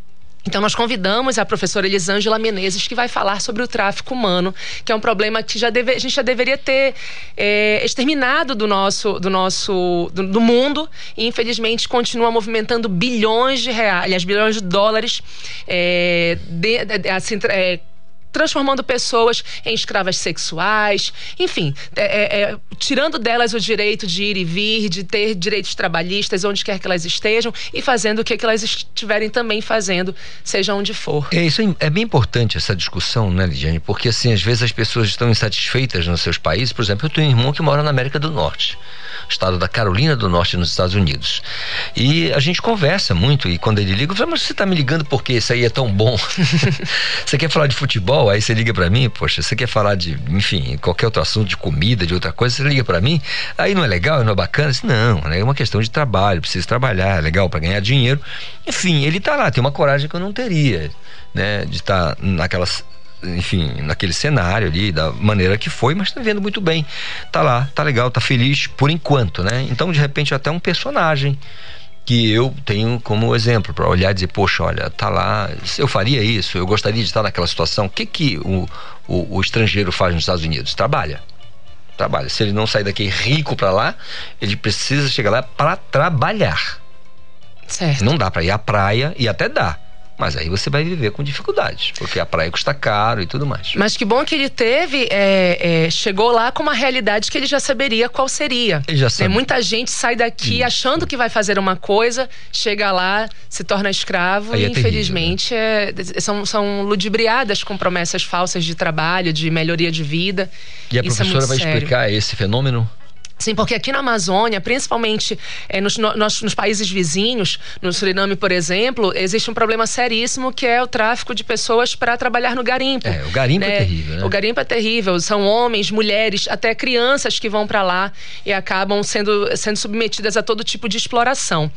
Então, nós convidamos a professora Elisângela Menezes, que vai falar sobre o tráfico humano, que é um problema que já deve- a gente já deveria ter é, exterminado do nosso, do, nosso do, do mundo e, infelizmente, continua movimentando bilhões de reais, bilhões de dólares, é, de- de- assim, é, transformando pessoas em escravas sexuais, enfim, é, é, é, tirando delas o direito de ir e vir, de ter direitos trabalhistas onde quer que elas estejam e fazendo o que, que elas estiverem também fazendo, seja onde for. É, isso é, é bem importante essa discussão, né, Lidiane? Porque assim, às vezes as pessoas estão insatisfeitas nos seus países. Por exemplo, eu tenho um irmão que mora na América do Norte, estado da Carolina do Norte, nos Estados Unidos. E a gente conversa muito, e quando ele liga, eu falo, mas você tá me ligando porque isso aí é tão bom? você quer falar de futebol? Aí você liga para mim, poxa, você quer falar de, enfim, qualquer outro assunto, de comida, de outra coisa, você liga para mim, aí não é legal, não é bacana? Disse, não, né, é uma questão de trabalho, preciso trabalhar, é legal para ganhar dinheiro. Enfim, ele tá lá, tem uma coragem que eu não teria, né, de estar naquelas enfim, naquele cenário ali, da maneira que foi, mas tá vendo muito bem. Tá lá, tá legal, tá feliz por enquanto, né? Então, de repente, até um personagem que eu tenho como exemplo para olhar e dizer, poxa, olha, tá lá, eu faria isso, eu gostaria de estar naquela situação. O que que o, o, o estrangeiro faz nos Estados Unidos? Trabalha. Trabalha. Se ele não sair daqui rico para lá, ele precisa chegar lá para trabalhar. Certo. Não dá para ir à praia e até dá. Mas aí você vai viver com dificuldades, porque a praia custa caro e tudo mais. Mas que bom que ele teve, é, é, chegou lá com uma realidade que ele já saberia qual seria. Ele já sabe. Né, Muita gente sai daqui achando que vai fazer uma coisa, chega lá, se torna escravo Aí e é terrível, infelizmente é- são, são ludibriadas com promessas falsas de trabalho, de melhoria de vida. E a Isso é professora vai sério. explicar esse fenômeno? Sim, porque aqui na Amazônia, principalmente eh, nos, no- nos- nos países vizinhos, no Suriname, por exemplo, existe um problema seríssimo que é o tráfico de pessoas para trabalhar no garimpo. É, o garimpo é terrível, né? O garimpo é terrível. São homens, mulheres, até crianças que vão para lá e acabam sendo, sendo submetidas a todo tipo de exploração.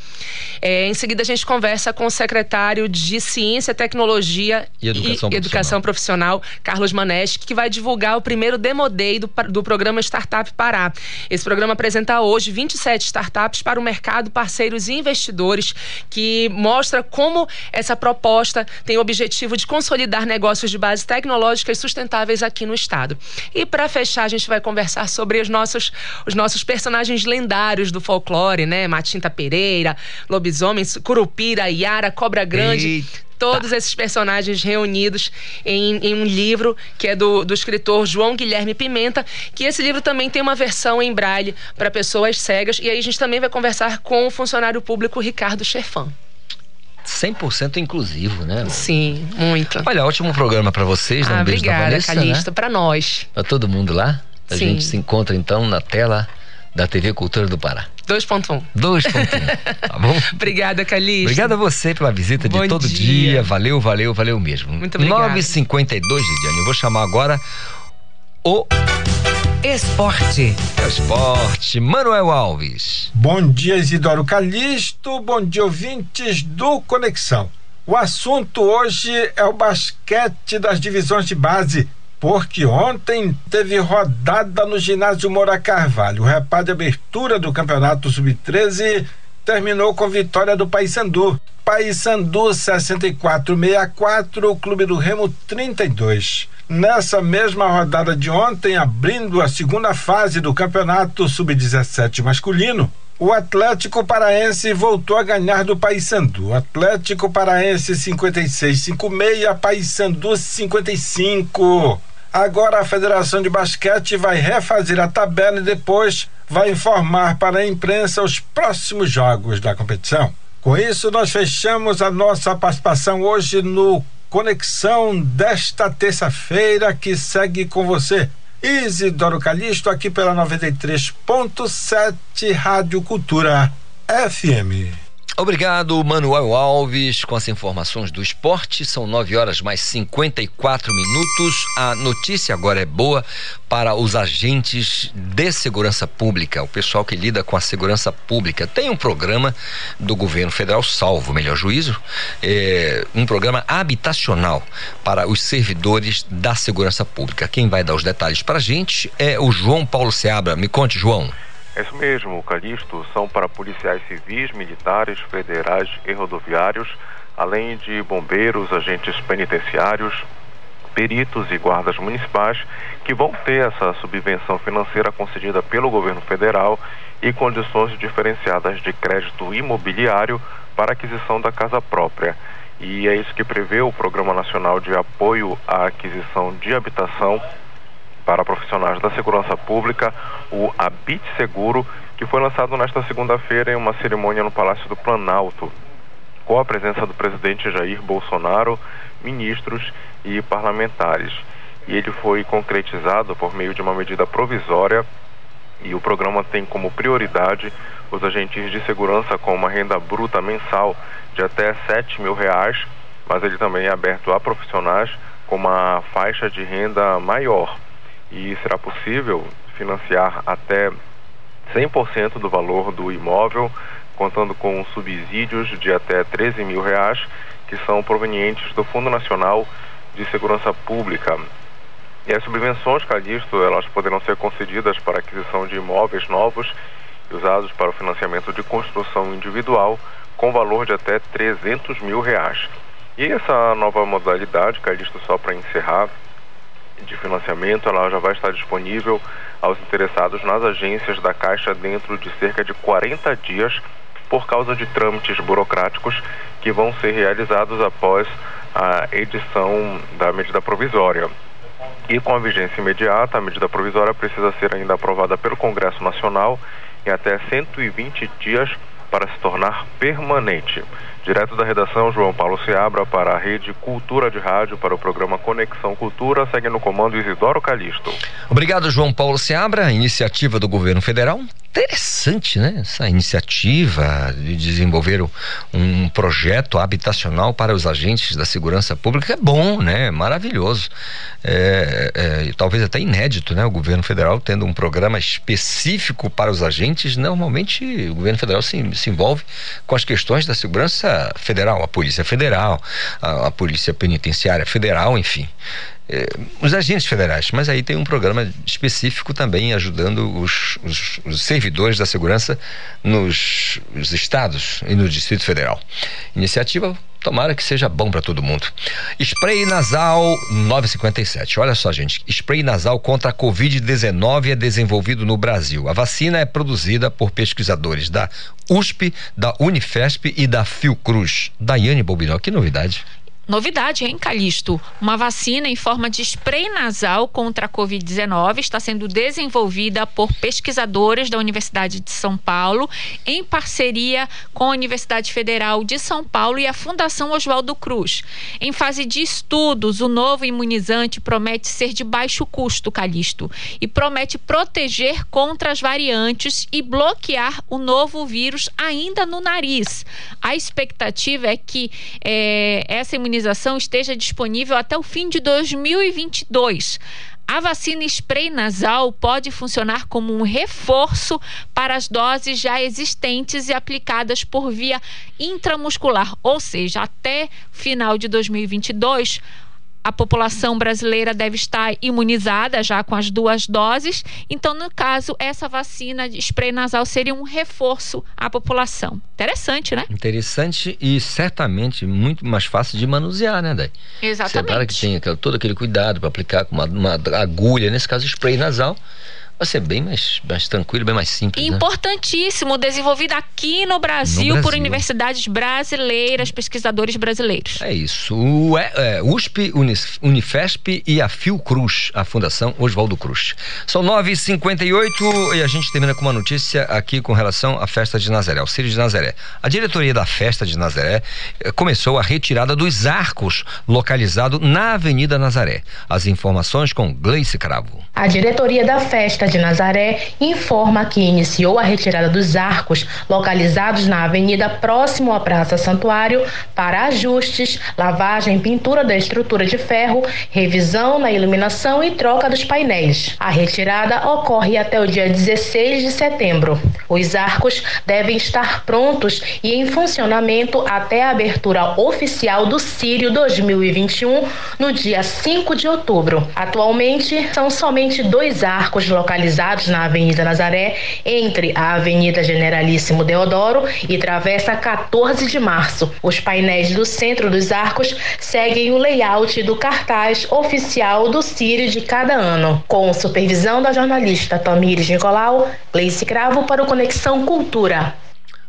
Eh, em seguida, a gente conversa com o secretário de Ciência, Tecnologia E Educação Educação Profissional, Carlos Maneschi, que vai divulgar o primeiro Demo Day do, do programa Startup Pará. Esse programa apresenta hoje 27 startups para o mercado, parceiros e investidores, que mostra como essa proposta tem o objetivo de consolidar negócios de base tecnológica e sustentáveis aqui no estado. E para fechar, a gente vai conversar sobre os nossos, os nossos personagens lendários do folclore, né? Matinta Pereira, Lobisomem, Curupira, Iara, Cobra Grande. Todos esses personagens reunidos em, em, um livro que é do, do escritor João Guilherme Pimenta, que esse livro também tem uma versão em braille para pessoas cegas. E aí a gente também vai conversar com o funcionário público Ricardo Chefan. 100% inclusivo, né? Sim, muito. Olha, ótimo programa para vocês. Né? Um obrigada, Calista, né? para nós. Tá todo mundo lá? A Sim. gente se encontra então na tela da TV Cultura do Pará. 2.1. 2.1. tá bom? Obrigada, Calista. Obrigada a você pela visita Bom de todo dia. dia. Valeu, valeu, valeu mesmo. Muito obrigada. 9h52, Lidiane. Eu vou chamar agora o Esporte. É esporte. Manuel Alves. Bom dia, Isidoro Calixto. Bom dia, ouvintes do Conexão. O assunto hoje é o basquete das divisões de base, porque ontem teve rodada no ginásio Moura Carvalho. O reparo de abertura do campeonato sub-13 terminou com vitória do Paysandu. Paysandu 64-64, o Clube do Remo 32. Nessa mesma rodada de ontem, abrindo a segunda fase do Campeonato Sub-17 masculino, o Atlético Paraense voltou a ganhar do Paysandu. Atlético Paraense 56-56, Paysandu 55. Agora a Federação de Basquete vai refazer a tabela e depois vai informar para a imprensa os próximos jogos da competição. Com isso, nós fechamos a nossa participação hoje no Conexão desta terça-feira que segue com você. Isidoro Calixto aqui pela 93.7 Rádio Cultura FM. Obrigado, Manuel Alves, com as informações do esporte. São 9 horas mais 54 minutos. A notícia agora é boa para os agentes de segurança pública, o pessoal que lida com a segurança pública. Tem um programa do governo federal, salvo melhor juízo, é, um programa habitacional para os servidores da segurança pública. Quem vai dar os detalhes para a gente é o João Paulo Seabra. Me conte, João. É isso mesmo, Calixto. São para policiais civis, militares, federais e rodoviários, além de bombeiros, agentes penitenciários, peritos e guardas municipais que vão ter essa subvenção financeira concedida pelo governo federal e condições diferenciadas de crédito imobiliário para aquisição da casa própria. E é isso que prevê o Programa Nacional de Apoio à Aquisição de Habitação para profissionais da segurança pública, o Habite Seguro, que foi lançado nesta segunda-feira em uma cerimônia no Palácio do Planalto, com a presença do presidente Jair Bolsonaro, ministros e parlamentares. E ele foi concretizado por meio de uma medida provisória e o programa tem como prioridade os agentes de segurança com uma renda bruta mensal de até 7 mil reais, mas ele também é aberto a profissionais com uma faixa de renda maior e será possível financiar até 100% do valor do imóvel, contando com subsídios de até 13 mil reais, que são provenientes do Fundo Nacional de Segurança Pública. E as subvenções, Calixto, elas poderão ser concedidas para aquisição de imóveis novos usados para o financiamento de construção individual, com valor de até 300 mil reais. E essa nova modalidade, Calixto, só para encerrar, de financiamento, ela já vai estar disponível aos interessados nas agências da Caixa dentro de cerca de 40 dias por causa de trâmites burocráticos que vão ser realizados após a edição da medida provisória. E com a vigência imediata, a medida provisória precisa ser ainda aprovada pelo Congresso Nacional em até 120 dias para se tornar permanente. Direto da redação, João Paulo Seabra para a Rede Cultura de Rádio, para o programa Conexão Cultura, segue no comando Isidoro Calixto. Obrigado, João Paulo Seabra, iniciativa do governo federal. Interessante, né? Essa iniciativa de desenvolver um projeto habitacional para os agentes da segurança pública é bom, né? Maravilhoso. É, é, talvez até inédito, né? O governo federal tendo um programa específico para os agentes. Normalmente, o governo federal se, se envolve com as questões da segurança Federal, a Polícia Federal, a, a Polícia Penitenciária Federal, enfim. É, os agentes federais, mas aí tem um programa específico também ajudando os, os, os servidores da segurança nos, nos estados e no Distrito Federal. Iniciativa Tomara que seja bom para todo mundo. Spray nasal 957. Olha só, gente. Spray nasal contra a Covid-19 é desenvolvido no Brasil. A vacina é produzida por pesquisadores da USP, da Unifesp e da Fiocruz. Daiane Bobinó, que novidade. Novidade, hein, Calixto? Uma vacina em forma de spray nasal contra a Covid-19 está sendo desenvolvida por pesquisadores da Universidade de São Paulo, em parceria com a Universidade Federal de São Paulo e a Fundação Oswaldo Cruz. Em fase de estudos, o novo imunizante promete ser de baixo custo, Calixto, e promete proteger contra as variantes e bloquear o novo vírus ainda no nariz. A expectativa é que é, essa imunização imunização esteja disponível até o fim de 2022. A vacina spray nasal pode funcionar como um reforço para as doses já existentes e aplicadas por via intramuscular, ou seja, até final de 2022 a população brasileira deve estar imunizada já com as duas doses. Então, no caso, essa vacina de spray nasal seria um reforço à população. Interessante, né? Interessante e certamente muito mais fácil de manusear, né, Day? Exatamente. Você é que tem todo aquele cuidado para aplicar com uma, uma agulha, nesse caso, spray nasal vai ser bem mais, mais tranquilo, bem mais simples. Né? Importantíssimo, né? desenvolvido aqui no Brasil, no Brasil, por universidades brasileiras, pesquisadores brasileiros. É isso. O é, é, USP, Unifesp e a Fiocruz, a Fundação Oswaldo Cruz. São 9h58 e a gente termina com uma notícia aqui com relação à festa de Nazaré, o Círio de Nazaré. A diretoria da festa de Nazaré eh, começou a retirada dos arcos localizado na Avenida Nazaré. As informações com Gleice Cravo. A diretoria da festa de Nazaré informa que iniciou a retirada dos arcos localizados na avenida próximo à Praça Santuário para ajustes, lavagem pintura da estrutura de ferro, revisão na iluminação e troca dos painéis. A retirada ocorre até o dia 16 de setembro. Os arcos devem estar prontos e em funcionamento até a abertura oficial do Sírio 2021 no dia 5 de outubro. Atualmente são somente dois arcos localizados localizados na Avenida Nazaré, entre a Avenida Generalíssimo Deodoro e Travessa 14 de Março. Os painéis do centro dos arcos seguem o layout do cartaz oficial do Círio de cada ano. Com supervisão da jornalista Tamires Nicolau, Gleice Cravo para o Conexão Cultura.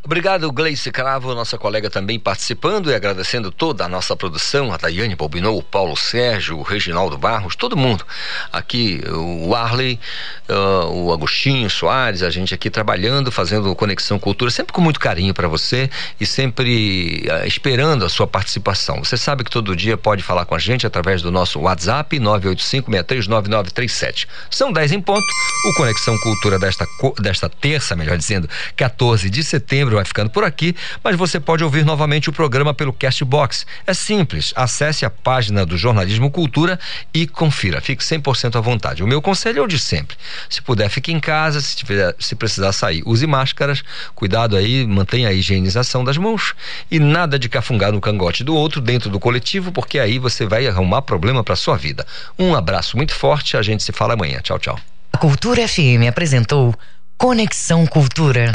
Obrigado, Gleice Cravo, nossa colega também participando e agradecendo toda a nossa produção, a Daiane Balbinou, o Paulo Sérgio, o Reginaldo Barros, todo mundo. Aqui, o Arley, uh, o Agostinho Soares, a gente aqui trabalhando, fazendo Conexão Cultura, sempre com muito carinho para você e sempre uh, esperando a sua participação. Você sabe que todo dia pode falar com a gente através do nosso WhatsApp 985-639937. São 10 em ponto. O Conexão Cultura desta, desta terça, melhor dizendo, 14 de setembro vai ficando por aqui, mas você pode ouvir novamente o programa pelo Castbox. É simples, acesse a página do Jornalismo Cultura e confira. Fique 100% à vontade. O meu conselho é o de sempre. Se puder, fique em casa, se, tiver, se precisar sair, use máscaras, cuidado aí, mantenha a higienização das mãos e nada de cafungar no cangote do outro dentro do coletivo, porque aí você vai arrumar problema para sua vida. Um abraço muito forte, a gente se fala amanhã. Tchau, tchau. A Cultura FM apresentou Conexão Cultura.